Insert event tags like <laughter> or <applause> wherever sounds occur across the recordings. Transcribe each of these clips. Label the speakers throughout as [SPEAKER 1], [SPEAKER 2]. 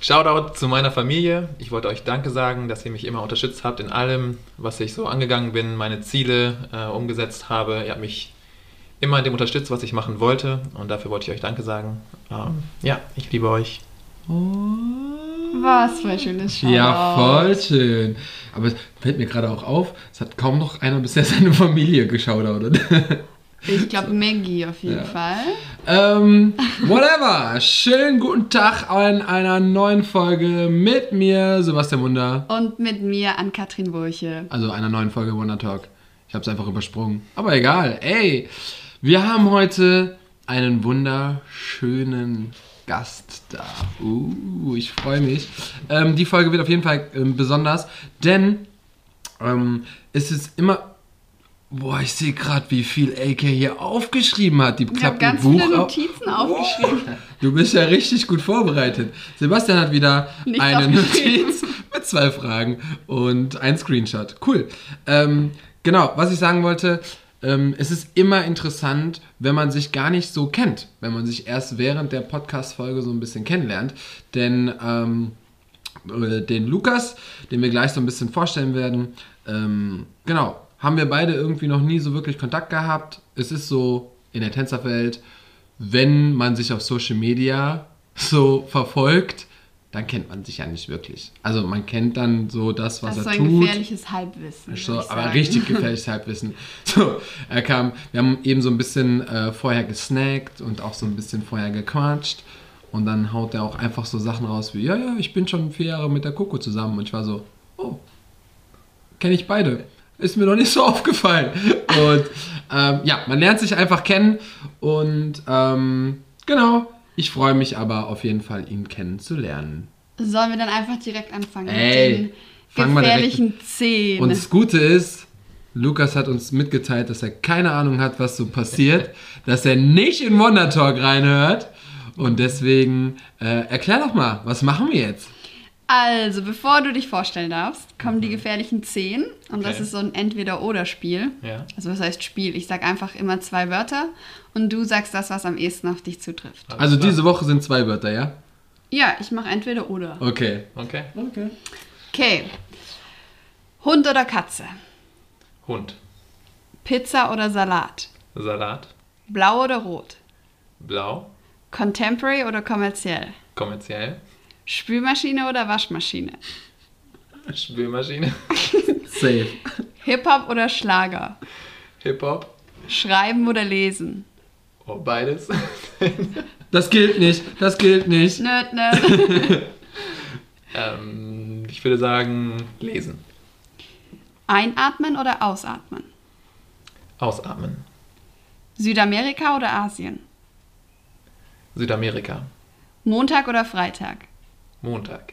[SPEAKER 1] Shoutout zu meiner Familie. Ich wollte euch Danke sagen, dass ihr mich immer unterstützt habt in allem, was ich so angegangen bin, meine Ziele äh, umgesetzt habe. Ihr habt mich immer in dem unterstützt, was ich machen wollte. Und dafür wollte ich euch Danke sagen. Ähm, ja, ich liebe euch.
[SPEAKER 2] Was für ein schönes Shoutout.
[SPEAKER 3] Ja, voll schön. Aber es fällt mir gerade auch auf, es hat kaum noch einer bisher seine Familie geschaut, oder?
[SPEAKER 2] Ich glaube Maggie auf jeden
[SPEAKER 3] Ja.
[SPEAKER 2] Fall.
[SPEAKER 3] ähm, whatever. Schönen guten Tag an einer neuen Folge mit mir, Sebastian Wunder.
[SPEAKER 2] Und mit mir an Katrin Burche.
[SPEAKER 3] Also einer neuen Folge Wonder Talk. Ich habe es einfach übersprungen. Aber egal. Ey, wir haben heute einen wunderschönen Gast da. Uh, ich freue mich. Ähm, die Folge wird auf jeden Fall ähm, besonders, denn ähm, es ist immer. Boah, ich sehe gerade, wie viel AK hier aufgeschrieben hat. Die
[SPEAKER 2] Ich
[SPEAKER 3] klappt
[SPEAKER 2] ganz
[SPEAKER 3] Buch
[SPEAKER 2] viele
[SPEAKER 3] auf.
[SPEAKER 2] Notizen aufgeschrieben. <laughs>
[SPEAKER 3] Du bist ja richtig gut vorbereitet. Sebastian hat wieder
[SPEAKER 2] Nichts
[SPEAKER 3] eine. Notiz mit zwei Fragen und ein Screenshot. Cool. Ähm, genau, was ich sagen wollte, ähm, es ist immer interessant, wenn man sich gar nicht so kennt, wenn man sich erst während der Podcast-Folge so ein bisschen kennenlernt. Denn ähm, äh, den Lukas, den wir gleich so ein bisschen vorstellen werden, ähm, genau, haben wir beide irgendwie noch nie so wirklich Kontakt gehabt. Es ist so in der Tänzerwelt, wenn man sich auf Social Media <laughs> so verfolgt, dann kennt man sich ja nicht wirklich. Also man kennt dann so das, was
[SPEAKER 2] Das ist so
[SPEAKER 3] er
[SPEAKER 2] ein
[SPEAKER 3] tut.
[SPEAKER 2] gefährliches Halbwissen.
[SPEAKER 3] So, aber
[SPEAKER 2] sagen.
[SPEAKER 3] richtig <laughs> gefährliches Halbwissen. So, er kam, wir haben eben so ein bisschen äh, vorher gesnackt und auch so ein bisschen vorher gequatscht. Und dann haut er auch einfach so Sachen raus wie, ja, ja, ich bin schon vier Jahre mit der Coco zusammen. Und ich war so, oh, kenne ich beide. Ist mir noch nicht so <laughs> aufgefallen. Und ähm, ja, man lernt sich einfach kennen. Und ähm, genau, ich freue mich aber auf jeden Fall, ihn kennenzulernen.
[SPEAKER 2] Sollen wir dann einfach direkt anfangen
[SPEAKER 3] Ey,
[SPEAKER 2] mit den gefährlichen Zehen?
[SPEAKER 3] Und das Gute ist, Lukas hat uns mitgeteilt, dass er keine Ahnung hat, was so passiert, <laughs> dass er nicht in Wonder Talk reinhört. Und deswegen, äh, erklär doch mal, was machen wir jetzt?
[SPEAKER 2] Also, bevor du dich vorstellen darfst, kommen die gefährlichen Zehn. Und das
[SPEAKER 1] Okay.
[SPEAKER 2] ist so ein Entweder-Oder-Spiel.
[SPEAKER 1] Ja.
[SPEAKER 2] Also, was heißt Spiel? Ich sag einfach immer zwei Wörter und du sagst das, was am ehesten auf dich zutrifft.
[SPEAKER 1] Alles
[SPEAKER 3] Also
[SPEAKER 1] klar.
[SPEAKER 3] diese Woche sind zwei Wörter, ja?
[SPEAKER 2] Ja, ich mache Entweder-Oder.
[SPEAKER 3] Okay.
[SPEAKER 1] Okay.
[SPEAKER 3] Okay.
[SPEAKER 2] Okay. Hund oder Katze?
[SPEAKER 1] Hund.
[SPEAKER 2] Pizza oder Salat?
[SPEAKER 1] Salat.
[SPEAKER 2] Blau oder rot?
[SPEAKER 1] Blau.
[SPEAKER 2] Contemporary oder kommerziell?
[SPEAKER 1] Kommerziell.
[SPEAKER 2] Spülmaschine oder Waschmaschine?
[SPEAKER 1] Spülmaschine. <laughs>
[SPEAKER 3] Safe.
[SPEAKER 2] Hip-Hop oder Schlager?
[SPEAKER 1] Hip-Hop.
[SPEAKER 2] Schreiben oder lesen?
[SPEAKER 1] Oh, beides. <laughs>
[SPEAKER 3] Das gilt nicht, das gilt nicht.
[SPEAKER 2] Nerd, nerd. <laughs>
[SPEAKER 1] ähm, ich würde sagen, lesen.
[SPEAKER 2] Einatmen oder ausatmen?
[SPEAKER 1] Ausatmen.
[SPEAKER 2] Südamerika oder Asien?
[SPEAKER 1] Südamerika.
[SPEAKER 2] Montag oder Freitag?
[SPEAKER 1] Montag.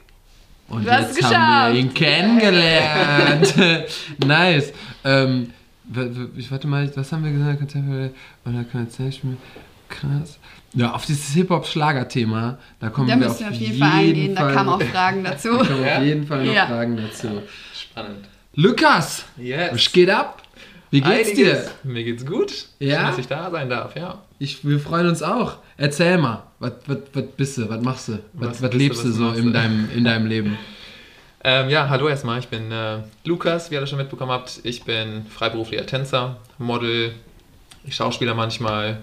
[SPEAKER 3] Und
[SPEAKER 2] Du hast es
[SPEAKER 3] jetzt haben wir ihn kennengelernt. <laughs> nice. Ähm, ich warte mal, was haben wir gesagt? Contemporary oder Conversation? Krass. Ja, auf dieses Hip-Hop-Schlager-Thema, da kommen
[SPEAKER 2] Da
[SPEAKER 3] wir
[SPEAKER 2] müssen wir
[SPEAKER 3] auf
[SPEAKER 2] auf jeden Fall eingehen, da kamen auch Fragen <laughs> dazu.
[SPEAKER 3] Da kommen
[SPEAKER 1] Ja?
[SPEAKER 3] auf jeden Fall noch
[SPEAKER 2] Ja.
[SPEAKER 3] Fragen dazu.
[SPEAKER 1] Spannend.
[SPEAKER 3] Lukas,
[SPEAKER 1] Yes.
[SPEAKER 3] was geht ab? Wie geht's
[SPEAKER 1] Einiges.
[SPEAKER 3] dir?
[SPEAKER 1] Mir geht's gut.
[SPEAKER 3] Ja?
[SPEAKER 1] Schön, dass ich da sein darf, ja.
[SPEAKER 3] Ich, wir freuen uns auch. Erzähl mal, was, bist du, was machst du, was,
[SPEAKER 1] Was
[SPEAKER 3] lebst du so in deinem, in deinem Leben?
[SPEAKER 1] Ähm, ja, hallo erstmal. Ich bin äh, Lukas, wie ihr das schon mitbekommen habt. Ich bin freiberuflicher Tänzer, Model, ich schauspieler manchmal,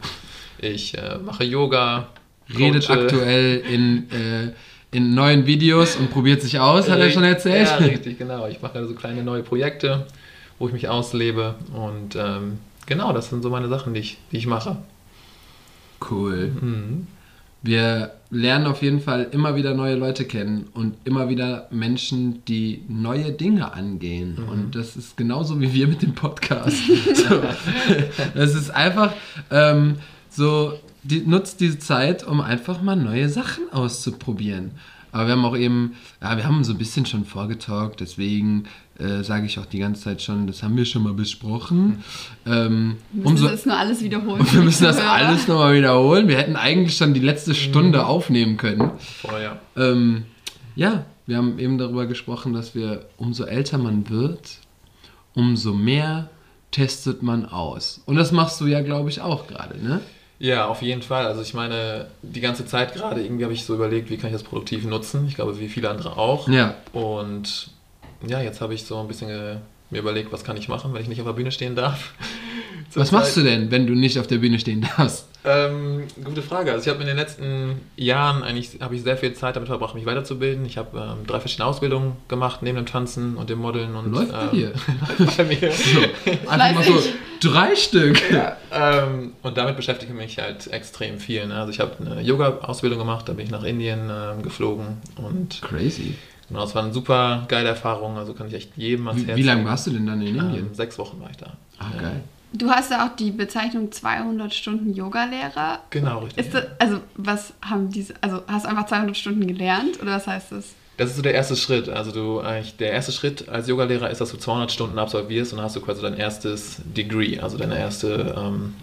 [SPEAKER 1] ich äh, mache Yoga.
[SPEAKER 3] Redet
[SPEAKER 1] coache.
[SPEAKER 3] aktuell in, äh, in neuen Videos und probiert sich aus, hat er schon erzählt.
[SPEAKER 1] Ja, richtig, genau. Ich mache so kleine neue Projekte, wo ich mich auslebe. Und ähm, genau, das sind so meine Sachen, die ich, die ich mache.
[SPEAKER 3] Cool.
[SPEAKER 1] Mhm.
[SPEAKER 3] Wir lernen auf jeden Fall immer wieder neue Leute kennen und immer wieder Menschen, die neue Dinge angehen. Und das ist genauso wie wir mit dem Podcast. <laughs> <laughs> so, das ist einfach ähm, so, die, nutzt diese Zeit, um einfach mal neue Sachen auszuprobieren. Aber wir haben auch eben, ja, wir haben so ein bisschen schon vorgetalkt, deswegen äh, sage ich auch die ganze Zeit schon, das haben wir schon mal besprochen. Ähm,
[SPEAKER 2] Wir
[SPEAKER 3] umso,
[SPEAKER 2] müssen das nur alles wiederholen. <laughs>
[SPEAKER 3] wir müssen das
[SPEAKER 2] Hörer.
[SPEAKER 3] alles nochmal wiederholen. Wir hätten eigentlich schon die letzte Stunde aufnehmen können.
[SPEAKER 1] Vorher.
[SPEAKER 3] Ähm, ja, wir haben eben darüber gesprochen, dass wir, umso älter man wird, umso mehr testet man aus. Und das machst du ja, glaube ich, auch gerade, ne?
[SPEAKER 1] Ja, auf jeden Fall. Also ich meine, die ganze Zeit gerade irgendwie habe ich so überlegt, wie kann ich das produktiv nutzen. Ich glaube, wie viele andere auch.
[SPEAKER 3] Ja.
[SPEAKER 1] Und ja, jetzt habe ich so ein bisschen mir überlegt, was kann ich machen, wenn ich nicht auf der Bühne stehen darf.
[SPEAKER 3] Was machst du denn, wenn du nicht auf der Bühne stehen darfst?
[SPEAKER 1] Ähm, gute Frage. Also ich habe in den letzten Jahren eigentlich habe ich sehr viel Zeit damit verbracht, mich weiterzubilden. Ich habe ähm, drei verschiedene Ausbildungen gemacht, neben dem Tanzen und dem Modeln und
[SPEAKER 3] Läuft bei
[SPEAKER 1] ähm,
[SPEAKER 3] dir. <laughs>
[SPEAKER 1] bei mir.
[SPEAKER 3] So, einfach mal so drei Stück.
[SPEAKER 1] Ja, ähm, und damit beschäftige ich mich halt extrem viel. Ne? Also ich habe eine Yoga-Ausbildung gemacht, da bin ich nach Indien ähm, geflogen und
[SPEAKER 3] Crazy.
[SPEAKER 1] genau, es war eine super geile Erfahrung. Also kann ich echt jedem ans
[SPEAKER 3] Wie,
[SPEAKER 1] Herz
[SPEAKER 3] wie lange
[SPEAKER 1] legen.
[SPEAKER 3] warst du denn dann in Indien?
[SPEAKER 1] Ähm, sechs Wochen war ich da.
[SPEAKER 3] Ah, geil.
[SPEAKER 2] Du hast ja auch die Bezeichnung 200 Stunden Yoga-Lehrer.
[SPEAKER 1] Genau, richtig.
[SPEAKER 2] Ist das, also, was haben diese, also hast du einfach 200 Stunden gelernt oder was heißt das?
[SPEAKER 1] Das ist so der erste Schritt. Also du eigentlich der erste Schritt als Yogalehrer ist, dass du 200 Stunden absolvierst und dann hast du quasi dein erstes Degree, also deine erste ähm,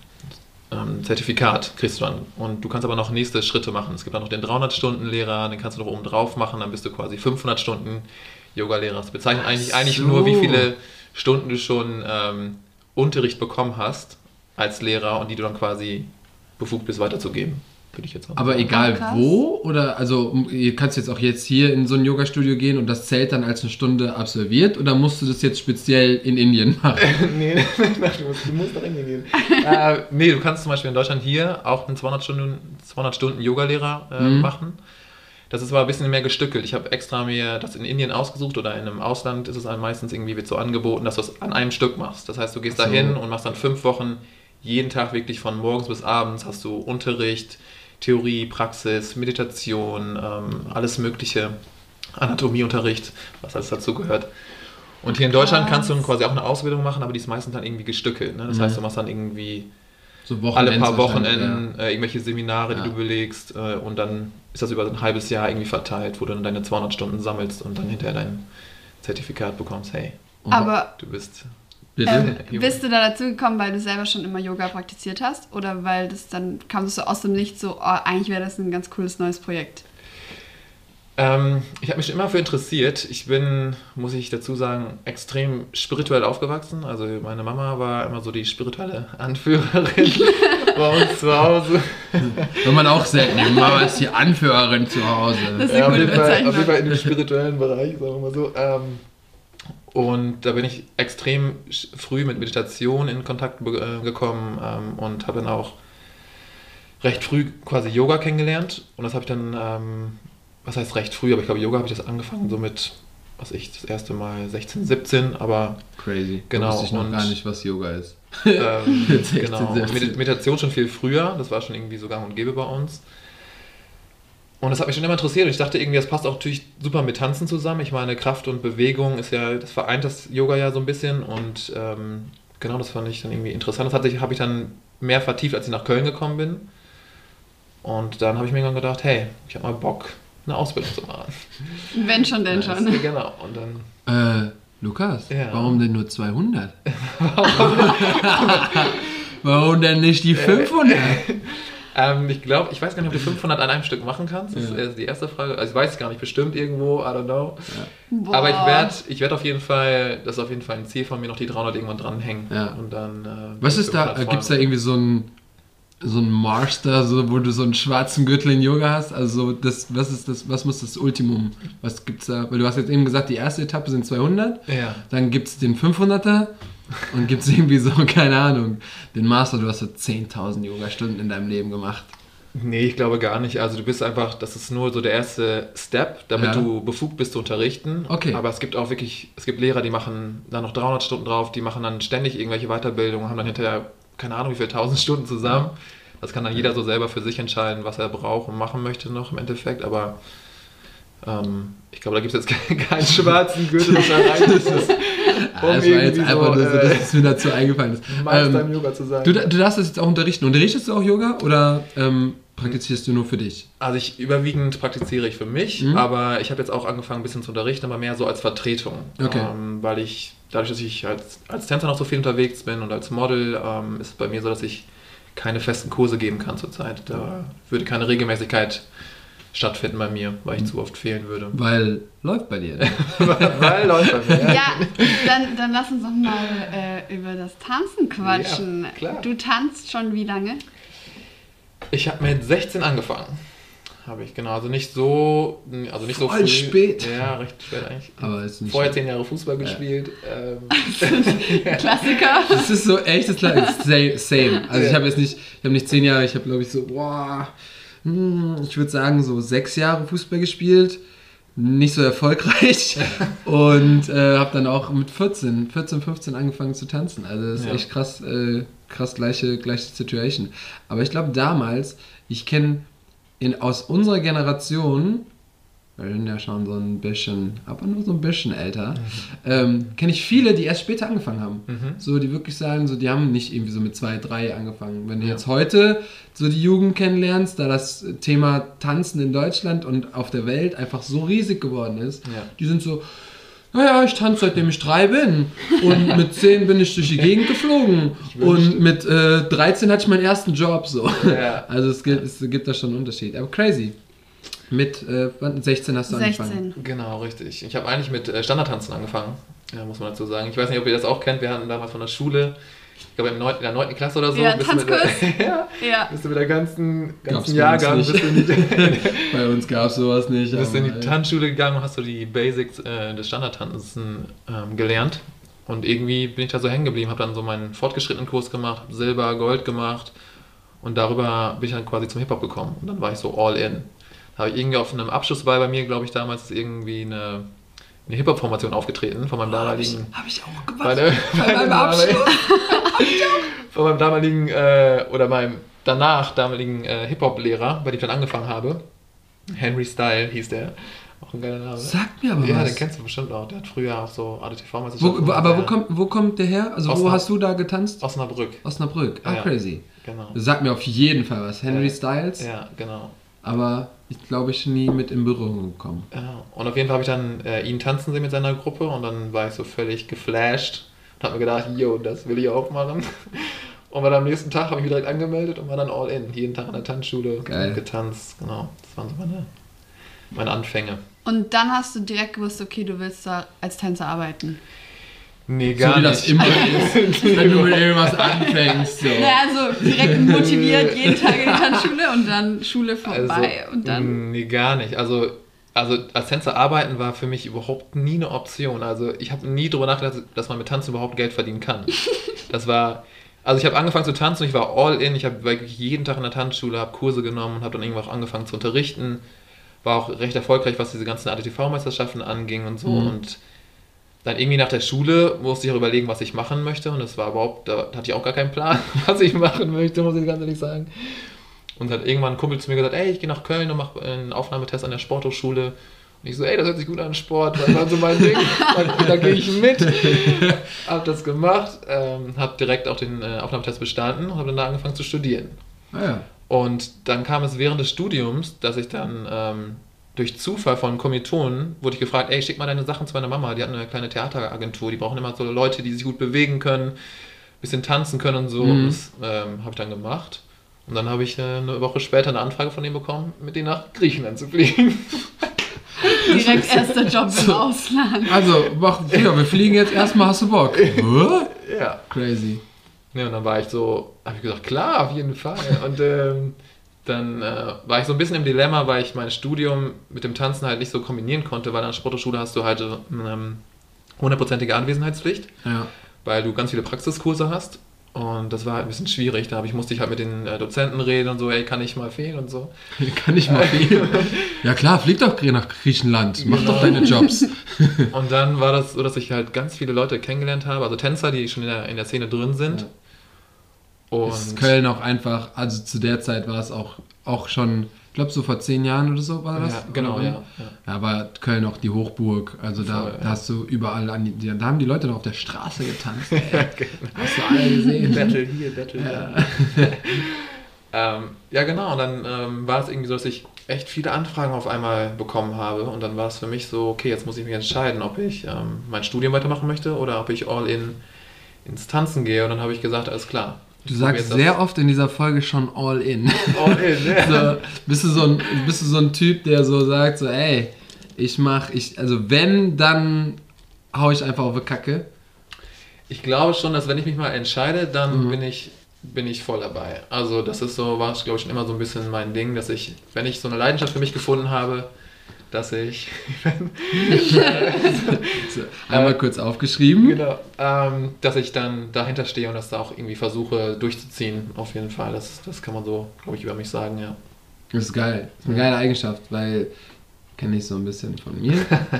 [SPEAKER 1] ähm, Zertifikat kriegst du dann. Und du kannst aber noch nächste Schritte machen. Es gibt dann noch den 300 Stunden Lehrer, den kannst du noch oben drauf machen, dann bist du quasi 500 Stunden Yogalehrer. Das bezeichnet eigentlich, eigentlich
[SPEAKER 3] so.
[SPEAKER 1] nur, wie viele Stunden du schon ähm, Unterricht bekommen hast als Lehrer und die du dann quasi befugt bist weiterzugeben. Würde ich jetzt
[SPEAKER 3] Aber egal
[SPEAKER 2] krass.
[SPEAKER 3] wo, oder also ihr kannst jetzt auch jetzt hier in so ein Yoga-Studio gehen und das zählt dann als eine Stunde absolviert oder musst du das jetzt speziell in Indien <laughs> machen?
[SPEAKER 1] nee, <laughs> nein, du musst, du musst nach Indien gehen. <laughs> äh, nee, du kannst zum Beispiel in Deutschland hier auch einen 200 Stunden, 200 Stunden Yoga-Lehrer äh,
[SPEAKER 3] Mhm.
[SPEAKER 1] machen. Das ist aber ein bisschen mehr gestückelt. Ich habe extra mir das in Indien ausgesucht oder in einem Ausland ist es einem meistens irgendwie wird so angeboten, dass du es an einem Stück machst. Das heißt, du gehst
[SPEAKER 3] so.
[SPEAKER 1] dahin und machst dann fünf Wochen jeden Tag wirklich von morgens bis abends hast du Unterricht, Theorie, Praxis, Meditation, ähm, alles Mögliche, Anatomieunterricht, was alles dazu gehört. Und hier in Deutschland kannst du quasi auch eine Ausbildung machen, aber die ist meistens dann irgendwie gestückelt. Ne? Das
[SPEAKER 3] Mhm.
[SPEAKER 1] heißt, du machst dann irgendwie
[SPEAKER 3] So
[SPEAKER 1] alle paar Wochenenden äh, irgendwelche Seminare,
[SPEAKER 3] Ja.
[SPEAKER 1] die du belegst äh, und dann ist das über ein halbes Jahr irgendwie verteilt, wo du dann deine 200 Stunden sammelst und dann hinterher dein Zertifikat bekommst. Hey,
[SPEAKER 3] Und
[SPEAKER 2] Aber
[SPEAKER 1] du bist...
[SPEAKER 3] Bitte?
[SPEAKER 2] ähm, bist du da dazu gekommen, weil du selber schon immer Yoga praktiziert hast? Oder weil das dann kam es so aus dem Licht so, oh, eigentlich wäre das ein ganz cooles neues Projekt?
[SPEAKER 1] Ähm, ich habe mich schon immer für interessiert. Ich bin, muss ich dazu sagen, extrem spirituell aufgewachsen. Also meine Mama war immer so die spirituelle <laughs> Anführerin bei uns zu Hause.
[SPEAKER 3] Wenn man auch selten, die Mama ist die Anführerin zu Hause.
[SPEAKER 2] Das ist eine
[SPEAKER 1] Ja, auf, jeden Fall, auf jeden Fall in dem spirituellen Bereich, sagen wir mal so. Ähm, und da bin ich extrem früh mit Meditation in Kontakt äh, gekommen ähm, und habe dann auch recht früh quasi Yoga kennengelernt. Und das habe ich dann, ähm, was heißt recht früh, aber ich glaube, Yoga habe ich das angefangen so mit, was ich, das erste Mal 16, 17, aber
[SPEAKER 3] Crazy.
[SPEAKER 1] Genau,
[SPEAKER 3] Da wusste ich noch
[SPEAKER 1] und-
[SPEAKER 3] gar nicht, was Yoga ist.
[SPEAKER 1] ähm, <laughs>
[SPEAKER 3] Mit 16,
[SPEAKER 1] genau. Und
[SPEAKER 3] 17.
[SPEAKER 1] Medi- Meditation schon viel früher, das war schon irgendwie so gang und gäbe bei uns. Und das hat mich schon immer interessiert und ich dachte irgendwie, das passt auch natürlich super mit Tanzen zusammen. Ich meine, Kraft und Bewegung ist ja, das vereint das Yoga ja so ein bisschen und ähm, genau, das fand ich dann irgendwie interessant. Das hatte habe ich dann mehr vertieft, als ich nach Köln gekommen bin. Und dann habe ich mir dann gedacht, hey, ich habe mal Bock, eine Ausbildung zu machen.
[SPEAKER 2] Wenn schon, denn
[SPEAKER 1] Das-
[SPEAKER 2] schon.
[SPEAKER 1] Genau, und dann
[SPEAKER 3] Äh, Lukas,
[SPEAKER 1] Ja.
[SPEAKER 3] warum denn nur 200? <laughs> warum denn nicht die 500?
[SPEAKER 1] Ähm, ich glaube, ich weiß gar nicht, ob du 500 an einem Stück machen kannst. Das ist
[SPEAKER 3] Ja.
[SPEAKER 1] äh, die erste Frage. Also ich weiß es gar nicht, bestimmt irgendwo, I don't know.
[SPEAKER 2] Boah.
[SPEAKER 1] Aber ich werde ich werd auf jeden Fall, das ist auf jeden Fall ein Ziel von mir, noch die 300 irgendwann dranhängen.
[SPEAKER 3] Ja.
[SPEAKER 1] Und dann, äh,
[SPEAKER 3] Was ist da,
[SPEAKER 1] 500
[SPEAKER 3] gibt es da irgendwie so einen so ein Master, so, wo du so einen schwarzen Gürtel in Yoga hast? Also das, was ist das, was muss das Ultimum? Was gibt's da? Weil du hast jetzt eben gesagt, die erste Etappe sind 200,
[SPEAKER 1] Ja.
[SPEAKER 3] dann gibt es den 500er und gibt es irgendwie so, <laughs> keine Ahnung, den Master, du hast so 10.000 Yoga-Stunden in deinem Leben gemacht.
[SPEAKER 1] Nee, ich glaube gar nicht. Also du bist einfach, das ist nur so der erste Step, damit
[SPEAKER 3] Ja.
[SPEAKER 1] du befugt bist zu unterrichten.
[SPEAKER 3] Okay.
[SPEAKER 1] Aber es gibt auch wirklich, es gibt Lehrer, die machen da noch 300 Stunden drauf, die machen dann ständig irgendwelche Weiterbildungen, haben dann hinterher keine Ahnung wie viele tausend <laughs> Stunden zusammen. Das kann dann jeder so selber für sich entscheiden, was er braucht und machen möchte noch im Endeffekt. Aber ähm, ich glaube, da gibt es jetzt <laughs> keinen, keinen schwarzen Gürtel, das erreicht ist, <laughs> um
[SPEAKER 3] Ah, das war jetzt einfach
[SPEAKER 1] so,
[SPEAKER 3] nur so,
[SPEAKER 1] äh,
[SPEAKER 3] dass es mir dazu eingefallen ist.
[SPEAKER 1] Meister
[SPEAKER 3] Ähm,
[SPEAKER 1] im Yoga zu sein.
[SPEAKER 3] du, du darfst das jetzt auch unterrichten. Unterrichtest du auch Yoga oder ähm, praktizierst du nur für dich?
[SPEAKER 1] Also ich überwiegend praktiziere ich für mich,
[SPEAKER 3] Mhm.
[SPEAKER 1] aber ich habe jetzt auch angefangen ein bisschen zu unterrichten, aber mehr so als Vertretung.
[SPEAKER 3] Okay.
[SPEAKER 1] Ähm, weil ich, dadurch, dass ich als, als Tänzer noch so viel unterwegs bin und als Model, ähm, ist es bei mir so, dass ich keine festen Kurse geben kann zurzeit. Da würde keine Regelmäßigkeit stattfinden bei mir, weil ich zu oft fehlen würde.
[SPEAKER 3] Weil läuft bei dir. Ne? <laughs>
[SPEAKER 1] weil läuft bei mir.
[SPEAKER 2] Ja, dann, dann lass uns doch mal äh, über das Tanzen quatschen.
[SPEAKER 1] Ja, klar.
[SPEAKER 2] Du tanzt schon wie lange?
[SPEAKER 1] Ich habe mit 16 angefangen. Habe ich, genau. Also nicht so, also nicht so
[SPEAKER 3] Voll
[SPEAKER 1] früh.
[SPEAKER 3] spät.
[SPEAKER 1] Ja, recht spät eigentlich.
[SPEAKER 3] Aber ist nicht
[SPEAKER 1] Vorher zehn Jahre Fußball gespielt. Ähm, <laughs>
[SPEAKER 2] Klassiker.
[SPEAKER 3] Das ist so echt, das ist same, same. Also ich
[SPEAKER 1] Ja.
[SPEAKER 3] habe jetzt nicht, ich habe nicht zehn Jahre, ich habe glaube ich so, boah, hm, ich würde sagen so sechs Jahre Fußball gespielt, nicht so erfolgreich <laughs> und äh, habe dann auch mit 14, 14, 15 angefangen zu tanzen. Also das ist
[SPEAKER 1] Ja.
[SPEAKER 3] echt krass, äh, krass gleiche, gleiche Situation. Aber ich glaube damals, ich kenne in aus unserer Generation wir sind ja schon so ein bisschen, aber nur so ein bisschen älter, ähm, kenne ich viele, die erst später angefangen haben.
[SPEAKER 1] Mhm.
[SPEAKER 3] So, die wirklich sagen, so, die haben nicht irgendwie so mit zwei, drei angefangen. Wenn du
[SPEAKER 1] Ja.
[SPEAKER 3] jetzt heute so die Jugend kennenlernst, da das Thema Tanzen in Deutschland und auf der Welt einfach so riesig geworden ist,
[SPEAKER 1] Ja.
[SPEAKER 3] die sind so, naja, ich tanze seitdem ich drei bin. Und mit zehn bin ich durch die Gegend geflogen. Und mit äh, 13 hatte ich meinen ersten Job. So.
[SPEAKER 1] Ja. <laughs>
[SPEAKER 3] Also es gibt, es gibt da schon einen Unterschied. Aber crazy. Mit äh, wann? 16 hast du angefangen.
[SPEAKER 2] 16.
[SPEAKER 1] Genau, richtig. Ich habe eigentlich mit äh, Standardtanzen angefangen, ja, muss man dazu sagen. Ich weiß nicht, ob ihr das auch kennt. Wir hatten damals von der Schule, ich glaube im 9, in der 9. Klasse oder so,
[SPEAKER 2] Ja,
[SPEAKER 1] bist, du mit der,
[SPEAKER 2] Tanzkurs.
[SPEAKER 1] ja,
[SPEAKER 2] Ja.
[SPEAKER 1] bist du mit der ganzen, ganzen
[SPEAKER 3] bei uns
[SPEAKER 1] Jahrgang
[SPEAKER 3] nicht. <laughs>
[SPEAKER 1] bist du in die,
[SPEAKER 3] Bei uns gab es sowas nicht.
[SPEAKER 1] bist du in die
[SPEAKER 3] äh,
[SPEAKER 1] Tanzschule gegangen und hast du die Basics äh, des Standardtanzen ähm, gelernt. Und irgendwie bin ich da so hängen geblieben, habe dann so meinen fortgeschrittenen Kurs gemacht, Silber, Gold gemacht und darüber bin ich dann quasi zum Hip-Hop gekommen. Und dann war ich so all in. Da habe ich irgendwie auf einem Abschlussball bei mir, glaube ich, damals irgendwie eine, eine Hip-Hop-Formation aufgetreten von meinem damaligen.
[SPEAKER 3] Habe ich auch
[SPEAKER 1] Bei,
[SPEAKER 3] gemacht.
[SPEAKER 1] der,
[SPEAKER 3] Bei meinem Abschluss. <laughs>
[SPEAKER 1] von meinem damaligen äh, oder meinem danach damaligen äh, Hip-Hop-Lehrer, bei dem ich dann angefangen habe. Henry Style hieß der. Auch ein geiler Name.
[SPEAKER 3] Sagt mir aber
[SPEAKER 1] ja,
[SPEAKER 3] was.
[SPEAKER 1] den kennst du bestimmt auch. Der hat früher auch so ADTV
[SPEAKER 3] Wo,
[SPEAKER 1] meisterschaften
[SPEAKER 3] wo, aber wo
[SPEAKER 1] ja.
[SPEAKER 3] kommt, wo kommt der her? Also wo
[SPEAKER 1] Osnab-
[SPEAKER 3] hast du da getanzt?
[SPEAKER 1] Osnabrück.
[SPEAKER 3] Osnabrück. Ah,
[SPEAKER 1] Ja.
[SPEAKER 3] crazy.
[SPEAKER 1] Genau.
[SPEAKER 3] Sagt mir auf jeden Fall was. Henry
[SPEAKER 1] Ja.
[SPEAKER 3] Styles.
[SPEAKER 1] Ja, genau.
[SPEAKER 3] Aber ich glaube, ich nie mit in Berührung gekommen.
[SPEAKER 1] Ja. Und auf jeden Fall habe ich dann äh, ihn tanzen sehen mit seiner Gruppe und dann war ich so völlig geflasht und habe mir gedacht, yo, das will ich auch machen. <laughs> Und dann am nächsten Tag habe ich mich direkt angemeldet und war dann all in. Jeden Tag in der Tanzschule
[SPEAKER 3] Geil.
[SPEAKER 1] getanzt. Genau. Das waren so meine, meine Anfänge.
[SPEAKER 2] Und dann hast du direkt gewusst, okay, du willst da als Tänzer arbeiten.
[SPEAKER 1] Nee,
[SPEAKER 3] so wie das immer <laughs> ist, wenn du mit irgendwas anfängst. So.
[SPEAKER 2] Ja, also direkt motiviert, <laughs> jeden Tag in die Tanzschule und dann Schule vorbei
[SPEAKER 1] Also,
[SPEAKER 2] und dann.
[SPEAKER 1] Nee, gar nicht. Also, also als Tänzer arbeiten war für mich überhaupt nie eine Option. Also ich habe nie darüber nachgedacht, dass man mit Tanzen überhaupt Geld verdienen kann. <laughs> Das war, also ich habe angefangen zu tanzen und ich war all in. Ich habe wirklich jeden Tag in der Tanzschule, habe Kurse genommen und habe dann irgendwann auch angefangen zu unterrichten. War auch recht erfolgreich, was diese ganzen ADTV-Meisterschaften anging und so.
[SPEAKER 3] Mhm.
[SPEAKER 1] Und dann irgendwie nach der Schule musste ich auch überlegen, was ich machen möchte. Und das war überhaupt, da hatte ich auch gar keinen Plan, <laughs> was ich machen möchte, muss ich ganz ehrlich sagen. Und hat irgendwann ein Kumpel zu mir gesagt, ey, ich gehe nach Köln und mache einen Aufnahmetest an der Sporthochschule. Und ich so, ey, das hört sich gut an, Sport, das war so mein Ding, da, da gehe ich mit. <laughs> Hab das gemacht, ähm, hab direkt auch den äh, Aufnahmetest bestanden und habe dann da angefangen zu studieren.
[SPEAKER 3] Ah, ja.
[SPEAKER 1] Und dann kam es während des Studiums, dass ich dann ähm, durch Zufall von Kommilitonen wurde ich gefragt, ey, schick mal deine Sachen zu meiner Mama, die hat eine kleine Theateragentur, die brauchen immer so Leute, die sich gut bewegen können, bisschen tanzen können und so.
[SPEAKER 3] Mhm.
[SPEAKER 1] Und das ähm, habe ich dann gemacht. Und dann habe ich äh, eine Woche später eine Anfrage von denen bekommen, mit denen nach Griechenland zu fliegen. <laughs>
[SPEAKER 2] Direkt erster Job im Ausland.
[SPEAKER 3] Also, mach, ja, wir fliegen jetzt erstmal, hast du Bock? Hä? <laughs>
[SPEAKER 1] ja.
[SPEAKER 3] Crazy.
[SPEAKER 1] Ja, und dann war ich so, habe ich gesagt, klar, auf jeden Fall. Und ähm, dann äh, war ich so ein bisschen im Dilemma, weil ich mein Studium mit dem Tanzen halt nicht so kombinieren konnte, weil an der Sporthochschule hast du halt ähm, hundertprozentige Anwesenheitspflicht,
[SPEAKER 3] Ja.
[SPEAKER 1] weil du ganz viele Praxiskurse hast. Und das war halt ein bisschen schwierig. Da ich, musste ich halt mit den äh, Dozenten reden und so, ey, kann ich mal fehlen und so. <laughs>
[SPEAKER 3] Kann ich mal viel. Ja klar, flieg doch nach Griechenland. Mach doch deine Jobs. <laughs>
[SPEAKER 1] Und dann war das so, dass ich halt ganz viele Leute kennengelernt habe, also Tänzer, die schon in der, in der Szene drin sind. Und
[SPEAKER 3] Ist Köln auch einfach, also zu der Zeit war es auch, auch schon, ich glaube so vor zehn Jahren oder so war das.
[SPEAKER 1] ja, genau, ja. ja.
[SPEAKER 3] Ja, aber Köln auch die Hochburg. Also da,
[SPEAKER 1] Voll,
[SPEAKER 3] da
[SPEAKER 1] ja.
[SPEAKER 3] hast du überall an die, da haben die Leute noch auf der Straße getanzt. Ey. <laughs> Hast du alle gesehen?
[SPEAKER 1] Battle hier, Battle da. <laughs> ähm, ja, genau. Und dann ähm, war es irgendwie so, dass ich echt viele Anfragen auf einmal bekommen habe. Und dann war es für mich so, okay, jetzt muss ich mich entscheiden, ob ich ähm, mein Studium weitermachen möchte oder ob ich all in ins Tanzen gehe. Und dann habe ich gesagt, alles klar.
[SPEAKER 3] Du sagst sehr oft in dieser Folge schon all in.
[SPEAKER 1] All in, <laughs> ja.
[SPEAKER 3] so, bist, du so ein, bist du so ein Typ, der so sagt, so, ey, ich mach, ich, also wenn, dann hau ich einfach auf die Kacke.
[SPEAKER 1] Ich glaube schon, dass wenn ich mich mal entscheide, dann
[SPEAKER 3] Mhm.
[SPEAKER 1] bin ich bin ich voll dabei. Also das ist so, war glaube ich schon immer so ein bisschen mein Ding, dass ich, wenn ich so eine Leidenschaft für mich gefunden habe, dass ich <laughs>
[SPEAKER 3] So, einmal kurz aufgeschrieben.
[SPEAKER 1] genau, ähm, dass ich dann dahinter stehe und das da auch irgendwie versuche durchzuziehen. Auf jeden Fall, das, das kann man so, glaube ich, über mich sagen, ja.
[SPEAKER 3] Das ist geil. Das ist eine geile Eigenschaft, weil kenne ich so ein bisschen von mir.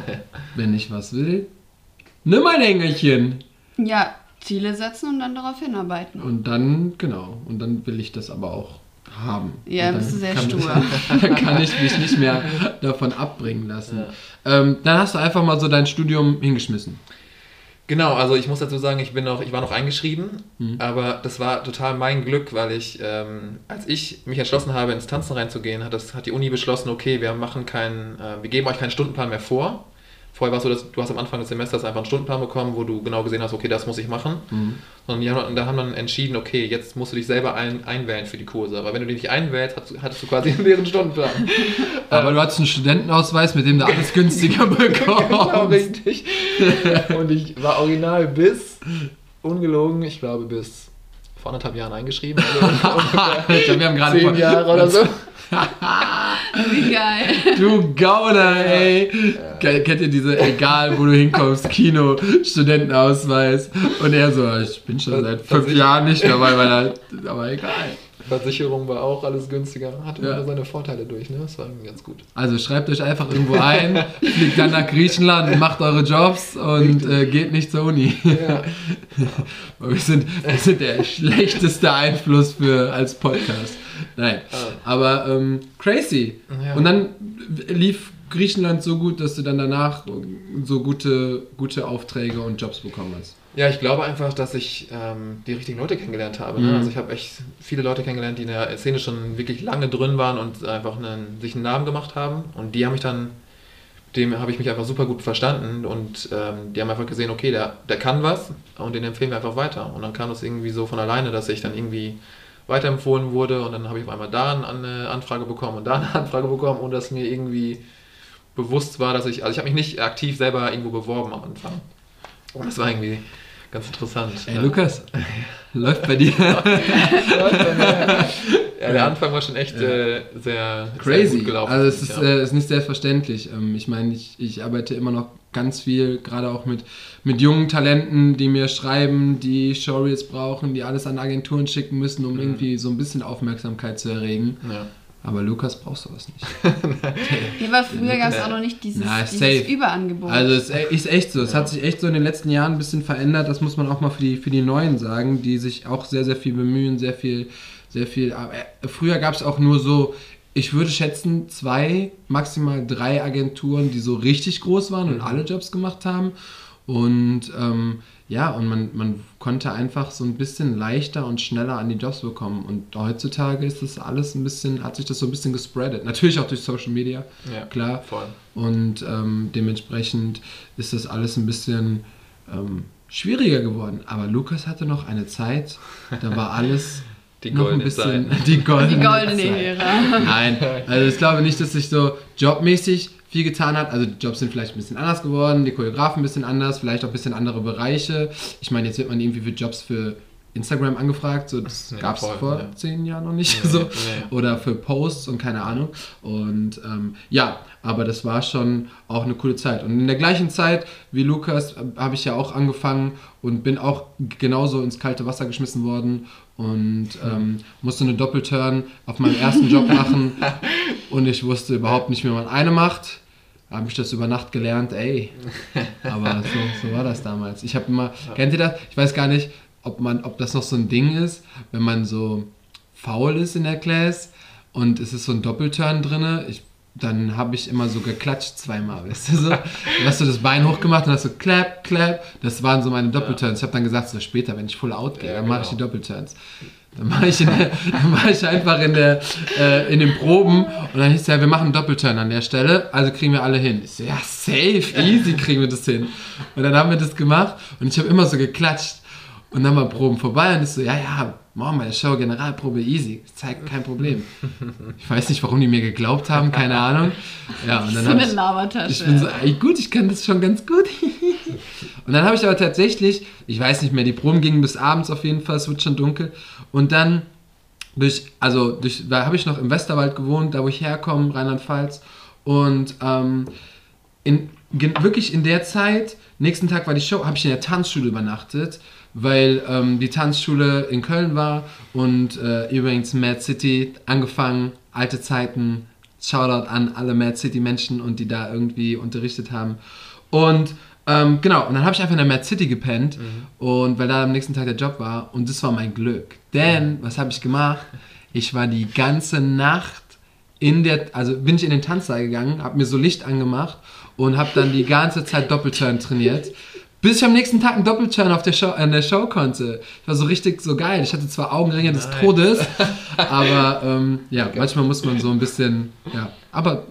[SPEAKER 3] <laughs> Wenn ich was will, nimm ein Engelchen.
[SPEAKER 2] Ja, Ziele setzen und dann darauf hinarbeiten.
[SPEAKER 3] Und dann, genau, und dann will ich das aber auch haben.
[SPEAKER 2] Ja, bist du sehr
[SPEAKER 3] kann,
[SPEAKER 2] stur.
[SPEAKER 3] Dann <laughs> kann ich mich nicht mehr davon abbringen lassen. Ähm, dann hast du einfach mal so dein Studium hingeschmissen.
[SPEAKER 1] Genau, also ich muss dazu sagen, ich bin noch, ich war noch eingeschrieben,
[SPEAKER 3] Mhm.
[SPEAKER 1] aber das war total mein Glück, weil ich, ähm, als ich mich entschlossen habe, ins Tanzen reinzugehen, hat, das, hat die Uni beschlossen, okay, wir machen keinen, äh, wir geben euch keinen Stundenplan mehr vor. Vorher war es so, dass du hast am Anfang des Semesters einfach einen Stundenplan bekommen, wo du genau gesehen hast, okay, das muss ich machen.
[SPEAKER 3] Mhm.
[SPEAKER 1] Und die haben, da haben dann entschieden, okay, jetzt musst du dich selber ein, einwählen für die Kurse. Aber wenn du dich nicht einwählst, hattest, du- quasi einen leeren Stundenplan. <laughs>
[SPEAKER 3] Aber du hattest einen Studentenausweis, mit dem du alles günstiger <laughs>
[SPEAKER 1] genau,
[SPEAKER 3] bekommst.
[SPEAKER 1] richtig. Und ich war original bis, ungelogen, ich glaube bis vor anderthalb Jahren eingeschrieben. <laughs> Also
[SPEAKER 3] Alter, wir haben gerade
[SPEAKER 1] zehn
[SPEAKER 3] vor-
[SPEAKER 1] Jahre oder so.
[SPEAKER 2] Wie geil.
[SPEAKER 3] Du Gauner, ey. Ke- Kennt ihr diese, egal wo du hinkommst, Kino, Studentenausweis. Und er so, ich bin schon seit fünf Jahren nicht dabei, weil er, aber egal.
[SPEAKER 1] Versicherung war auch alles günstiger. Hatte
[SPEAKER 3] Ja.
[SPEAKER 1] immer seine Vorteile durch, ne? Das war irgendwie ganz gut.
[SPEAKER 3] Also schreibt euch einfach irgendwo ein, fliegt dann nach Griechenland, macht eure Jobs und äh, geht nicht zur Uni.
[SPEAKER 1] Ja. <laughs>
[SPEAKER 3] wir, sind, wir sind der schlechteste Einfluss für als Podcast. Nein, aber ähm, crazy.
[SPEAKER 1] Ja.
[SPEAKER 3] Und dann lief Griechenland so gut, dass du dann danach so gute, gute Aufträge und Jobs bekommen hast.
[SPEAKER 1] Ja, ich glaube einfach, dass ich ähm, die richtigen Leute kennengelernt habe.
[SPEAKER 3] Mhm.
[SPEAKER 1] Ne? Also ich habe echt viele Leute kennengelernt, die in der Szene schon wirklich lange drin waren und einfach einen, sich einen Namen gemacht haben. Und die haben mich dann, dem habe ich mich einfach super gut verstanden und ähm, die haben einfach gesehen, okay, der, der kann was und den empfehlen wir einfach weiter. Und dann kam das irgendwie so von alleine, dass ich dann irgendwie weiterempfohlen wurde und dann habe ich auf einmal da eine Anfrage bekommen und da eine <laughs> Anfrage bekommen, ohne dass mir irgendwie bewusst war, dass ich, also ich habe mich nicht aktiv selber irgendwo beworben am Anfang. Und das war irgendwie ganz interessant.
[SPEAKER 3] Ey,
[SPEAKER 1] ja.
[SPEAKER 3] Lukas, <laughs> läuft bei dir.
[SPEAKER 1] Ja, der Anfang war schon echt äh, sehr, sehr
[SPEAKER 3] Crazy.
[SPEAKER 1] gut gelaufen.
[SPEAKER 3] also es ist,
[SPEAKER 1] ja.
[SPEAKER 3] äh, ist nicht selbstverständlich. Ähm, ich meine, ich, ich arbeite immer noch ganz viel, gerade auch mit, mit jungen Talenten, die mir schreiben, die Showreels brauchen, die alles an Agenturen schicken müssen, um
[SPEAKER 1] Mhm.
[SPEAKER 3] irgendwie so ein bisschen Aufmerksamkeit zu erregen.
[SPEAKER 1] ja.
[SPEAKER 3] Aber Lukas braucht sowas nicht. <laughs>
[SPEAKER 2] Ja, weil früher gab es auch noch nicht dieses,
[SPEAKER 3] Na,
[SPEAKER 2] dieses
[SPEAKER 3] safe.
[SPEAKER 2] Überangebot.
[SPEAKER 3] Also es ist echt so. Es
[SPEAKER 1] Ja.
[SPEAKER 3] hat sich echt so in den letzten Jahren ein bisschen verändert. Das muss man auch mal für die, für die Neuen sagen, die sich auch sehr, sehr viel bemühen, sehr viel, sehr viel. Aber äh, früher gab es auch nur so, ich würde schätzen, zwei, maximal drei Agenturen, die so richtig groß waren und
[SPEAKER 1] Mhm.
[SPEAKER 3] alle Jobs gemacht haben. Und ähm, ja, und man, man konnte einfach so ein bisschen leichter und schneller an die Jobs bekommen. Und heutzutage ist das alles ein bisschen, hat sich das so ein bisschen gespreadet. Natürlich auch durch Social Media,
[SPEAKER 1] ja,
[SPEAKER 3] klar.
[SPEAKER 1] voll.
[SPEAKER 3] Und ähm, dementsprechend ist das alles ein bisschen ähm, schwieriger geworden. Aber Lukas hatte noch eine Zeit, da war alles <laughs>
[SPEAKER 1] Die
[SPEAKER 3] noch ein bisschen
[SPEAKER 1] Zeit. <laughs>
[SPEAKER 3] die goldene,
[SPEAKER 2] die goldene. Ära.
[SPEAKER 3] Nein, also ich glaube nicht, dass sich so jobmäßig viel getan hat. Also die Jobs sind vielleicht ein bisschen anders geworden, die Choreografen ein bisschen anders, vielleicht auch ein bisschen andere Bereiche. Ich meine, jetzt wird man irgendwie für Jobs für Instagram angefragt, so das
[SPEAKER 1] Ja,
[SPEAKER 3] gab es vor
[SPEAKER 1] ja.
[SPEAKER 3] zehn Jahren noch nicht.
[SPEAKER 1] Nee,
[SPEAKER 3] so.
[SPEAKER 1] nee.
[SPEAKER 3] Oder für Posts und keine Ahnung. Und ähm, ja, aber das war schon auch eine coole Zeit. Und in der gleichen Zeit wie Lukas äh, habe ich ja auch angefangen und bin auch genauso ins kalte Wasser geschmissen worden und ähm, musste eine Doppelturn auf meinem ersten Job <laughs> machen und ich wusste überhaupt nicht, wie man eine macht. Habe ich das über Nacht gelernt, ey. Aber so, so war das damals. Ich habe immer, kennt ihr das? Ich weiß gar nicht, ob man, ob das noch so ein Ding ist, wenn man so faul ist in der Class und es ist so ein Doppelturn drinne. Ich, dann habe ich immer so geklatscht zweimal, weißt du so. Dann hast du das Bein hochgemacht und hast so clap, clap. Das waren so meine Doppelturns. Ich habe dann gesagt, so später, wenn ich full out gehe,
[SPEAKER 1] Ja,
[SPEAKER 3] dann mache ich die
[SPEAKER 1] genau.
[SPEAKER 3] Doppelturns. Dann mache ich, in <laughs> der, dann mach ich einfach in, der, äh, in den Proben und dann hieß es ja, wir machen einen Doppelturn an der Stelle, also kriegen wir alle hin. Ich so, ja, safe, easy kriegen wir das hin. Und dann haben wir das gemacht und ich habe immer so geklatscht. Und dann war Proben vorbei und ich so, ja, ja, morgen bei der Show Generalprobe easy. Ich zeig kein Problem. Ich weiß nicht, warum die mir geglaubt haben, keine Ahnung. Ja, und dann
[SPEAKER 2] so
[SPEAKER 3] hab
[SPEAKER 2] eine
[SPEAKER 3] ich,
[SPEAKER 2] Labertasche.
[SPEAKER 3] ich bin so, ey, gut, ich kann das schon ganz gut. <laughs> Und dann habe ich aber tatsächlich, ich weiß nicht mehr, die Proben gingen bis abends auf jeden Fall, es wird schon dunkel. Und dann durch, also durch, da habe ich noch im Westerwald gewohnt, da wo ich herkomme, Rheinland-Pfalz. Und ähm, in, wirklich in der Zeit, nächsten Tag war die Show, habe ich in der Tanzschule übernachtet, weil ähm, die Tanzschule in Köln war und äh, übrigens Mad City angefangen, alte Zeiten, Shoutout an alle Mad City Menschen und die da irgendwie unterrichtet haben. Und ähm, genau, und dann habe ich einfach in der Mad City gepennt und weil da am nächsten Tag der Job war und das war mein Glück. Denn, was habe ich gemacht? Ich war die ganze Nacht in der, also bin ich in den Tanzsaal gegangen, habe mir so Licht angemacht und habe dann die ganze Zeit Doppelturn trainiert, bis ich am nächsten Tag einen Doppelturn auf der Show, an der Show konnte. Ich war so richtig so geil. Ich hatte zwar Augenringe des
[SPEAKER 1] Nice.
[SPEAKER 3] Todes, <laughs> aber ähm, ja, manchmal muss man so ein bisschen, ja. Aber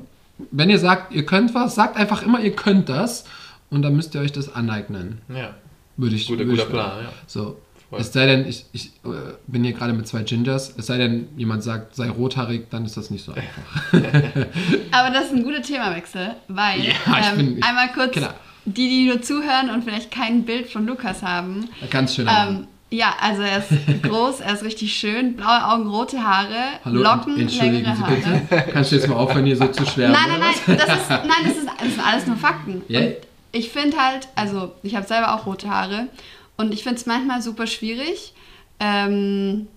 [SPEAKER 3] wenn ihr sagt, ihr könnt was, sagt einfach immer, ihr könnt das und dann müsst ihr euch das aneignen.
[SPEAKER 1] Ja,
[SPEAKER 3] Würde ich.
[SPEAKER 1] guter,
[SPEAKER 3] würde
[SPEAKER 1] guter
[SPEAKER 3] ich
[SPEAKER 1] Plan, ja.
[SPEAKER 3] So.
[SPEAKER 1] Voll.
[SPEAKER 3] Es sei denn, ich, ich äh, bin hier gerade mit zwei Gingers, es sei denn, jemand sagt, sei rothaarig, dann ist das nicht so einfach. <laughs>
[SPEAKER 2] Aber das ist ein guter Themawechsel, weil <laughs>
[SPEAKER 3] Ja, ich
[SPEAKER 2] ähm,
[SPEAKER 3] bin- ich-
[SPEAKER 2] einmal kurz
[SPEAKER 3] Klar.
[SPEAKER 2] Die, die nur zuhören und vielleicht kein Bild von Lukas haben.
[SPEAKER 3] Ganz schön.
[SPEAKER 2] Ähm, ja, also er ist <laughs> groß, er ist richtig schön, blaue Augen, rote Haare,
[SPEAKER 3] Hallo,
[SPEAKER 2] Locken,
[SPEAKER 3] entschuldigen
[SPEAKER 2] längere
[SPEAKER 3] Sie
[SPEAKER 2] Haare.
[SPEAKER 3] bitte. Kannst du jetzt mal aufhören, hier so zu schwärmen?
[SPEAKER 2] Nein, nein, nein, das <laughs> ist, nein, das ist, das sind alles nur Fakten. Und ich finde halt, also ich habe selber auch rote Haare und ich finde es manchmal super schwierig, ähm,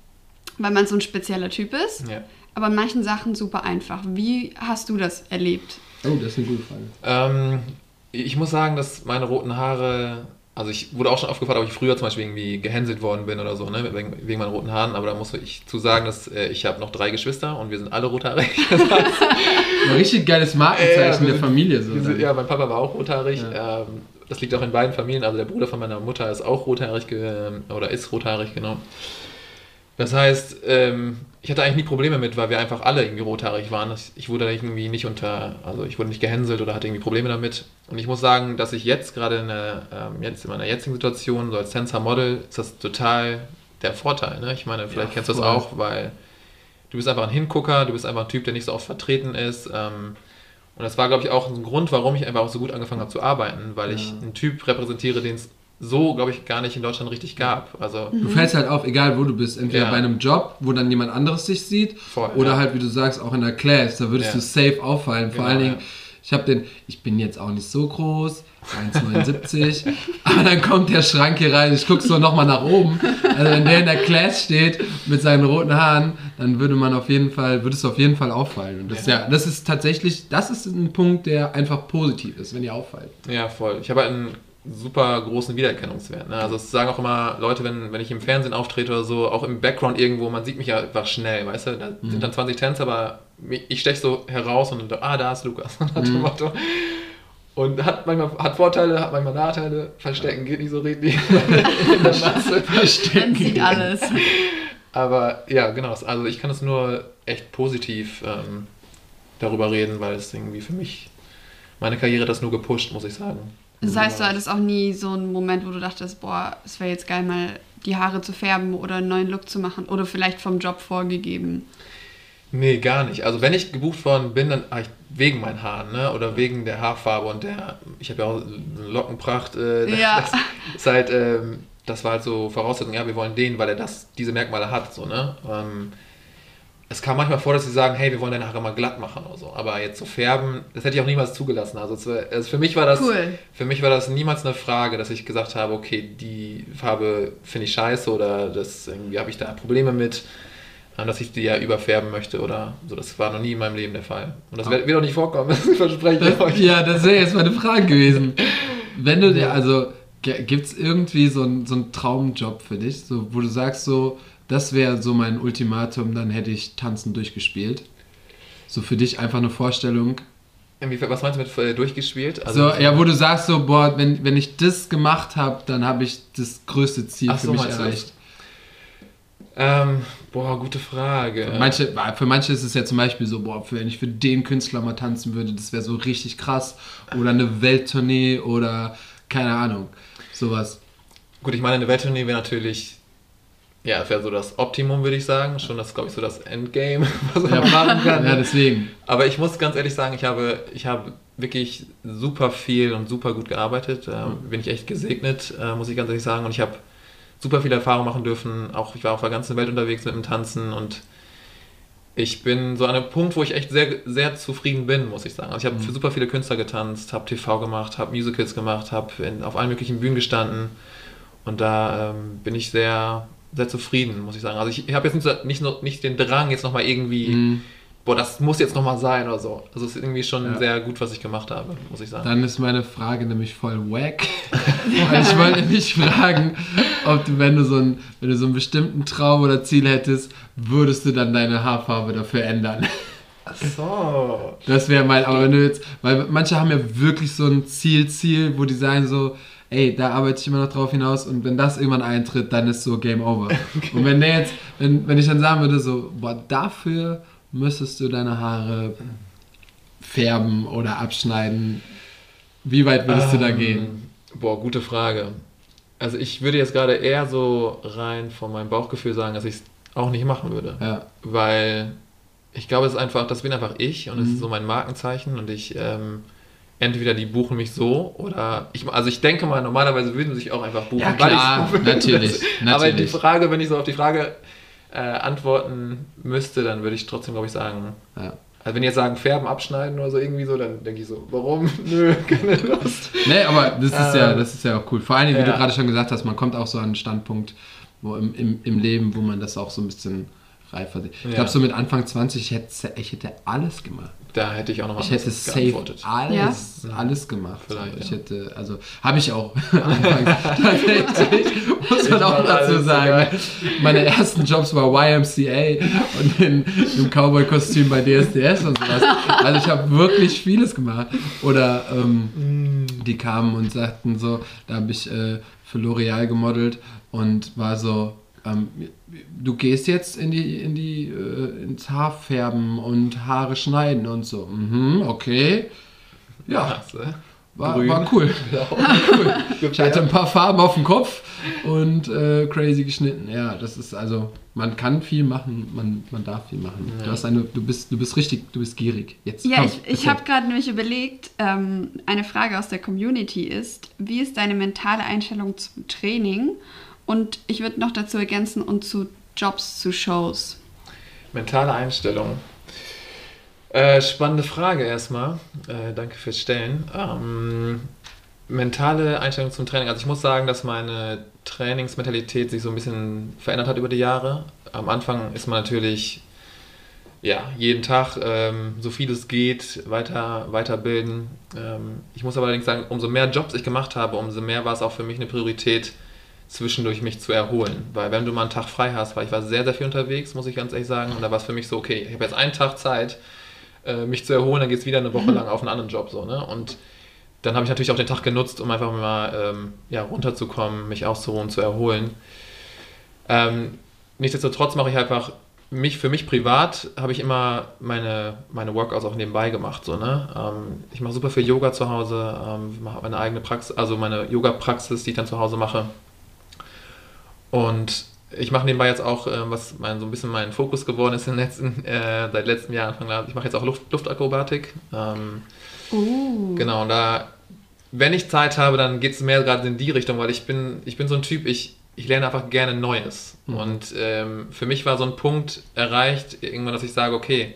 [SPEAKER 2] weil man so ein spezieller Typ ist,
[SPEAKER 1] ja.
[SPEAKER 2] aber in manchen Sachen super einfach. Wie hast du das erlebt?
[SPEAKER 3] Oh, das ist eine gute Frage.
[SPEAKER 1] Ähm, ich muss sagen, dass meine roten Haare, also ich wurde auch schon aufgefallen, ob ich früher zum Beispiel irgendwie gehänselt worden bin oder so, ne, wegen, wegen meinen roten Haaren, aber da muss ich zu sagen, dass äh, ich habe noch drei Geschwister und wir sind alle rothaarig. <laughs>
[SPEAKER 3] Ein richtig geiles Markenzeichen
[SPEAKER 1] wir
[SPEAKER 3] der
[SPEAKER 1] sind-
[SPEAKER 3] Familie. So
[SPEAKER 1] sind, ja, mein Papa war auch rothaarig.
[SPEAKER 3] Ja.
[SPEAKER 1] Ähm, das liegt auch in beiden Familien. Also der Bruder von meiner Mutter ist auch rothaarig oder ist rothaarig, genau. Das heißt, ähm, ich hatte eigentlich nie Probleme mit, weil wir einfach alle irgendwie rothaarig waren. Ich wurde da irgendwie nicht unter, also ich wurde nicht gehänselt oder hatte irgendwie Probleme damit. Und ich muss sagen, dass ich jetzt gerade in, der, ähm, jetzt in meiner jetzigen Situation, so als Sensor Model, ist das total der Vorteil. Ne? Ich meine, vielleicht
[SPEAKER 3] Ja,
[SPEAKER 1] kennst du das auch, weil du bist einfach ein Hingucker, du bist einfach ein Typ, der nicht so oft vertreten ist. Ähm, und das war, glaube ich, auch ein Grund, warum ich einfach auch so gut angefangen habe zu arbeiten, weil ich
[SPEAKER 3] Ja.
[SPEAKER 1] einen Typ repräsentiere, den es so, glaube ich, gar nicht in Deutschland richtig gab. Also,
[SPEAKER 3] Du fällst halt auf, egal wo du bist. Entweder
[SPEAKER 1] Ja.
[SPEAKER 3] bei einem Job, wo dann jemand anderes dich sieht,
[SPEAKER 1] Voll,
[SPEAKER 3] oder
[SPEAKER 1] ja.
[SPEAKER 3] halt, wie du sagst, auch in der Class. Da würdest
[SPEAKER 1] Ja.
[SPEAKER 3] du safe auffallen. Vor
[SPEAKER 1] Genau,
[SPEAKER 3] allen Dingen,
[SPEAKER 1] ja.
[SPEAKER 3] ich habe den, ich bin jetzt auch nicht so groß, 1,79, <laughs> aber dann kommt der Schrank hier rein, ich gucke so nochmal nach oben. Also wenn der in der Class steht mit seinen roten Haaren, dann würde man auf jeden Fall, würde es auf jeden Fall auffallen. Und das, ja. das ist tatsächlich, das ist ein Punkt, der einfach positiv ist, wenn ihr auffällt.
[SPEAKER 1] ja, voll. Ich habe halt einen super großen Wiedererkennungswert. Ne? Also, es sagen auch immer Leute, wenn, wenn ich im Fernsehen auftrete oder so, auch im Background irgendwo, man sieht mich ja einfach schnell, weißt du? Da
[SPEAKER 3] Mhm.
[SPEAKER 1] sind dann 20 Tänzer, aber ich steche so heraus und ah, da ist Lukas. <laughs>
[SPEAKER 3] Mhm.
[SPEAKER 1] Und hat manchmal hat Vorteile, hat manchmal Nachteile. Verstecken geht nicht so richtig <laughs> in der Masse.
[SPEAKER 2] Man sieht alles.
[SPEAKER 1] Aber ja, genau. Also ich kann es nur echt positiv ähm, darüber reden, weil es irgendwie für mich, meine Karriere hat das nur gepusht, muss ich sagen.
[SPEAKER 2] Das heißt, du hattest auch nie so einen Moment, wo du dachtest, boah, es wäre jetzt geil, mal die Haare zu färben oder einen neuen Look zu machen oder vielleicht vom Job vorgegeben.
[SPEAKER 1] Nee, gar nicht. Also wenn ich gebucht worden bin, dann ah, ich, wegen meinen Haaren, ne? Oder wegen der Haarfarbe und der, ich habe ja auch Lockenpracht. Äh, <laughs>
[SPEAKER 2] Ja.
[SPEAKER 1] Das, ist halt, ähm, das war halt so Voraussetzung, ja, wir wollen den, weil er das, diese Merkmale hat, so, ne? Ähm, es kam manchmal vor, dass sie sagen, hey, wir wollen deine Haare mal glatt machen oder so. Aber jetzt so färben, das hätte ich auch niemals zugelassen. Also, also für mich war das,
[SPEAKER 2] Cool.
[SPEAKER 1] für mich war das niemals eine Frage, dass ich gesagt habe, okay, die Farbe finde ich scheiße oder das irgendwie habe ich da Probleme mit, äh, dass ich die ja überfärben möchte oder so. Das war noch nie in meinem Leben der Fall. Und das wird, wird auch nicht vorkommen, <laughs> das verspreche ich euch.
[SPEAKER 3] Ja, das wäre jetzt meine Frage gewesen. Wenn du dir, also, gibt es irgendwie so einen so einen Traumjob für dich, so, wo du sagst, so, das wäre so mein Ultimatum, dann hätte ich Tanzen durchgespielt. So für dich einfach eine Vorstellung.
[SPEAKER 1] Inwiefern, was meinst du mit äh, durchgespielt?
[SPEAKER 3] so, ja, wo du sagst, so, boah, wenn, wenn ich das gemacht habe, dann habe ich das größte Ziel
[SPEAKER 1] Ach
[SPEAKER 3] für
[SPEAKER 1] so,
[SPEAKER 3] mich erreicht.
[SPEAKER 1] Ähm, boah, gute Frage.
[SPEAKER 3] Manche, für manche ist es ja zum Beispiel so, boah, wenn ich für den Künstler mal tanzen würde, das wäre so richtig krass. Oder eine Welttournee oder keine Ahnung, sowas.
[SPEAKER 1] Gut, ich meine, eine Welttournee wäre natürlich, ja, das wäre so das Optimum, würde ich sagen. Schon das, glaube ich, so das Endgame, <laughs> was man
[SPEAKER 3] Ja.
[SPEAKER 1] machen kann.
[SPEAKER 3] Ja, deswegen.
[SPEAKER 1] Aber ich muss ganz ehrlich sagen, ich habe, ich habe wirklich super viel und super gut gearbeitet. Äh, bin ich echt gesegnet, äh, muss ich ganz ehrlich sagen. Und ich habe super viele Erfahrungen machen dürfen. Auch ich war auf der ganzen Welt unterwegs mit dem Tanzen und ich bin so an einem Punkt, wo ich echt sehr, sehr zufrieden bin, muss ich sagen. Also ich habe für super viele Künstler getanzt, habe TV gemacht, habe Musicals gemacht, habe auf allen möglichen Bühnen gestanden und da ähm, bin ich sehr, sehr zufrieden, muss ich sagen. Also ich, ich habe jetzt nicht, nicht, noch- nicht den Drang, jetzt nochmal irgendwie,
[SPEAKER 3] Mhm.
[SPEAKER 1] boah, das muss jetzt nochmal sein oder so. Also es ist irgendwie schon
[SPEAKER 3] Ja.
[SPEAKER 1] sehr gut, was ich gemacht habe, muss ich sagen.
[SPEAKER 3] Dann ist meine Frage nämlich voll wack. Weil <laughs> ich wollte mich fragen, ob du, wenn du so einen, wenn du so einen bestimmten Traum oder Ziel hättest, würdest du dann deine Haarfarbe dafür ändern?
[SPEAKER 1] Ach so.
[SPEAKER 3] Das wäre mein, aber wenn du jetzt, weil manche haben ja wirklich so ein Ziel, Ziel, wo die sagen so, ey, da arbeite ich immer noch drauf hinaus und wenn das irgendwann eintritt, dann ist so Game Over. <laughs> Und wenn der jetzt, wenn, wenn ich dann sagen würde so, boah, dafür müsstest du deine Haare färben oder abschneiden, wie weit würdest du da
[SPEAKER 1] Ähm,
[SPEAKER 3] gehen?
[SPEAKER 1] Boah, gute Frage. Also ich würde jetzt gerade eher so rein von meinem Bauchgefühl sagen, dass ich es auch nicht machen würde.
[SPEAKER 3] Ja.
[SPEAKER 1] Weil ich glaube, es ist einfach, das bin einfach ich und es
[SPEAKER 3] Mhm.
[SPEAKER 1] ist so mein Markenzeichen und ich ähm, entweder die buchen mich so oder ich, also ich denke mal, normalerweise würden sie sich auch einfach buchen.
[SPEAKER 3] Ja,
[SPEAKER 1] weil
[SPEAKER 3] klar,
[SPEAKER 1] so finde.
[SPEAKER 3] natürlich, <laughs>
[SPEAKER 1] Aber die
[SPEAKER 3] natürlich.
[SPEAKER 1] Frage, wenn ich so auf die Frage äh, antworten müsste, dann würde ich trotzdem, glaube ich, sagen,
[SPEAKER 3] Ja.
[SPEAKER 1] also wenn die jetzt sagen, färben, abschneiden oder so irgendwie so, dann denke ich so, warum? <laughs> Nö, keine Lust.
[SPEAKER 3] Nee, aber das ist ja,
[SPEAKER 1] Ähm,
[SPEAKER 3] das ist ja auch cool. Vor allem, wie du
[SPEAKER 1] ja.
[SPEAKER 3] gerade schon gesagt hast, man kommt auch so an einen Standpunkt wo im, im, im Leben, wo man das auch so ein bisschen reifer sieht. Ich glaube, so mit Anfang 20, ich hätte, ich hätte alles gemacht.
[SPEAKER 1] Da hätte ich auch noch
[SPEAKER 3] Ich hätte safe alles, alles gemacht.
[SPEAKER 1] Vielleicht,
[SPEAKER 3] ich
[SPEAKER 1] ja.
[SPEAKER 3] hätte, also habe ich auch <laughs> anfangs. <laughs> Tatsächlich, muss man
[SPEAKER 1] Ich
[SPEAKER 3] auch dazu sagen.
[SPEAKER 1] geil.
[SPEAKER 3] Meine ersten Jobs war YMCA und in, im Cowboy-Kostüm bei DSDS und sowas. Also ich habe wirklich vieles gemacht. Oder ähm, die kamen und sagten so, da habe ich äh, für L'Oreal gemodelt und war so, ähm, du gehst jetzt in die, in die, äh, ins Haarfärben und Haare schneiden und so. Mhm, okay. Ja,
[SPEAKER 1] ne?
[SPEAKER 3] war,
[SPEAKER 1] Grün.
[SPEAKER 3] war cool. <laughs>
[SPEAKER 1] Blau.
[SPEAKER 3] cool. Ich hatte ein paar Farben auf dem Kopf und äh, crazy geschnitten. Ja, das ist also, man kann viel machen, man, man darf viel machen. Du,
[SPEAKER 1] Ja.
[SPEAKER 3] hast eine, du, bist, du bist richtig, du bist gierig. Jetzt,
[SPEAKER 2] Ja,
[SPEAKER 3] komm,
[SPEAKER 2] ich, ich habe gerade nämlich überlegt, ähm, eine Frage aus der Community ist, wie ist deine mentale Einstellung zum Training? Und ich würde noch dazu ergänzen und zu Jobs, zu Shows.
[SPEAKER 1] Mentale Einstellung. Äh, spannende Frage erstmal. Äh, danke fürs Stellen. Ähm, mentale Einstellung zum Training. Also ich muss sagen, dass meine Trainingsmentalität sich so ein bisschen verändert hat über die Jahre. Am Anfang ist man natürlich ja, jeden Tag ähm, so viel es geht weiter weiterbilden. Ähm, ich muss aber allerdings sagen, umso mehr Jobs ich gemacht habe, umso mehr war es auch für mich eine Priorität, zwischendurch mich zu erholen. Weil wenn du mal einen Tag frei hast, weil ich war sehr, sehr viel unterwegs, muss ich ganz ehrlich sagen, und da war es für mich so, okay, ich habe jetzt einen Tag Zeit, äh, mich zu erholen, dann geht es wieder eine Woche lang auf einen anderen Job. So, ne? Und dann habe ich natürlich auch den Tag genutzt, um einfach mal ähm, ja, runterzukommen, mich auszuruhen, zu erholen. Ähm, nichtsdestotrotz mache ich einfach mich für mich privat habe ich immer meine, meine Workouts auch nebenbei gemacht. So, ne? Ähm, ich mache super viel Yoga zu Hause, ähm, mache meine eigene Praxis, also meine Yoga-Praxis, die ich dann zu Hause mache. Und ich mache nebenbei jetzt auch, äh, was mein, so ein bisschen mein Fokus geworden ist in den letzten, <laughs> äh, seit letztem Jahr Anfang an, ich mache jetzt auch Luft, Luftakrobatik. Ähm,
[SPEAKER 2] Uh.
[SPEAKER 1] Genau, und da, wenn ich Zeit habe, dann geht es mehr gerade in die Richtung, weil ich bin, ich bin so ein Typ, ich, ich lerne einfach gerne Neues.
[SPEAKER 3] Mhm.
[SPEAKER 1] Und ähm, für mich war so ein Punkt erreicht, irgendwann, dass ich sage, okay,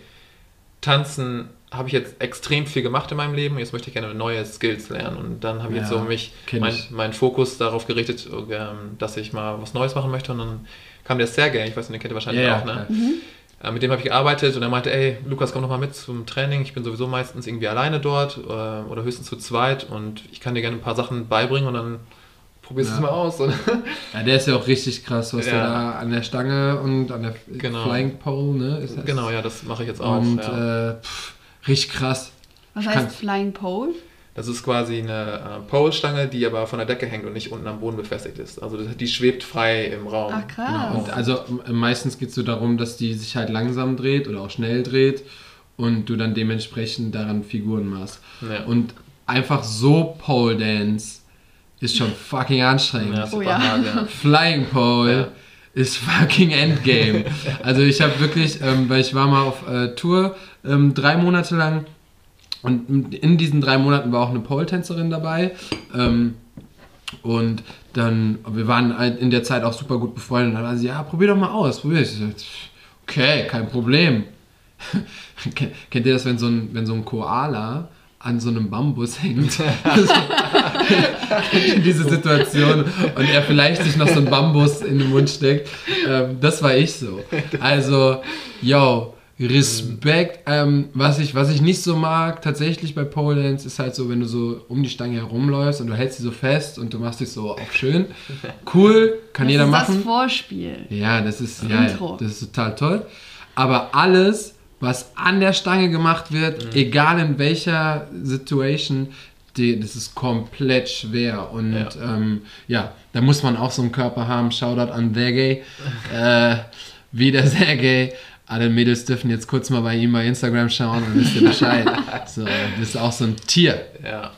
[SPEAKER 1] tanzen habe ich jetzt extrem viel gemacht in meinem Leben, jetzt möchte ich gerne neue Skills lernen. Und dann habe ich jetzt
[SPEAKER 3] Ja,
[SPEAKER 1] so mich, mein, meinen Fokus darauf gerichtet, ähm, dass ich mal was Neues machen möchte. Und dann kam der Sergej, ich weiß nicht, den kennt ihr wahrscheinlich
[SPEAKER 3] Ja,
[SPEAKER 1] auch, ne?
[SPEAKER 3] klar.
[SPEAKER 1] Äh, Mit dem habe ich gearbeitet und er meinte, ey, Lukas, komm doch mal mit zum Training. Ich bin sowieso meistens irgendwie alleine dort äh, oder höchstens zu zweit und ich kann dir gerne ein paar Sachen beibringen und dann probierst du
[SPEAKER 3] Ja.
[SPEAKER 1] es mal aus. Und <laughs>
[SPEAKER 3] Ja, der ist ja auch richtig krass, was
[SPEAKER 1] Ja.
[SPEAKER 3] der da an der Stange und an der
[SPEAKER 1] Genau.
[SPEAKER 3] Flying Pole, ne? Ist das?
[SPEAKER 1] genau, ja, das mache ich jetzt auch.
[SPEAKER 3] Und
[SPEAKER 1] ja.
[SPEAKER 3] äh, pff, richtig krass.
[SPEAKER 2] Was heißt Flying Pole?
[SPEAKER 1] Das ist quasi eine äh, Pole-Stange, die aber von der Decke hängt und nicht unten am Boden befestigt ist. Also das- die schwebt frei im Raum.
[SPEAKER 2] Ach krass.
[SPEAKER 3] Und also meistens geht es so darum, dass die sich halt langsam dreht oder auch schnell dreht und du dann dementsprechend daran Figuren machst.
[SPEAKER 1] Ja.
[SPEAKER 3] Und einfach so Pole Dance ist schon fucking anstrengend.
[SPEAKER 1] ja, super
[SPEAKER 2] Oh ja.
[SPEAKER 1] hart, ja.
[SPEAKER 3] Flying Pole
[SPEAKER 1] Ja.
[SPEAKER 3] Ist fucking Endgame. also ich habe wirklich, ähm, weil ich war mal auf äh, Tour ähm, drei Monate lang und in diesen drei Monaten war auch eine Pole-Tänzerin dabei. Ähm, Und dann, wir waren in der Zeit auch super gut befreundet. Und dann war sie, ja, probier doch mal aus, probier. Ich okay, kein Problem. <laughs> Kennt ihr das, wenn so ein, wenn so ein Koala an so einem Bambus hängt? <laughs> Diese Situation und er vielleicht sich noch so ein Bambus in den Mund steckt. Ähm, das war ich so. Also, yo, Respekt. Ähm, was, ich, was ich nicht so mag, tatsächlich bei Pole Dance, ist halt so, wenn du so um die Stange herumläufst und du hältst sie so fest und du machst dich so auf schön. Cool, kann
[SPEAKER 2] das
[SPEAKER 3] jeder
[SPEAKER 2] ist
[SPEAKER 3] machen.
[SPEAKER 2] das Vorspiel.
[SPEAKER 3] Ja, das ist,
[SPEAKER 2] Das
[SPEAKER 3] ja,
[SPEAKER 2] Intro.
[SPEAKER 3] das ist total toll. Aber alles, was an der Stange gemacht wird, egal in welcher Situation, die, das ist komplett schwer. Und
[SPEAKER 1] Ja.
[SPEAKER 3] ähm, ja, da muss man auch so einen Körper haben. Shoutout an Sergey. äh, wie der <laughs> Sergey. Alle Mädels dürfen jetzt kurz mal bei ihm bei Instagram schauen und wisst ihr Bescheid. <laughs> so, das ist auch so ein Tier.
[SPEAKER 1] Ja.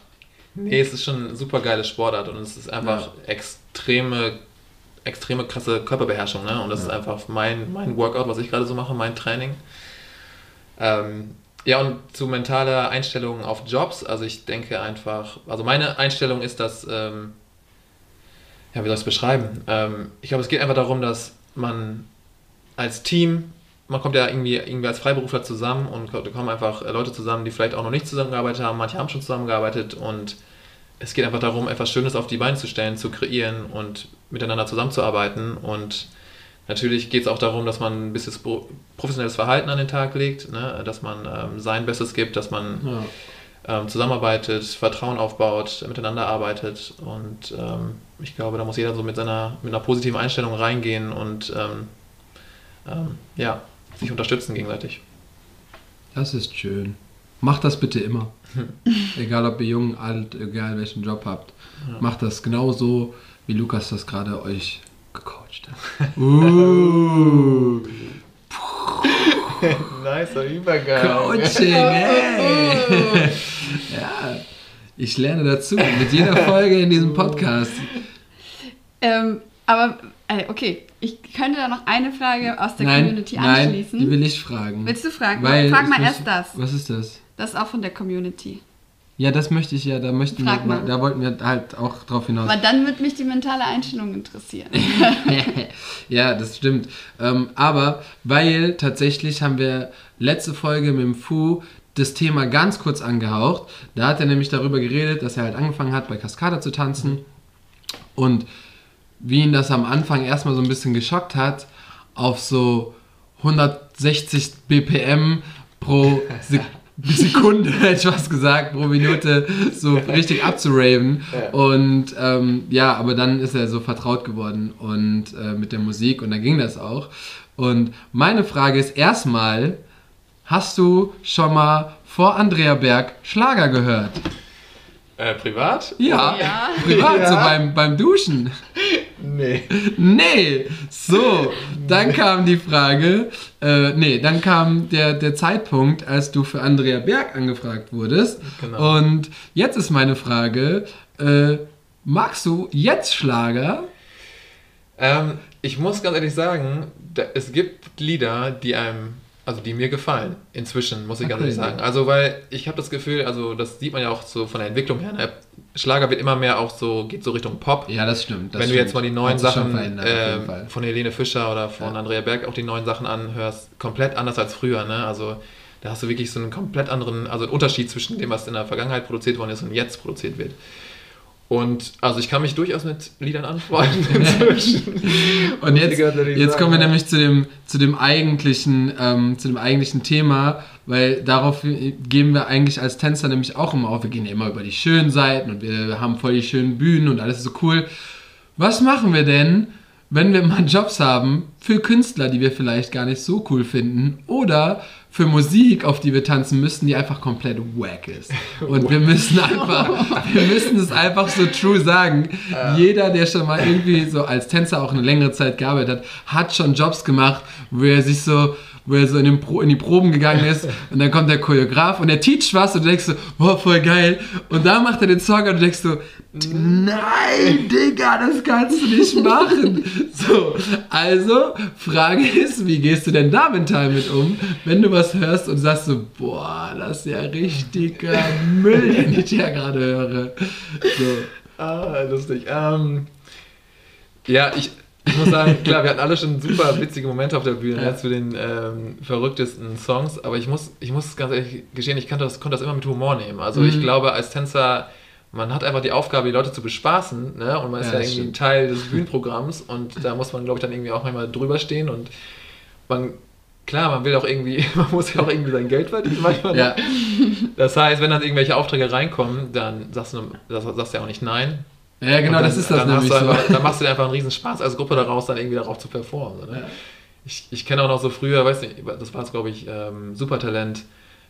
[SPEAKER 1] Nee, es ist schon eine super geile Sportart und es ist einfach extreme, extreme krasse Körperbeherrschung, ne? Und das ist einfach mein, mein Workout, was ich gerade so mache, mein Training. Ähm, ja, und zu mentaler Einstellung auf Jobs, also ich denke einfach, also meine Einstellung ist, dass, ähm, ja, wie soll ich es beschreiben? Ähm, ich glaube, es geht einfach darum, dass man als Team, man kommt ja irgendwie, irgendwie als Freiberufler zusammen und da kommen einfach Leute zusammen, die vielleicht auch noch nicht zusammengearbeitet haben, manche haben schon zusammengearbeitet und es geht einfach darum, etwas Schönes auf die Beine zu stellen, zu kreieren und miteinander zusammenzuarbeiten und natürlich geht es auch darum, dass man ein bisschen pro- professionelles Verhalten an den Tag legt, ne? dass man ähm, sein Bestes gibt, dass man
[SPEAKER 3] Ja.
[SPEAKER 1] ähm, zusammenarbeitet, Vertrauen aufbaut, miteinander arbeitet und ähm, ich glaube, da muss jeder so mit seiner mit einer positiven Einstellung reingehen und ähm, ähm, ja, sich unterstützen gegenseitig.
[SPEAKER 3] Das ist schön. Macht das bitte immer. <laughs> Egal ob ihr jung, alt, egal welchen Job habt. Macht das genauso, wie Lukas das gerade euch gecoacht. Uh, <laughs>
[SPEAKER 1] Nicer Übergang.
[SPEAKER 3] Coaching, <laughs> ey. ja, ich lerne dazu mit jeder Folge in diesem Podcast.
[SPEAKER 2] Ähm, aber, äh, okay, ich könnte da noch eine Frage aus der
[SPEAKER 3] nein,
[SPEAKER 2] Community
[SPEAKER 3] nein,
[SPEAKER 2] anschließen.
[SPEAKER 3] die will ich fragen.
[SPEAKER 2] Willst du fragen?
[SPEAKER 3] Weil
[SPEAKER 2] Frag mal erst das.
[SPEAKER 3] Was ist das?
[SPEAKER 2] Das ist auch von der Community.
[SPEAKER 3] Ja, das möchte ich ja, da möchten wir,
[SPEAKER 2] Frag mal.
[SPEAKER 3] da wollten wir halt auch drauf hinaus.
[SPEAKER 2] Aber dann wird mich die mentale Einstellung interessieren. <laughs>
[SPEAKER 3] ja, das stimmt. Ähm, aber weil tatsächlich haben wir letzte Folge mit dem Fu das Thema ganz kurz angehaucht. Da hat er nämlich darüber geredet, dass er halt angefangen hat, bei Cascada zu tanzen. Und wie ihn das am Anfang erstmal so ein bisschen geschockt hat, auf so 160 BPM pro <laughs> <laughs> Sek Sekunde, <laughs> hätte ich was gesagt, pro Minute so richtig abzuraven.
[SPEAKER 1] Ja.
[SPEAKER 3] Und ähm, ja, aber dann ist er so vertraut geworden und äh, mit der Musik und dann ging das auch. Und meine Frage ist erstmal, hast du schon mal vor Andrea Berg Schlager gehört?
[SPEAKER 1] Äh, privat?
[SPEAKER 3] Ja,
[SPEAKER 2] Ja.
[SPEAKER 3] privat,
[SPEAKER 1] Ja.
[SPEAKER 3] so beim, beim Duschen. <laughs>
[SPEAKER 1] Nee.
[SPEAKER 3] Nee, so, dann kam die Frage, äh, nee, dann kam der, der Zeitpunkt, als du für Andrea Berg angefragt wurdest.
[SPEAKER 1] Genau.
[SPEAKER 3] Und jetzt ist meine Frage, äh, magst du jetzt Schlager?
[SPEAKER 1] Ähm, ich muss ganz ehrlich sagen, da, es gibt Lieder, die einem, also die mir gefallen. Inzwischen, muss ich ganz
[SPEAKER 3] Okay.
[SPEAKER 1] ehrlich sagen. Also, weil ich habe das Gefühl, also das sieht man ja auch so von der Entwicklung her. Schlager wird immer mehr auch so, geht so Richtung Pop.
[SPEAKER 3] Ja, das stimmt. Das
[SPEAKER 1] Wenn du jetzt mal die neuen Sachen ähm, von Helene Fischer oder von
[SPEAKER 3] Ja.
[SPEAKER 1] Andrea Berg auch die neuen Sachen anhörst, komplett anders als früher. Ne? Also da hast du wirklich so einen komplett anderen, also einen Unterschied zwischen dem, was in der Vergangenheit produziert worden ist und jetzt produziert wird. Und also ich kann mich durchaus mit Liedern anfreunden <laughs> inzwischen.
[SPEAKER 3] Und jetzt, jetzt kommen wir nämlich zu dem, zu dem eigentlichen, ähm, zu dem eigentlichen Thema, weil darauf gehen wir eigentlich als Tänzer nämlich auch immer auf. Wir gehen ja immer über die schönen Seiten und wir haben voll die schönen Bühnen und alles ist so cool. Was machen wir denn, wenn wir mal Jobs haben für Künstler, die wir vielleicht gar nicht so cool finden oder für Musik, auf die wir tanzen müssen, die einfach komplett wack ist. Und wir müssen einfach, <laughs> wir müssen es einfach so true sagen. Jeder, der schon mal irgendwie so als Tänzer auch eine längere Zeit gearbeitet hat, hat schon Jobs gemacht, wo er sich so, wo er so in, Pro, in die Proben gegangen ist <laughs> und dann kommt der Choreograf und er teacht was und du denkst so, boah, voll geil. Und da macht er den Song und du denkst so, nein, Digga, das kannst du nicht machen. <laughs> So, also, Frage ist, wie gehst du denn da mental mit um, wenn du was hörst und sagst so, boah, das ist ja richtiger Müll, den ich ja gerade höre. So.
[SPEAKER 1] Ah, lustig. Ähm, ja, ich, ich muss sagen, klar, wir hatten alle schon super witzige Momente auf der Bühne
[SPEAKER 3] Ja.
[SPEAKER 1] ja. zu den ähm, verrücktesten Songs, aber ich muss, ich muss ganz ehrlich gestehen, ich konnte das, konnte das immer mit Humor nehmen. Also
[SPEAKER 3] Mhm.
[SPEAKER 1] ich glaube, als Tänzer, man hat einfach die Aufgabe, die Leute zu bespaßen, ne? Und man ist
[SPEAKER 3] Ja,
[SPEAKER 1] ja, irgendwie
[SPEAKER 3] stimmt.
[SPEAKER 1] ein Teil des Bühnenprogramms und da muss man, glaube ich, dann irgendwie auch manchmal drüber stehen und man, klar, man will auch irgendwie, <laughs> man muss ja auch irgendwie sein Geld verdienen manchmal. ne?
[SPEAKER 3] Ja,
[SPEAKER 1] Das heißt, wenn dann irgendwelche Aufträge reinkommen, dann sagst du, sagst du ja auch nicht nein.
[SPEAKER 3] Ja genau,
[SPEAKER 1] Und
[SPEAKER 3] das
[SPEAKER 1] dann-
[SPEAKER 3] ist das
[SPEAKER 1] dann
[SPEAKER 3] nämlich so.
[SPEAKER 1] einfach, Dann machst du dir einfach einen riesen Spaß als Gruppe daraus, dann irgendwie darauf zu performen. So, ne?
[SPEAKER 3] Ja.
[SPEAKER 1] Ich, ich kenne auch noch so früher, weiß nicht, das war es glaube ich, ähm, Supertalent.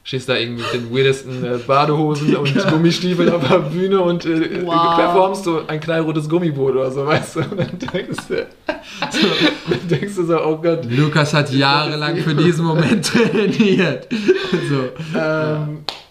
[SPEAKER 1] Stehst da irgendwie mit den weirdesten äh, Badehosen und Gummistiefeln auf der Bühne und äh,
[SPEAKER 2] Wow.
[SPEAKER 1] performst so ein knallrotes Gummiboot oder so, weißt du? Und dann denkst du, so, dann denkst du so, oh Gott.
[SPEAKER 3] Lukas hat jahrelang für diesen Moment <laughs> trainiert. So.
[SPEAKER 1] Ähm, ja,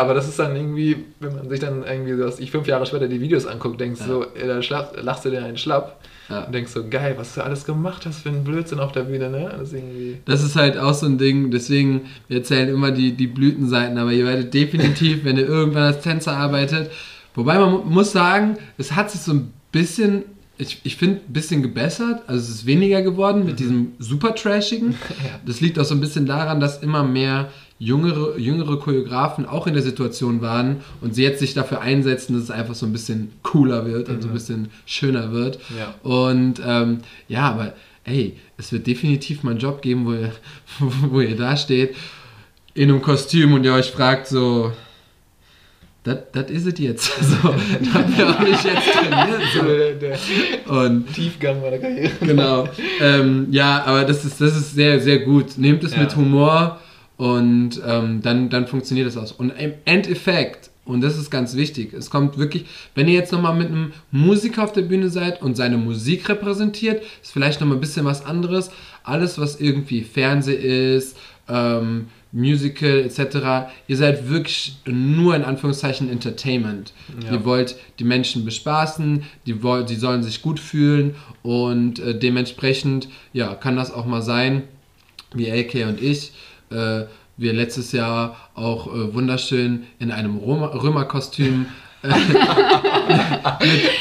[SPEAKER 1] aber das ist dann irgendwie, wenn man sich dann irgendwie, so, dass ich fünf Jahre später die Videos anguckt, denkst
[SPEAKER 3] Ja.
[SPEAKER 1] so, ey, da schlapp, lachst du dir einen Schlapp
[SPEAKER 3] Ja.
[SPEAKER 1] und denkst so, geil, was du alles gemacht hast für einen Blödsinn auf der Bühne, ne? Das ist irgendwie.
[SPEAKER 3] Das ist halt auch so ein Ding, deswegen, wir erzählen immer die, die Blütenseiten, aber ihr werdet definitiv, <laughs> wenn ihr irgendwann als Tänzer arbeitet, wobei man mu- muss sagen, es hat sich so ein bisschen, ich, ich finde, ein bisschen gebessert, also es ist weniger geworden mit diesem super Trashigen. <laughs> Das liegt auch so ein bisschen daran, dass immer mehr jüngere, jüngere Choreografen auch in der Situation waren und sie jetzt sich dafür einsetzen, dass es einfach so ein bisschen cooler wird und so ein bisschen schöner wird.
[SPEAKER 1] Ja.
[SPEAKER 3] Und ähm, ja, aber ey, es wird definitiv mal einen Job geben, wo ihr, <laughs> wo ihr da steht, in einem Kostüm und ihr euch fragt so, das ist es jetzt. <laughs> So, da habt ihr auch nicht jetzt trainiert. So. Und
[SPEAKER 1] Tiefgang meiner Karriere.
[SPEAKER 3] genau. Ähm, ja, aber das ist, das ist sehr, sehr gut. Nehmt es
[SPEAKER 1] Ja.
[SPEAKER 3] mit Humor und ähm, dann, dann funktioniert das aus. Und im Endeffekt, und das ist ganz wichtig, es kommt wirklich, wenn ihr jetzt nochmal mit einem Musiker auf der Bühne seid und seine Musik repräsentiert, ist vielleicht nochmal ein bisschen was anderes. Alles, was irgendwie Fernseh ist, ähm, Musical etc., ihr seid wirklich nur in Anführungszeichen Entertainment.
[SPEAKER 1] Ja.
[SPEAKER 3] Ihr wollt die Menschen bespaßen, die, woll- die sollen sich gut fühlen und äh, dementsprechend ja, kann das auch mal sein, wie AK und ich, äh, wir letztes Jahr auch äh, wunderschön in einem Römer- Römerkostüm <laughs>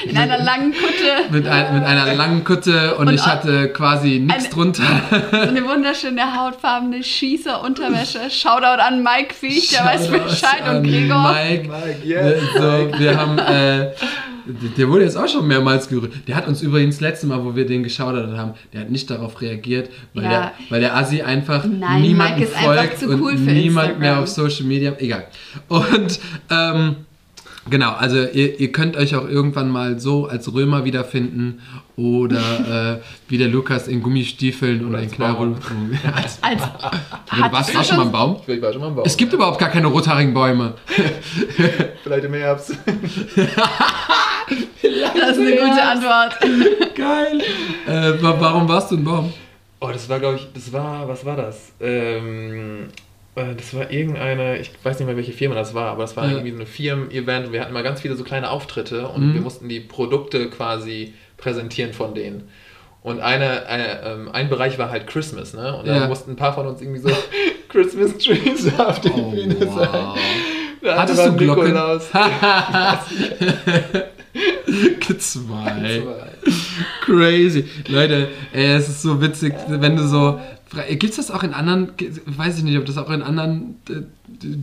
[SPEAKER 2] In einer langen Kutte.
[SPEAKER 3] mit, ein, mit einer langen Kutte und,
[SPEAKER 2] Und
[SPEAKER 3] ich hatte quasi nichts
[SPEAKER 2] eine-
[SPEAKER 3] drunter.
[SPEAKER 2] So eine wunderschöne hautfarbene Schießer-Unterwäsche. <laughs> Shoutout an Mike Viech, der weiß Bescheid
[SPEAKER 3] an
[SPEAKER 2] und Gregor.
[SPEAKER 3] Mike.
[SPEAKER 1] Mike,
[SPEAKER 3] Ne, So, wir haben, äh, <laughs> der wurde jetzt auch schon mehrmals gerührt. Der hat uns übrigens das letzte Mal, wo wir den geschaut haben, der hat nicht darauf reagiert, weil,
[SPEAKER 2] Ja.
[SPEAKER 3] der, weil der Assi einfach
[SPEAKER 2] Nein,
[SPEAKER 3] niemanden
[SPEAKER 2] einfach
[SPEAKER 3] folgt
[SPEAKER 2] zu
[SPEAKER 3] und
[SPEAKER 2] cool für
[SPEAKER 3] niemand mehr
[SPEAKER 2] Instagram.
[SPEAKER 3] auf Social Media. Egal. Und ähm, genau, also ihr, ihr könnt euch auch irgendwann mal so als Römer wiederfinden oder <laughs> äh, wie der Lukas in Gummistiefeln oder,
[SPEAKER 1] Oder
[SPEAKER 3] in. <laughs> Ja, als,
[SPEAKER 2] Als,
[SPEAKER 3] du warst auch schon mal im Baum?
[SPEAKER 1] Ich war schon mal im Bauch.
[SPEAKER 3] Es gibt überhaupt gar keine rothaarigen Bäume. <laughs>
[SPEAKER 1] vielleicht im Herbst.
[SPEAKER 2] Das ist eine gute Antwort.
[SPEAKER 3] Geil. Äh, wa- warum warst du ein Baum?
[SPEAKER 1] Oh, das war, glaube ich, das war, was war das? Ähm, äh, das war irgendeine, ich weiß nicht mehr, welche Firma das war, aber das war
[SPEAKER 3] Ja.
[SPEAKER 1] irgendwie so ein Firmen-Event und wir hatten mal ganz viele so kleine Auftritte und
[SPEAKER 3] Mhm.
[SPEAKER 1] wir mussten die Produkte quasi präsentieren von denen. Und eine, eine, ähm, ein Bereich war halt Christmas, ne? Und dann
[SPEAKER 3] Ja.
[SPEAKER 1] mussten ein paar von uns irgendwie so <laughs> Christmas Trees <laughs> auf der
[SPEAKER 3] Oh,
[SPEAKER 1] Bühne sein. Der eine
[SPEAKER 3] Hattest du Glocken?
[SPEAKER 1] Nikolaus. <laughs> <laughs>
[SPEAKER 3] Zwei. Crazy. Leute, ey, es ist so witzig, wenn du so. Gibt es das auch in anderen, weiß ich nicht, ob das auch in anderen äh,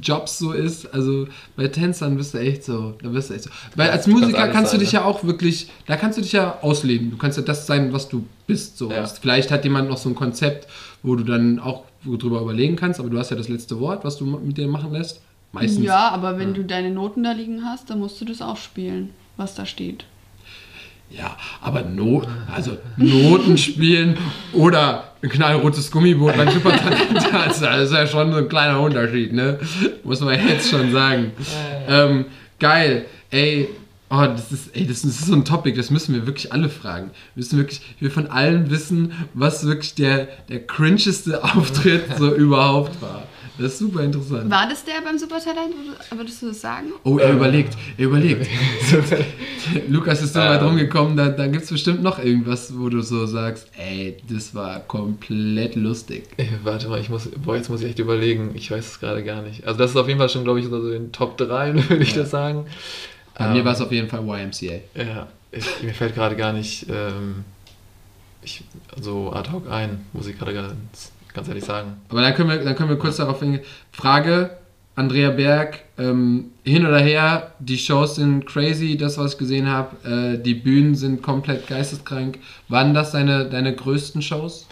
[SPEAKER 3] Jobs so ist. Also bei Tänzern bist du echt so, da bist du echt so. Weil
[SPEAKER 1] Ja,
[SPEAKER 3] als
[SPEAKER 1] kannst
[SPEAKER 3] Musiker
[SPEAKER 1] alles
[SPEAKER 3] kannst du
[SPEAKER 1] sein,
[SPEAKER 3] dich
[SPEAKER 1] ne?
[SPEAKER 3] ja auch wirklich, da kannst du dich ja ausleben. Du kannst ja das sein, was du bist. So.
[SPEAKER 1] Ja.
[SPEAKER 3] Vielleicht hat jemand noch so ein Konzept, wo du dann auch drüber überlegen kannst, aber du hast ja das letzte Wort, was du mit dir machen lässt. Meistens.
[SPEAKER 2] Ja, aber wenn du deine Noten da liegen hast, dann musst du das auch spielen, was da steht.
[SPEAKER 3] Ja, aber no also Noten spielen oder ein knallrotes Gummiboot beim Supertalent, <laughs> das ist ja schon so ein kleiner Unterschied, ne? Muss man jetzt schon sagen. Ähm, geil. Ey, Oh, das ist, ey, das ist so ein Topic, das müssen wir wirklich alle fragen. Wir müssen wirklich, wir von allen wissen, was wirklich der, der cringeste Auftritt so überhaupt war. Das ist super interessant.
[SPEAKER 2] War das der beim Supertalent? Würd- Würdest du das sagen?
[SPEAKER 3] Oh, er überlegt, er überlegt. <laughs> Lukas ist so weit
[SPEAKER 1] Ähm.
[SPEAKER 3] rumgekommen, da, da gibt es bestimmt noch irgendwas, wo du so sagst, ey, das war komplett lustig.
[SPEAKER 1] Ey, warte mal, ich muss, boah, jetzt muss ich echt überlegen. Ich weiß es gerade gar nicht. Also das ist auf jeden Fall schon, glaube ich, so in den Top 3, <laughs> würde ich
[SPEAKER 3] Ja.
[SPEAKER 1] das sagen.
[SPEAKER 3] Bei mir
[SPEAKER 1] Ähm,
[SPEAKER 3] war es auf jeden Fall YMCA.
[SPEAKER 1] Ja, ich, mir fällt gerade gar nicht ähm, ich, so ad hoc ein, muss ich gerade ganz, ganz ehrlich sagen.
[SPEAKER 3] Aber dann können wir, dann können wir kurz darauf hingehen. Frage, Andrea Berg, ähm, hin oder her, die Shows sind crazy, das, was ich gesehen habe. Äh, die Bühnen sind komplett geisteskrank. Waren das deine, deine größten Shows?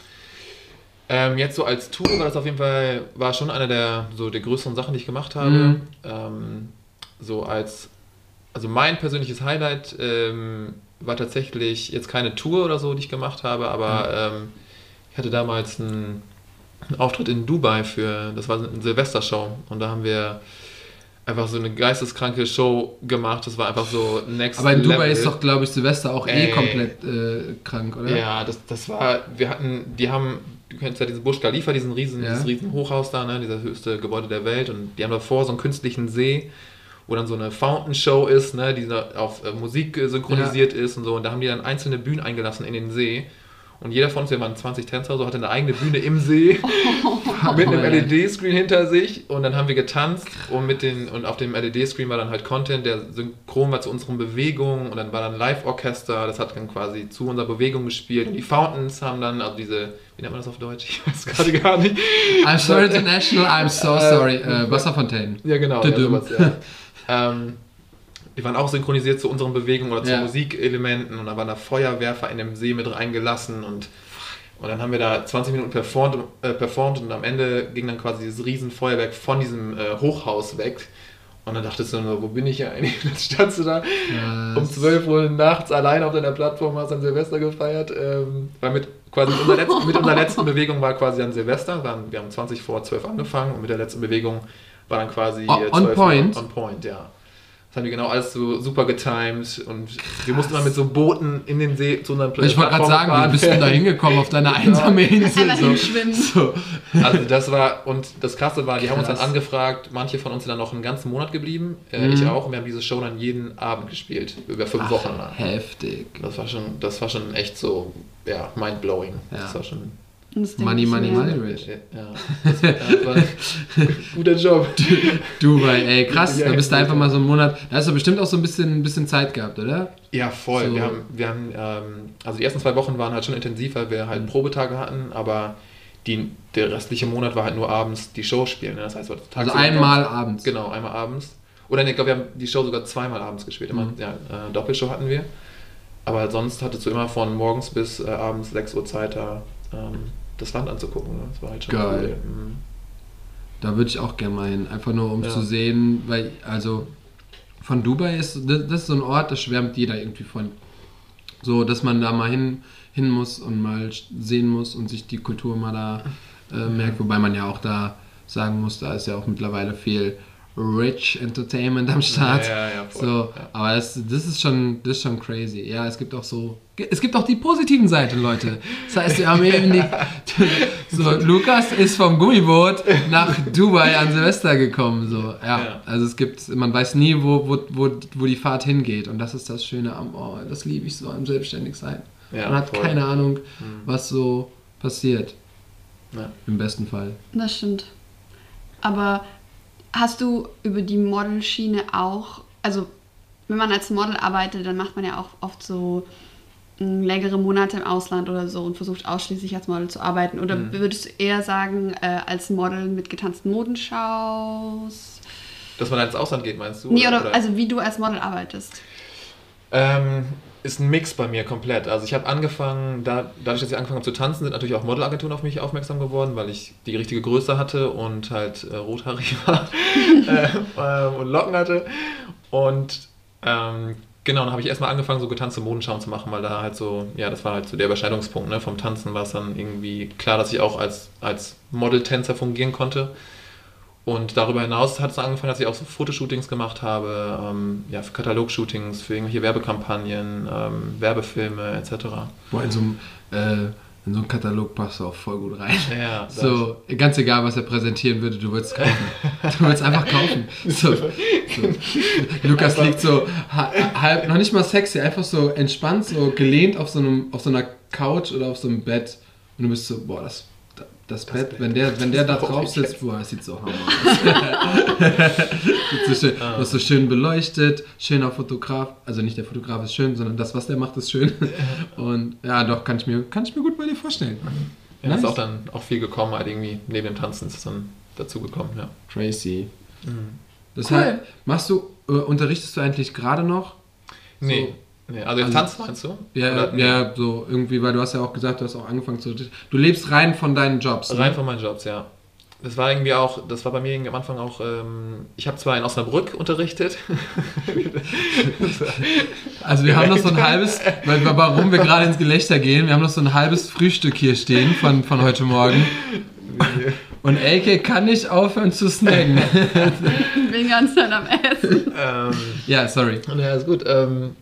[SPEAKER 1] Ähm, jetzt so als Tour war das auf jeden Fall, war schon eine der, so der größeren Sachen, die ich gemacht habe.
[SPEAKER 3] Mhm.
[SPEAKER 1] Ähm, so als, also mein persönliches Highlight ähm, war tatsächlich jetzt keine Tour oder so, die ich gemacht habe, aber ähm, ich hatte damals einen, einen Auftritt in Dubai für, das war eine Silvestershow und da haben wir einfach so eine geisteskranke Show gemacht. Das war einfach so next
[SPEAKER 3] Aber in Dubai
[SPEAKER 1] level.
[SPEAKER 3] ist doch, glaube ich, Silvester auch eh
[SPEAKER 1] Ey.
[SPEAKER 3] komplett äh, krank, oder?
[SPEAKER 1] Ja, das, das war, wir hatten, die haben, du kennst ja diesen Burj Khalifa, diesen riesen,
[SPEAKER 3] Ja.
[SPEAKER 1] dieses riesen Hochhaus da, ne, dieser höchste Gebäude der Welt und die haben davor so einen künstlichen See, wo dann so eine Fountain Show ist, ne, die auf äh, Musik synchronisiert ist und so und da haben die dann einzelne Bühnen eingelassen in den See und jeder von uns, wir waren 20 Tänzer, so hatte eine eigene Bühne im See <laughs> mit einem. LED-Screen hinter sich und dann haben wir getanzt und mit den und auf dem LED-Screen war dann halt Content, der synchron war zu unseren Bewegungen und dann war dann Live-Orchester, das hat dann quasi zu unserer Bewegung gespielt und die Fountains haben dann, also diese, wie nennt man das auf Deutsch? Ich weiß gerade gar nicht.
[SPEAKER 3] I'm sorry <laughs> international, I'm so sorry. Äh, Wasserfontänen.
[SPEAKER 1] Ja, genau. Ja, sowas, ja. <laughs> ähm, die waren auch synchronisiert zu unseren Bewegungen oder zu
[SPEAKER 3] Ja.
[SPEAKER 1] Musikelementen und da waren da Feuerwerfer in dem See mit reingelassen und, und dann haben wir da 20 Minuten performt, äh, performt und am Ende ging dann quasi dieses riesen Feuerwerk von diesem äh, Hochhaus weg. Und dann dachtest du nur, wo bin ich ja eigentlich? <laughs> Dann standst du da
[SPEAKER 3] Ja,
[SPEAKER 1] um 12 Uhr nachts allein auf deiner Plattform, hast dann Silvester gefeiert. Ähm, weil mit quasi mit unserer, letzten, mit unserer letzten <laughs> Bewegung war quasi dann Silvester. Waren, wir haben 20 vor 12 angefangen und mit der letzten Bewegung war dann quasi
[SPEAKER 3] On-
[SPEAKER 1] äh,
[SPEAKER 3] on
[SPEAKER 1] 12
[SPEAKER 3] point?
[SPEAKER 1] On point, ja. Das haben wir genau alles so super getimed und wir mussten dann mit so Booten in den See zu unseren
[SPEAKER 3] Ich wollte gerade sagen,
[SPEAKER 1] fahren.
[SPEAKER 3] wie bist du da hingekommen auf deiner <laughs> einsamen Insel? So. So.
[SPEAKER 1] Also das war, und das Krasse war, die haben uns dann
[SPEAKER 3] Krass.
[SPEAKER 1] angefragt, manche von uns sind dann noch einen ganzen Monat geblieben, äh,
[SPEAKER 3] Mhm.
[SPEAKER 1] ich auch, und wir haben diese Show dann jeden Abend gespielt, über fünf Wochen lang.
[SPEAKER 3] Heftig.
[SPEAKER 1] Das war schon, das war schon echt so, ja, mind-blowing.
[SPEAKER 3] Ja.
[SPEAKER 1] Das war schon,
[SPEAKER 3] Money, money,
[SPEAKER 2] mir.
[SPEAKER 3] money, rich.
[SPEAKER 1] ja, das war, <laughs> guter Job.
[SPEAKER 3] Dubai, ey, krass.
[SPEAKER 1] Ja,
[SPEAKER 3] Da bist du einfach mal so einen Monat. Da hast du bestimmt auch so ein bisschen, ein bisschen Zeit gehabt, oder?
[SPEAKER 1] Ja, voll.
[SPEAKER 3] So.
[SPEAKER 1] Wir haben, wir haben ähm, also die ersten zwei Wochen waren halt schon intensiv, weil wir halt Probetage hatten, aber die, der restliche Monat war halt nur abends die Show spielen. Ne? Das heißt,
[SPEAKER 3] Also einmal abends.
[SPEAKER 1] Genau, einmal abends. Oder nee, ich glaube, wir haben die Show sogar zweimal abends gespielt. Immer,
[SPEAKER 3] Mhm.
[SPEAKER 1] ja, äh, Doppelshow hatten wir. Aber sonst hattest du immer von morgens bis äh, abends 6 Uhr Zeit, da ähm, das Land anzugucken. Ne? Das war halt schon
[SPEAKER 3] Geil.
[SPEAKER 1] cool. Mhm.
[SPEAKER 3] Da würde ich auch gerne mal hin. Einfach nur, um
[SPEAKER 1] Ja.
[SPEAKER 3] zu sehen, weil, also, von Dubai ist, das, das ist so ein Ort, da schwärmt jeder irgendwie von. So, dass man da mal hin, hin muss und mal sehen muss und sich die Kultur mal da äh, merkt. Wobei man ja auch da sagen muss, da ist ja auch mittlerweile viel Rich Entertainment am Start.
[SPEAKER 1] Ja, ja, ja.
[SPEAKER 3] So, aber das, das ist schon, das ist schon crazy. Ja, es gibt auch so, es gibt auch die positiven Seiten, Leute. Das heißt, wir haben eben die, <laughs> so, Lukas ist vom Gummiboot nach Dubai an Silvester gekommen, so, ja.
[SPEAKER 1] Ja.
[SPEAKER 3] Also es gibt, man weiß nie, wo, wo, wo, wo die Fahrt hingeht und das ist das Schöne am, oh, das liebe ich so am Selbstständigsein.
[SPEAKER 1] Ja,
[SPEAKER 3] man hat
[SPEAKER 1] voll.
[SPEAKER 3] keine Ahnung,
[SPEAKER 1] Mhm.
[SPEAKER 3] was so passiert,
[SPEAKER 1] Ja.
[SPEAKER 3] im besten Fall.
[SPEAKER 2] Das stimmt. Aber hast du über die Modelschiene auch, also wenn man als Model arbeitet, dann macht man ja auch oft so mm, längere Monate im Ausland oder so und versucht ausschließlich als Model zu arbeiten. Oder
[SPEAKER 1] Mhm.
[SPEAKER 2] würdest du eher sagen, äh, als Model mit getanzten Modenshows?
[SPEAKER 1] Dass man ins Ausland geht, meinst du?
[SPEAKER 2] Nee, oder, also wie du als Model arbeitest.
[SPEAKER 1] Ähm, ist ein Mix bei mir komplett. Also ich habe angefangen, da, dadurch, dass ich angefangen habe zu tanzen, sind natürlich auch Modelagenturen auf mich aufmerksam geworden, weil ich die richtige Größe hatte und halt äh, rothaarig <laughs> war äh, ähm, und Locken hatte. Und ähm, genau, dann habe ich erstmal angefangen, so getanzte Modenschauen zu machen, weil da halt so, ja, das war halt so der Überschneidungspunkt. Ne? Vom Tanzen war es dann irgendwie klar, dass ich auch als, als Model-Tänzer fungieren konnte. Und darüber hinaus hat es angefangen, dass ich auch so Fotoshootings gemacht habe, ähm, ja, für Katalogshootings, für irgendwelche Werbekampagnen, ähm, Werbefilme etc.
[SPEAKER 3] Boah, in so einem, äh, in so einem Katalog passt du auch voll gut rein.
[SPEAKER 1] Ja,
[SPEAKER 3] So, ganz egal, was er präsentieren würde, du würdest kaufen. Du würdest einfach kaufen. So, so. Lukas liegt so ha- halb, noch nicht mal sexy, einfach so entspannt, so gelehnt auf so, einem, auf so einer Couch oder auf so einem Bett. Und du bist so, boah, das, das, Bett,
[SPEAKER 1] Bett.
[SPEAKER 3] wenn der, wenn der da <laughs>
[SPEAKER 1] Das
[SPEAKER 3] drauf sitzt, boah, das sieht so hammer aus. <laughs> So schön,
[SPEAKER 1] Ah.
[SPEAKER 3] das ist so schön beleuchtet, schöner Fotograf, also nicht der Fotograf ist schön, sondern das, was der macht, ist schön. <laughs> Und ja, doch, kann ich mir, kann ich mir gut bei dir vorstellen.
[SPEAKER 1] Ja, ist
[SPEAKER 3] Nice.
[SPEAKER 1] auch dann auch viel gekommen, halt irgendwie neben dem Tanzen ist es dann dazu gekommen, ja.
[SPEAKER 3] Crazy. Das
[SPEAKER 2] Cool.
[SPEAKER 3] heißt, machst du, äh, unterrichtest du eigentlich gerade noch?
[SPEAKER 1] Nee. Nee. Also,
[SPEAKER 3] Also-
[SPEAKER 1] Tanz meinst du?
[SPEAKER 3] Ja,
[SPEAKER 1] Oder- nee.
[SPEAKER 3] ja, so irgendwie, weil du hast ja auch gesagt, du hast auch angefangen zu. Du lebst rein von deinen Jobs. ne?
[SPEAKER 1] Rein von meinen Jobs, ja. Das war irgendwie auch, das war bei mir irgendwie am Anfang auch, ähm, ich habe zwar in Osnabrück unterrichtet. <laughs>
[SPEAKER 3] Also wir haben noch so ein halbes, weil, warum wir gerade ins Gelächter gehen, wir haben noch so ein halbes Frühstück hier stehen von, von heute Morgen. Und Elke kann nicht aufhören zu snacken.
[SPEAKER 2] Ich <laughs> bin ganz Zeit am Essen.
[SPEAKER 1] ähm,
[SPEAKER 3] ja, sorry.
[SPEAKER 1] ja, ist gut. Ähm,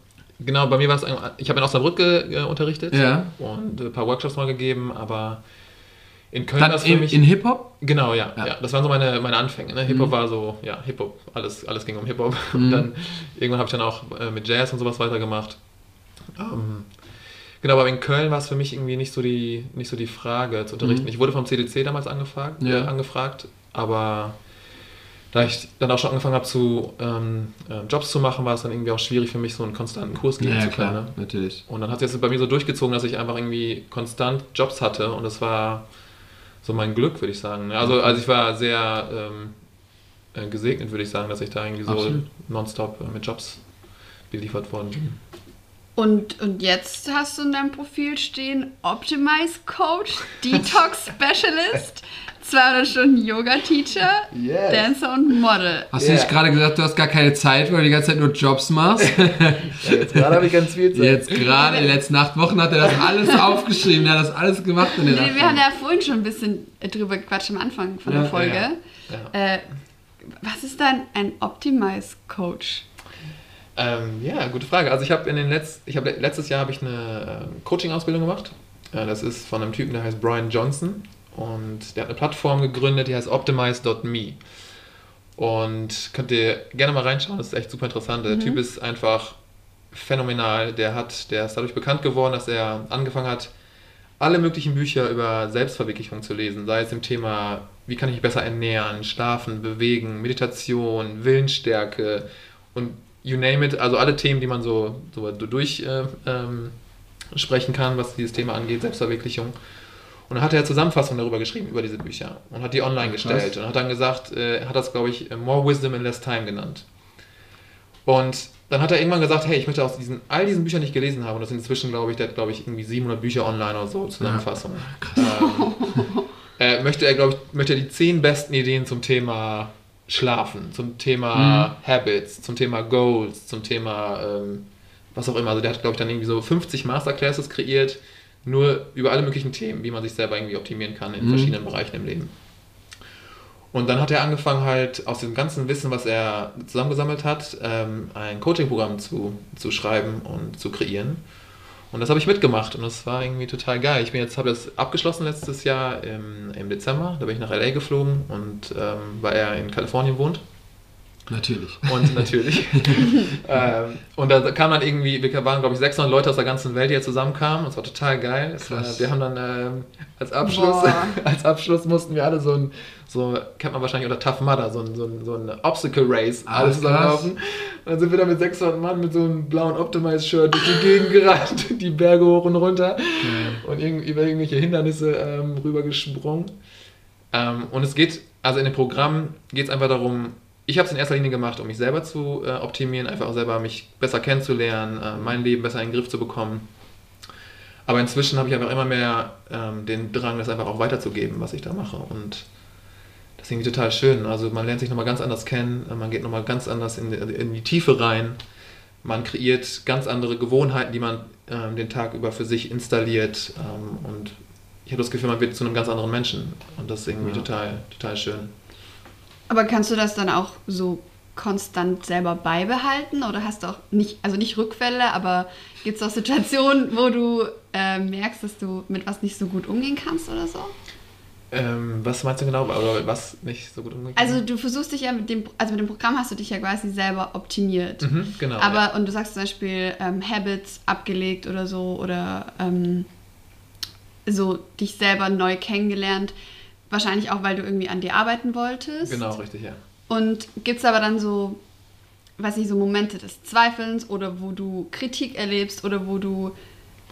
[SPEAKER 1] genau, bei mir war es, ich habe in Osnabrück äh, unterrichtet
[SPEAKER 3] Ja.
[SPEAKER 1] und ein paar Workshops mal gegeben, aber in Köln war es für
[SPEAKER 3] in,
[SPEAKER 1] mich...
[SPEAKER 3] in Hip-Hop?
[SPEAKER 1] Genau, ja,
[SPEAKER 3] Ja.
[SPEAKER 1] ja. Das waren so meine, meine Anfänge. Ne? Hip-Hop
[SPEAKER 3] Mhm.
[SPEAKER 1] war so, ja, Hip-Hop, alles, alles ging um Hip-Hop. <laughs>
[SPEAKER 3] Mhm.
[SPEAKER 1] Und dann irgendwann habe ich dann auch äh, mit Jazz und sowas weitergemacht. Ähm, genau, aber in Köln war es für mich irgendwie nicht so die, nicht so die Frage zu unterrichten.
[SPEAKER 3] Mhm.
[SPEAKER 1] Ich wurde vom CDC damals angefragt,
[SPEAKER 3] Ja.
[SPEAKER 1] äh, angefragt, aber da ich dann auch schon angefangen habe, zu ähm, äh, Jobs zu machen, war es dann irgendwie auch schwierig für mich, so einen konstanten Kurs geben
[SPEAKER 3] Ja,
[SPEAKER 1] zu können.
[SPEAKER 3] klar, natürlich.
[SPEAKER 1] Und dann hat es jetzt bei mir so durchgezogen, dass ich einfach irgendwie konstant Jobs hatte und das war so mein Glück, würde ich sagen. Also, also ich war sehr ähm, äh, gesegnet, würde ich sagen, dass ich da irgendwie so
[SPEAKER 3] Absolut.
[SPEAKER 1] nonstop äh, mit Jobs beliefert worden bin.
[SPEAKER 2] Und, und jetzt hast du in deinem Profil stehen Optimize Coach, Detox <laughs> Specialist, 200 Stunden Yoga Teacher,
[SPEAKER 1] Yes.
[SPEAKER 2] Dancer und Model.
[SPEAKER 3] Hast du
[SPEAKER 1] Ja.
[SPEAKER 3] nicht gerade gesagt, du hast gar keine Zeit, weil du die ganze Zeit nur Jobs machst? <laughs>
[SPEAKER 1] Ja, jetzt gerade habe ich ganz viel
[SPEAKER 3] Jetzt gerade, in den letzten acht Wochen hat er das alles <laughs> aufgeschrieben, er hat das alles gemacht in den
[SPEAKER 2] Nee, wir haben ja vorhin schon ein bisschen drüber gequatscht am Anfang von
[SPEAKER 3] Ja,
[SPEAKER 2] der Folge.
[SPEAKER 1] ja, Ja.
[SPEAKER 2] Äh, was ist dann ein Optimize Coach?
[SPEAKER 1] Ähm, ja, gute Frage. Also ich habe in den Letz ich habe letztes Jahr habe ich eine ähm, Coaching-Ausbildung gemacht. Äh, das ist von einem Typen, der heißt Brian Johnson und der hat eine Plattform gegründet, die heißt Optimize.me. Und könnt ihr gerne mal reinschauen, das ist echt super interessant. Der
[SPEAKER 2] Mhm.
[SPEAKER 1] Typ ist einfach phänomenal. Der hat, der ist dadurch bekannt geworden, dass er angefangen hat, alle möglichen Bücher über Selbstverwirklichung zu lesen, sei es im Thema, wie kann ich mich besser ernähren, schlafen, bewegen, Meditation, Willensstärke und you name it, also alle Themen, die man so, so durch äh, ähm, sprechen kann, was dieses Thema angeht, Selbstverwirklichung. Und dann hat er Zusammenfassungen darüber geschrieben, über diese Bücher und hat die online gestellt und hat dann gesagt, äh, hat das, glaube ich, äh, More Wisdom in Less Time genannt. Und dann hat er irgendwann gesagt, hey, ich möchte aus diesen, all diesen Büchern, die ich gelesen habe, und das sind inzwischen, glaube ich, der hat, glaube ich, irgendwie 700 Bücher online oder so, Zusammenfassungen. <laughs> Ähm, äh, möchte er, glaube ich, möchte er die 10 besten Ideen zum Thema Schlafen, zum Thema Habits, zum Thema Goals, zum Thema ähm, was auch immer. Also der hat, glaube ich, dann irgendwie so 50 Masterclasses kreiert, nur über alle möglichen Themen, wie man sich selber irgendwie optimieren kann in
[SPEAKER 3] Mhm.
[SPEAKER 1] verschiedenen Bereichen im Leben. Und dann hat er angefangen, halt aus dem ganzen Wissen, was er zusammengesammelt hat, ähm, ein Coaching-Programm zu, zu schreiben und zu kreieren. Und das habe ich mitgemacht und das war irgendwie total geil. Ich bin jetzt, habe das abgeschlossen letztes Jahr im, im Dezember. Da bin ich nach LA geflogen und ähm, weil er in Kalifornien wohnt.
[SPEAKER 3] Natürlich.
[SPEAKER 1] Und <laughs> natürlich. ähm, und da kam dann irgendwie, wir waren glaube ich 600 Leute aus der ganzen Welt, die hier zusammenkamen. Das war total geil. Es war, wir haben dann ähm, als Abschluss, <laughs> als Abschluss mussten wir alle so ein, so kennt man wahrscheinlich unter Tough Mudder, so ein, so ein, so ein Obstacle Race, alles zusammenlaufen. Und dann sind wir da mit 600 Mann mit so einem blauen Optimize-Shirt durch die Gegend gerannt, <laughs> die Berge hoch und runter und irgend, über irgendwelche Hindernisse ähm, rübergesprungen. Ähm, und es geht, also in dem Programm geht es einfach darum, ich habe es in erster Linie gemacht, um mich selber zu äh, optimieren, einfach auch selber mich besser kennenzulernen, äh, mein Leben besser in den Griff zu bekommen. Aber inzwischen habe ich einfach immer mehr ähm, den Drang, das einfach auch weiterzugeben, was ich da mache. Und das ist irgendwie total schön. Also man lernt sich nochmal ganz anders kennen, äh, man geht nochmal ganz anders in, die- in die Tiefe rein. Man kreiert ganz andere Gewohnheiten, die man ähm, den Tag über für sich installiert. Ähm, und ich habe das Gefühl, man wird zu einem ganz anderen Menschen. Und das ist irgendwie
[SPEAKER 3] Ja.
[SPEAKER 1] total, total schön.
[SPEAKER 2] Aber kannst du das dann auch so konstant selber beibehalten oder hast du auch nicht, also nicht Rückfälle, aber gibt es auch Situationen, wo du äh, merkst, dass du mit was nicht so gut umgehen kannst oder so?
[SPEAKER 1] Ähm, was meinst du genau? Oder was nicht so gut umgehen kann?
[SPEAKER 2] Also du versuchst dich ja mit dem, also mit dem Programm hast du dich ja quasi selber optimiert.
[SPEAKER 1] Mhm, genau.
[SPEAKER 2] Aber,
[SPEAKER 1] ja.
[SPEAKER 2] und du sagst zum Beispiel ähm, Habits abgelegt oder so oder ähm, so dich selber neu kennengelernt. Wahrscheinlich auch, weil du irgendwie an dir arbeiten wolltest.
[SPEAKER 1] Genau, richtig, ja.
[SPEAKER 2] Und gibt es aber dann so, weiß nicht, so Momente des Zweifelns oder wo du Kritik erlebst oder wo du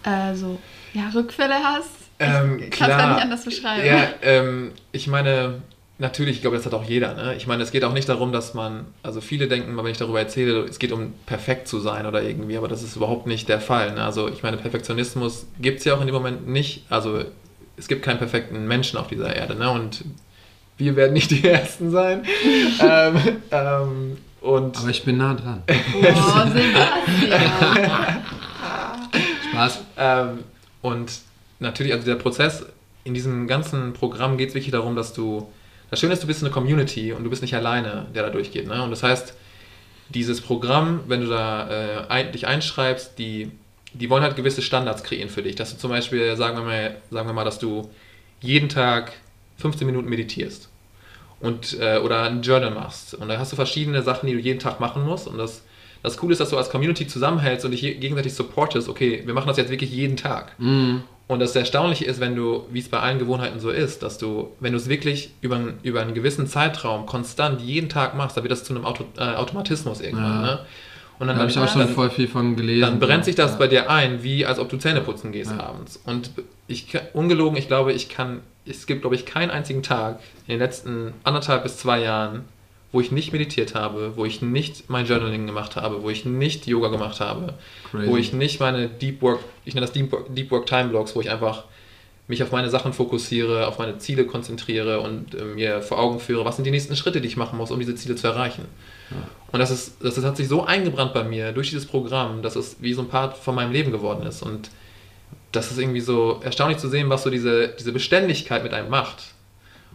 [SPEAKER 2] äh, so ja, Rückfälle hast?
[SPEAKER 1] Ähm,
[SPEAKER 2] ich kann es gar nicht anders beschreiben.
[SPEAKER 1] Ja, ähm, ich meine, natürlich, ich glaube, das hat auch jeder. Ne? Ich meine, es geht auch nicht darum, dass man, also viele denken, wenn ich darüber erzähle, es geht um perfekt zu sein oder irgendwie, aber das ist überhaupt nicht der Fall. Ne? Also ich meine, Perfektionismus gibt es ja auch in dem Moment nicht. Also es gibt keinen perfekten Menschen auf dieser Erde. Ne? Und wir werden nicht <laughs> die Ersten sein. ähm, ähm, und
[SPEAKER 3] Aber ich bin nah dran. <laughs>
[SPEAKER 2] Oh, Sebastian.
[SPEAKER 3] Spaß.
[SPEAKER 1] Ähm, und natürlich, also der Prozess, in diesem ganzen Programm geht es wirklich darum, dass du, das Schöne ist, du bist eine Community und du bist nicht alleine, der da durchgeht. Ne? Und das heißt, dieses Programm, wenn du da äh, ein, dich einschreibst, die, die wollen halt gewisse Standards kreieren für dich. Dass du zum Beispiel, sagen wir mal, sagen wir mal dass du jeden Tag 15 Minuten meditierst und, äh, oder ein Journal machst. Und da hast du verschiedene Sachen, die du jeden Tag machen musst. Und das, das Coole ist, dass du als Community zusammenhältst und dich gegenseitig supportest. Okay, wir machen das jetzt wirklich jeden Tag.
[SPEAKER 3] Mhm.
[SPEAKER 1] Und das Erstaunliche ist, wenn du, wie es bei allen Gewohnheiten so ist, dass du, wenn du es wirklich über, über einen gewissen Zeitraum konstant jeden Tag machst, dann wird das zu einem Auto, äh, Automatismus irgendwann.
[SPEAKER 3] Ja.
[SPEAKER 1] Ne? Und
[SPEAKER 3] Da
[SPEAKER 1] dann,
[SPEAKER 3] habe ich auch schon
[SPEAKER 1] dann,
[SPEAKER 3] voll viel von gelesen.
[SPEAKER 1] dann brennt sich das
[SPEAKER 3] Ja.
[SPEAKER 1] bei dir ein, wie als ob du Zähne putzen gehst
[SPEAKER 3] Ja.
[SPEAKER 1] abends. Und ich, ungelogen, ich glaube, ich kann, es gibt, glaube ich, keinen einzigen Tag in den letzten anderthalb bis zwei Jahren, wo ich nicht meditiert habe, wo ich nicht mein Journaling gemacht habe, wo ich nicht Yoga gemacht habe,
[SPEAKER 3] Crazy.
[SPEAKER 1] wo ich nicht meine Deep Work, ich nenne das Deep Work, Deep Work Time Blocks, wo ich einfach mich auf meine Sachen fokussiere, auf meine Ziele konzentriere und äh, mir vor Augen führe, was sind die nächsten Schritte, die ich machen muss, um diese Ziele zu erreichen. Und das, ist, das, das hat sich so eingebrannt bei mir durch dieses Programm, dass es wie so ein Part von meinem Leben geworden ist. Und das ist irgendwie so erstaunlich zu sehen, was so diese, diese Beständigkeit mit einem macht.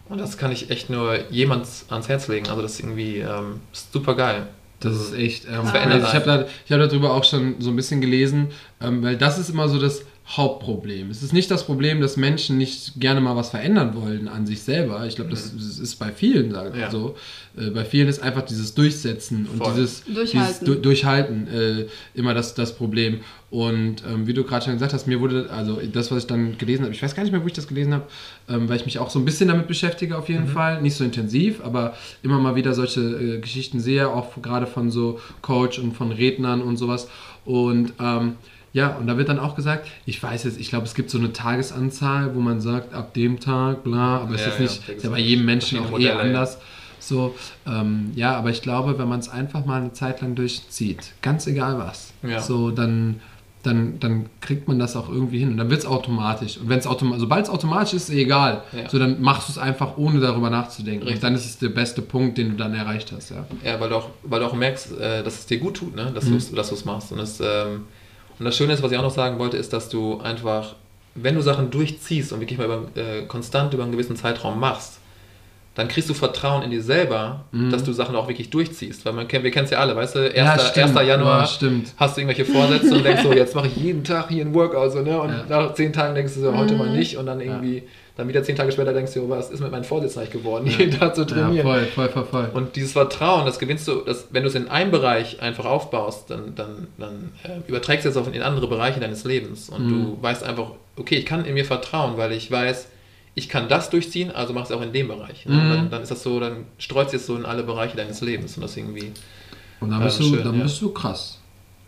[SPEAKER 1] Und das kann ich echt nur jemand ans Herz legen. Also das ist irgendwie ähm, super geil.
[SPEAKER 3] Das ist echt. Ähm,
[SPEAKER 1] verändert
[SPEAKER 3] crazy. ich habe da, ich hab darüber auch schon so ein bisschen gelesen, ähm, weil das ist immer so das Hauptproblem. Es ist nicht das Problem, dass Menschen nicht gerne mal was verändern wollen an sich selber. Ich glaube, das, das ist bei vielen sagen
[SPEAKER 1] Mhm. Ja.
[SPEAKER 3] so. Äh, bei vielen ist einfach dieses Durchsetzen und
[SPEAKER 1] Voll.
[SPEAKER 3] dieses
[SPEAKER 2] Durchhalten.
[SPEAKER 3] Dieses du, Durchhalten äh, immer das, das Problem. Und ähm, wie du gerade schon gesagt hast, mir wurde, also das, was ich dann gelesen habe, ich weiß gar nicht mehr, wo ich das gelesen habe, ähm, weil ich mich auch so ein bisschen damit beschäftige auf jeden Fall. Nicht so intensiv, aber immer mal wieder solche äh, Geschichten sehe, auch gerade von so Coach und von Rednern und sowas. Und ähm, ja, und da wird dann auch gesagt, ich weiß jetzt, ich glaube, es gibt so eine Tagesanzahl, wo man sagt, ab dem Tag, bla, aber es
[SPEAKER 1] Ja,
[SPEAKER 3] ist
[SPEAKER 1] ja,
[SPEAKER 3] nicht, ist ja bei jedem Menschen auch eh
[SPEAKER 1] Modelle, ja.
[SPEAKER 3] anders. So, ähm, ja, aber ich glaube, wenn man es einfach mal eine Zeit lang durchzieht, ganz egal was,
[SPEAKER 1] Ja.
[SPEAKER 3] so, dann, dann, dann kriegt man das auch irgendwie hin und dann wird es automatisch. Und wenn es automatisch, sobald es automatisch ist, ist eh egal.
[SPEAKER 1] Ja.
[SPEAKER 3] So, dann machst du es einfach, ohne darüber nachzudenken.
[SPEAKER 1] Richtig.
[SPEAKER 3] Und dann ist es der beste Punkt, den du dann erreicht hast, ja.
[SPEAKER 1] Ja, weil du auch, weil du auch merkst, äh, dass es dir gut tut, ne? dass
[SPEAKER 3] Mhm.
[SPEAKER 1] du es machst. Und das, ähm, und das Schöne ist, was ich auch noch sagen wollte, ist, dass du einfach, wenn du Sachen durchziehst und wirklich mal über, äh, konstant über einen gewissen Zeitraum machst, dann kriegst du Vertrauen in dir selber,
[SPEAKER 3] Mhm.
[SPEAKER 1] dass du Sachen auch wirklich durchziehst. Weil man kennt, wir kennen es ja alle, weißt du, 1.
[SPEAKER 3] Ja, stimmt.
[SPEAKER 1] 1. Januar
[SPEAKER 3] Ja, stimmt.
[SPEAKER 1] hast du irgendwelche Vorsätze und denkst so, jetzt mache ich jeden Tag hier ein Workout so, ne? Und
[SPEAKER 3] Ja.
[SPEAKER 1] nach zehn Tagen denkst du so, heute mal nicht und dann irgendwie, dann wieder zehn Tage später denkst du, oh, was ist mit meinen Vorsätzen eigentlich geworden, jeden <laughs> Tag zu
[SPEAKER 3] Ja,
[SPEAKER 1] trainieren.
[SPEAKER 3] voll, voll, voll, voll.
[SPEAKER 1] Und dieses Vertrauen, das gewinnst du, das, wenn du es in einem Bereich einfach aufbaust, dann, dann, dann äh, überträgst du es auf in andere Bereiche deines Lebens. Und
[SPEAKER 3] Mhm.
[SPEAKER 1] du weißt einfach, okay, ich kann in mir vertrauen, weil ich weiß, ich kann das durchziehen, also mach es auch in dem Bereich. Ne?
[SPEAKER 3] Mhm.
[SPEAKER 1] Dann, dann ist das so, dann streut es so in alle Bereiche deines Lebens und das irgendwie.
[SPEAKER 3] Und dann
[SPEAKER 1] Ja,
[SPEAKER 3] bist du,
[SPEAKER 1] schön,
[SPEAKER 3] dann
[SPEAKER 1] ja.
[SPEAKER 3] bist du krass.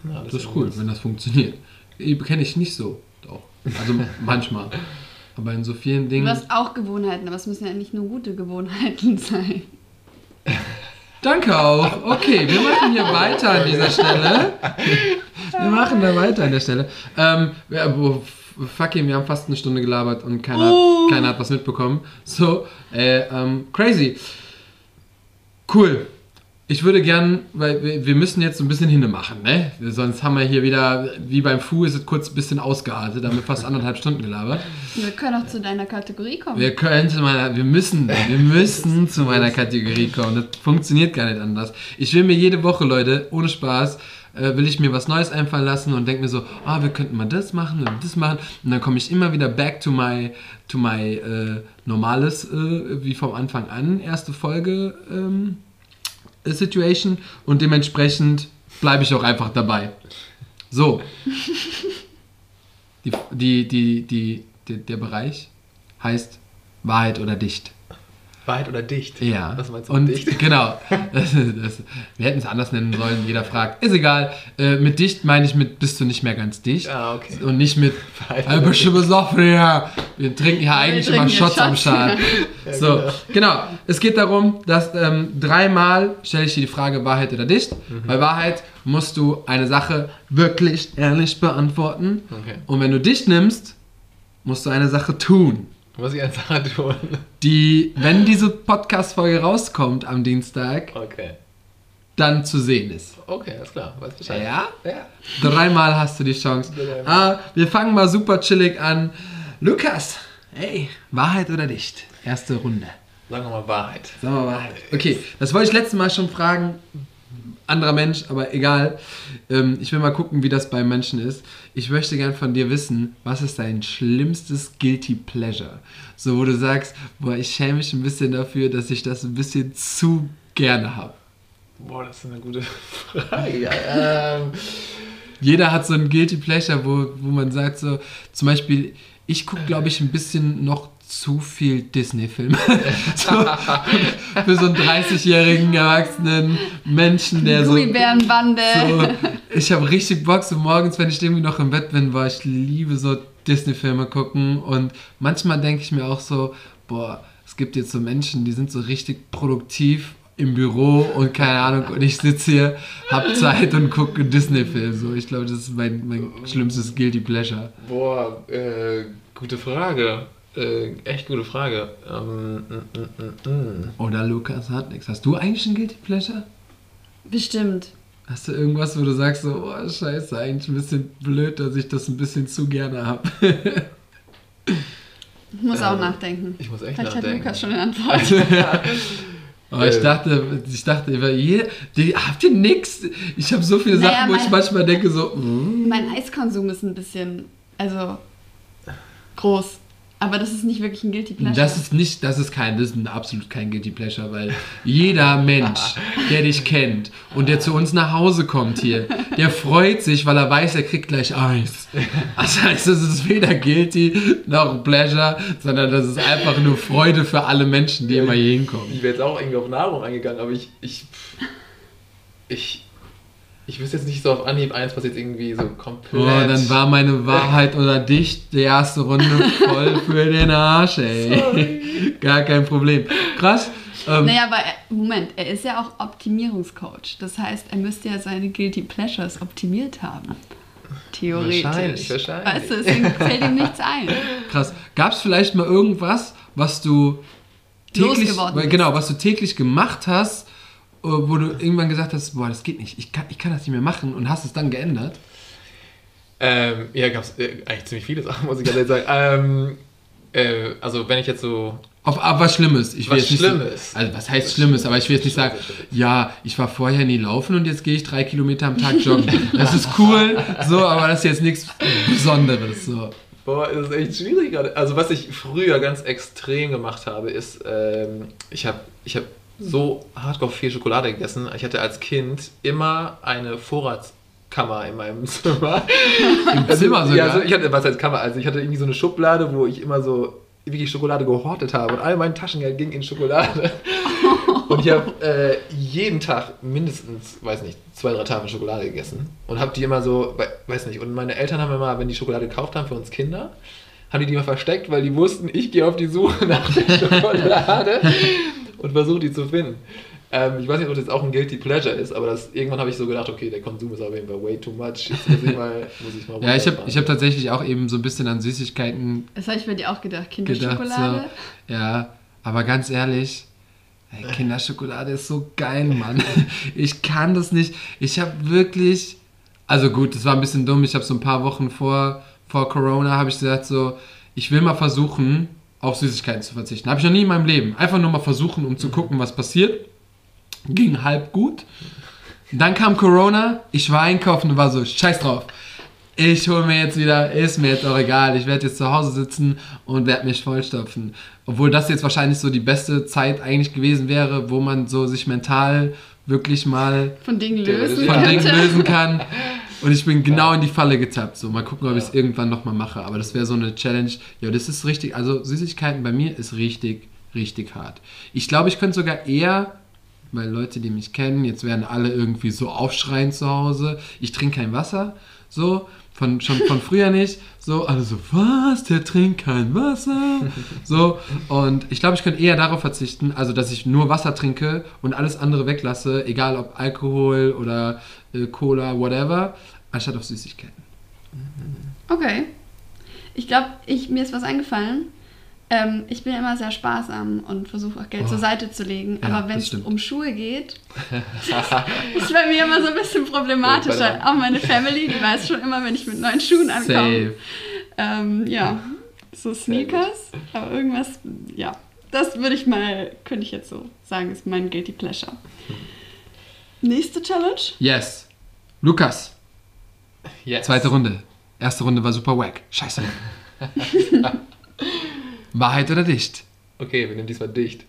[SPEAKER 1] Ja,
[SPEAKER 3] Das ist cool, wenn das funktioniert. Kenne ich nicht so. Doch. Also <laughs> manchmal. Aber in so vielen
[SPEAKER 2] Du
[SPEAKER 3] Dingen.
[SPEAKER 2] hast auch Gewohnheiten, aber es müssen ja nicht nur gute Gewohnheiten <laughs> sein.
[SPEAKER 3] Danke auch. Okay, wir machen hier weiter an dieser Stelle. Wir machen da weiter an der Stelle. Ähm, wo- fucking, wir haben fast eine Stunde gelabert und keiner,
[SPEAKER 2] Oh.
[SPEAKER 3] hat, keiner hat was mitbekommen. So, äh, ähm, crazy. Cool. Ich würde gern, weil wir, müssen jetzt so ein bisschen hinne machen, ne? Sonst haben wir hier wieder, wie beim Fu, ist es kurz ein bisschen ausgeartet, da haben wir fast anderthalb Stunden gelabert.
[SPEAKER 2] Wir können auch zu deiner Kategorie kommen.
[SPEAKER 3] Wir können zu meiner, wir müssen, wir müssen zu meiner Kategorie kommen. Das funktioniert gar nicht anders. Ich will mir jede Woche, Leute, ohne Spaß, äh, will ich mir was Neues einfallen lassen und denke mir so, ah, wir könnten mal das machen und das machen. Und dann komme ich immer wieder back to my, to my äh, normales, äh, wie vom Anfang an, erste Folge ähm, äh, Situation und dementsprechend bleibe ich auch einfach dabei. So. Die, die, die, die, der Bereich heißt Wahrheit oder dicht.
[SPEAKER 1] Wahrheit oder dicht?
[SPEAKER 3] Ja.
[SPEAKER 1] Was meinst du
[SPEAKER 3] und
[SPEAKER 1] mit dicht? <laughs>
[SPEAKER 3] Genau. Das, das, wir hätten es anders nennen sollen, jeder fragt. Ist egal. Äh, mit dicht meine ich mit bist du nicht mehr ganz dicht.
[SPEAKER 1] Ah, okay.
[SPEAKER 3] Und nicht mit "Äh, bist du besoffen, ja. Wir trinken ja eigentlich immer
[SPEAKER 2] trinken hier
[SPEAKER 3] Shots am
[SPEAKER 2] Shots.
[SPEAKER 3] Start. <laughs> So,
[SPEAKER 1] genau.
[SPEAKER 3] genau. Es geht darum, dass ähm, dreimal stelle ich dir die Frage Wahrheit oder dicht.
[SPEAKER 1] Mhm.
[SPEAKER 3] Bei Wahrheit musst du eine Sache wirklich ehrlich beantworten.
[SPEAKER 1] Okay.
[SPEAKER 3] Und wenn du dicht nimmst, musst du eine Sache tun
[SPEAKER 1] Muss ich eine Sache tun?
[SPEAKER 3] die, wenn diese Podcast-Folge rauskommt am Dienstag,
[SPEAKER 1] Okay.
[SPEAKER 3] dann zu sehen ist.
[SPEAKER 1] Okay, alles klar. Weiß Bescheid.
[SPEAKER 3] Ja?
[SPEAKER 1] Ja.
[SPEAKER 3] Dreimal hast du die Chance. Ah, wir fangen mal super chillig an. Lukas, hey, Wahrheit oder dicht? Erste Runde.
[SPEAKER 1] Sagen wir mal Wahrheit.
[SPEAKER 3] Sagen wir Wahrheit. Okay, das wollte ich letztes Mal schon fragen. Anderer Mensch, aber egal. Ähm, ich will mal gucken, wie das bei Menschen ist. Ich möchte gern von dir wissen, was ist dein schlimmstes Guilty Pleasure? So, wo du sagst, boah, ich schäme mich ein bisschen dafür, dass ich das ein bisschen zu gerne habe.
[SPEAKER 1] Boah, das ist eine gute <laughs> Frage. Ja, ähm,
[SPEAKER 3] Jeder hat so ein Guilty Pleasure, wo, wo man sagt so, zum Beispiel, ich gucke, glaube ich, ein bisschen noch zu viel Disney-Filme. <laughs> so, für so einen 30-jährigen erwachsenen Menschen, der so...
[SPEAKER 2] Gummibärenbande.
[SPEAKER 3] so ich habe richtig Bock, so morgens, wenn ich irgendwie noch im Bett bin, boah, ich liebe so Disney-Filme gucken und manchmal denke ich mir auch so, boah, es gibt jetzt so Menschen, die sind so richtig produktiv im Büro und keine Ahnung und ich sitze hier, hab Zeit und gucke einen Disney-Film. So, ich glaube, das ist mein, mein schlimmstes Guilty Pleasure.
[SPEAKER 1] boah, äh, gute Frage. Äh, echt gute Frage. Ähm, mm, mm, mm, mm.
[SPEAKER 3] Oder Lukas hat nichts. Hast du eigentlich ein Guilty Pleasure?
[SPEAKER 2] Bestimmt.
[SPEAKER 3] Hast du irgendwas, wo du sagst so, oh scheiße, eigentlich ein bisschen blöd, dass ich das ein bisschen zu gerne habe? <laughs>
[SPEAKER 2] Ich muss auch
[SPEAKER 1] Ähm,
[SPEAKER 2] nachdenken.
[SPEAKER 1] Ich muss echt
[SPEAKER 2] Vielleicht hat
[SPEAKER 1] nachdenken.
[SPEAKER 2] Lukas schon eine <laughs> Antwort. <laughs>
[SPEAKER 3] Aber ich
[SPEAKER 1] Äh.
[SPEAKER 3] dachte, ich dachte über jede, die, habt ihr nix? Ich habe so viele
[SPEAKER 2] Naja,
[SPEAKER 3] Sachen, wo ich
[SPEAKER 2] mein-
[SPEAKER 3] manchmal denke so, mm.
[SPEAKER 2] mein Eiskonsum ist ein bisschen, also groß. Aber das ist nicht wirklich ein Guilty Pleasure.
[SPEAKER 3] das ist nicht, das ist kein, das ist absolut kein Guilty Pleasure, weil jeder <laughs> Mensch, der dich kennt und der zu uns nach Hause kommt hier, der freut sich, weil er weiß, er kriegt gleich Eis. Das heißt, es ist weder Guilty noch Pleasure, sondern das ist einfach nur Freude für alle Menschen, die immer hier hinkommen.
[SPEAKER 1] Ich wäre jetzt auch irgendwie auf Nahrung eingegangen, aber ich, ich, ich, ich wüsste jetzt nicht so auf Anhieb eins, was jetzt irgendwie so komplett.
[SPEAKER 3] Oh, dann war meine Wahrheit oder dicht die erste Runde voll <laughs> für den Arsch, ey.
[SPEAKER 1] Sorry. <laughs>
[SPEAKER 3] Gar kein Problem. Krass. Ähm,
[SPEAKER 2] Naja, aber er, Moment, er ist ja auch Optimierungscoach. Das heißt, er müsste ja seine Guilty Pleasures optimiert haben. Theoretisch.
[SPEAKER 1] Wahrscheinlich, wahrscheinlich.
[SPEAKER 2] Weißt du, deswegen fällt ihm nichts ein. <laughs>
[SPEAKER 3] Krass. Gab es vielleicht mal irgendwas, was du täglich, genau, was du täglich gemacht hast, äh, wo du irgendwann gesagt hast, boah, das geht nicht, ich kann, ich kann das nicht mehr machen und hast es dann geändert?
[SPEAKER 1] Ähm, ja, gab es äh, eigentlich ziemlich viele Sachen, muss ich ganz ehrlich sagen. Ähm, äh, also, wenn ich jetzt so.
[SPEAKER 3] Auf, auf was Schlimmes. Ich will
[SPEAKER 1] Was
[SPEAKER 3] jetzt nicht
[SPEAKER 1] Schlimmes.
[SPEAKER 3] So, also was heißt Schlimmes, aber ich will jetzt nicht sagen, ja, ich war vorher nie laufen und jetzt gehe ich drei Kilometer am Tag joggen. Das ist cool, so, aber das ist jetzt nichts Besonderes. So.
[SPEAKER 1] Boah, das ist echt schwierig gerade. Also, was ich früher ganz extrem gemacht habe, ist, ähm, ich habe ich hab so hardcore viel Schokolade gegessen. Ich hatte als Kind immer eine Vorratskammer in meinem <laughs> Zimmer.
[SPEAKER 3] Im Zimmer sogar.
[SPEAKER 1] Ja, also ich hatte, was heißt Kammer? Also, ich hatte irgendwie so eine Schublade, wo ich immer so wirklich Schokolade gehortet habe und all mein Taschengeld ging in Schokolade. <laughs> Und ich habe äh, jeden Tag mindestens, weiß nicht, zwei, drei Tafeln Schokolade gegessen. Und habe die immer so, we- weiß nicht, und meine Eltern haben immer, wenn die Schokolade gekauft haben für uns Kinder, haben die die immer versteckt, weil die wussten, ich gehe auf die Suche nach der Schokolade <laughs> und versuche die zu finden. Ähm, ich weiß nicht, ob das jetzt auch ein Guilty Pleasure ist, aber das, irgendwann habe ich so gedacht, okay, der Konsum ist auf jeden Fall way too much. Jetzt muss ich mal, <laughs> muss ich mal
[SPEAKER 3] Ja, ich habe ich hab tatsächlich auch eben so ein bisschen an Süßigkeiten
[SPEAKER 2] Das habe ich bei dir auch gedacht.
[SPEAKER 3] gedacht.
[SPEAKER 2] Kinderschokolade.
[SPEAKER 3] So, ja, aber ganz ehrlich, Ey, Kinderschokolade ist so geil, Mann. <laughs> Ich kann das nicht. Ich habe wirklich. Also gut, das war ein bisschen dumm. Ich habe so ein paar Wochen vor, vor Corona, habe ich gesagt, so, ich will mal versuchen, auf Süßigkeiten zu verzichten. Habe ich noch nie in meinem Leben. Einfach nur mal versuchen, um zu gucken, was passiert. Ging halb gut. Dann kam Corona, ich war einkaufen und war so, scheiß drauf. Ich hole mir jetzt wieder, ist mir jetzt auch egal, ich werde jetzt zu Hause sitzen und werde mich vollstopfen. Obwohl das jetzt wahrscheinlich so die beste Zeit eigentlich gewesen wäre, wo man so sich mental wirklich mal
[SPEAKER 2] Von Dingen lösen
[SPEAKER 3] von. Dingen lösen kann. <laughs> Und ich bin genau in die Falle getappt. So, mal gucken, ob ich es irgendwann nochmal mache. Aber das wäre so eine Challenge. Ja, das ist richtig. Also Süßigkeiten bei mir ist richtig, richtig hart. Ich glaube, ich könnte sogar eher, weil Leute, die mich kennen, jetzt werden alle irgendwie so aufschreien zu Hause. Ich trinke kein Wasser. So, von, schon von früher nicht. So, alle so, was? Der trinkt kein Wasser. <laughs> So, und ich glaube, ich könnte eher darauf verzichten, also dass ich nur Wasser trinke und alles andere weglasse, egal ob Alkohol oder äh, Cola, whatever, anstatt auf Süßigkeiten.
[SPEAKER 2] Okay. Ich glaube, ich, mir ist was eingefallen. Ähm, ich bin immer sehr sparsam und versuche auch Geld
[SPEAKER 3] Oh.
[SPEAKER 2] zur Seite zu legen.
[SPEAKER 3] Ja,
[SPEAKER 2] aber wenn es um Schuhe geht, <laughs> ist bei mir immer so ein bisschen problematischer. Auch meine Family, die weiß schon immer, wenn ich mit neuen Schuhen ankomme. Ähm, ja, so Sneakers. Aber irgendwas, ja. Das würde ich mal, könnte ich jetzt so sagen, ist mein Guilty Pleasure. Nächste Challenge?
[SPEAKER 3] Yes. Lukas,
[SPEAKER 1] Yes.
[SPEAKER 3] zweite Runde. Erste Runde war super wack. Scheiße. <laughs> Wahrheit oder dicht?
[SPEAKER 1] Okay, wir nehmen diesmal dicht.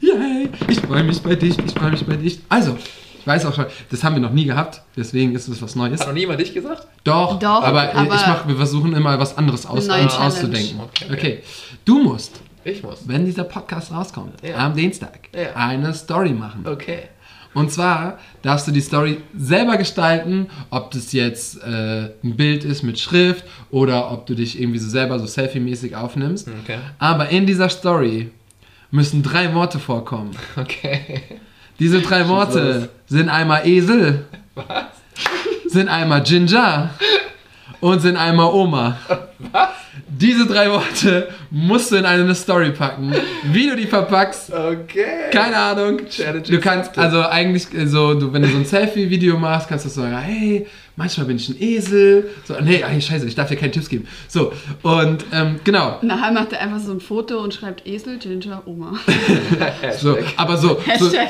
[SPEAKER 3] Yay! Ich freue mich bei dich, ich freue mich bei dich. Also, ich weiß auch schon, das haben wir noch nie gehabt, deswegen ist es was Neues.
[SPEAKER 1] Hat noch nie jemand dicht gesagt?
[SPEAKER 3] Doch,
[SPEAKER 2] Doch,
[SPEAKER 3] aber,
[SPEAKER 2] aber
[SPEAKER 3] ich mach, wir versuchen immer was anderes aus, uns
[SPEAKER 2] Challenge.
[SPEAKER 3] auszudenken.
[SPEAKER 1] Okay,
[SPEAKER 3] Okay,
[SPEAKER 1] okay.
[SPEAKER 3] du musst,
[SPEAKER 1] Ich muss.
[SPEAKER 3] wenn dieser Podcast rauskommt,
[SPEAKER 1] Ja.
[SPEAKER 3] am Dienstag,
[SPEAKER 1] Ja.
[SPEAKER 3] eine Story machen.
[SPEAKER 1] Okay.
[SPEAKER 3] Und zwar darfst du die Story selber gestalten, ob das jetzt äh, ein Bild ist mit Schrift oder ob du dich irgendwie so selber so selfie-mäßig aufnimmst.
[SPEAKER 1] Okay.
[SPEAKER 3] Aber in dieser Story müssen drei Worte vorkommen.
[SPEAKER 1] Okay.
[SPEAKER 3] Diese drei Worte sind einmal Esel, sind einmal Ginger und sind einmal Oma. Diese drei Worte musst du in eine Story packen. Wie du die verpackst,
[SPEAKER 1] Okay.
[SPEAKER 3] keine Ahnung.
[SPEAKER 1] Challenge
[SPEAKER 3] Du kannst, also eigentlich so, du, wenn du so ein Selfie-Video machst, kannst du so sagen, hey, manchmal bin ich ein Esel. So, nee, ey, scheiße, ich darf dir keine Tipps geben. So, und ähm, genau.
[SPEAKER 2] Nachher macht er einfach so ein Foto und schreibt Esel, Ginger, Oma. <laughs>
[SPEAKER 3] So, aber so, so
[SPEAKER 2] Hashtag.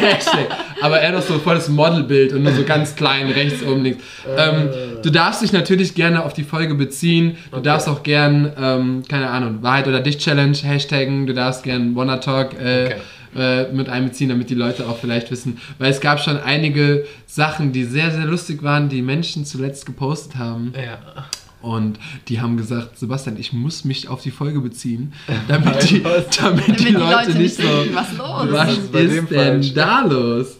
[SPEAKER 3] Hashtag. Aber er doch so voll das Modelbild und nur so ganz klein rechts oben links. Ähm, du darfst dich natürlich gerne auf die Folge beziehen. Du darfst auch gern, ähm, keine Ahnung, Wahrheit oder Dich Challenge hashtaggen. Du darfst gern Wanna Talk äh,
[SPEAKER 1] Okay.
[SPEAKER 3] Äh, mit einbeziehen, damit die Leute auch vielleicht wissen. Weil es gab schon einige Sachen, die sehr, sehr lustig waren, die Menschen zuletzt gepostet haben.
[SPEAKER 1] Ja.
[SPEAKER 3] Und die haben gesagt, Sebastian, ich muss mich auf die Folge beziehen, <laughs> damit die, damit
[SPEAKER 2] Damit
[SPEAKER 3] die Leute nicht so...
[SPEAKER 2] was los?
[SPEAKER 3] Was
[SPEAKER 1] ist
[SPEAKER 3] ist, denn
[SPEAKER 1] falsch?
[SPEAKER 3] da los?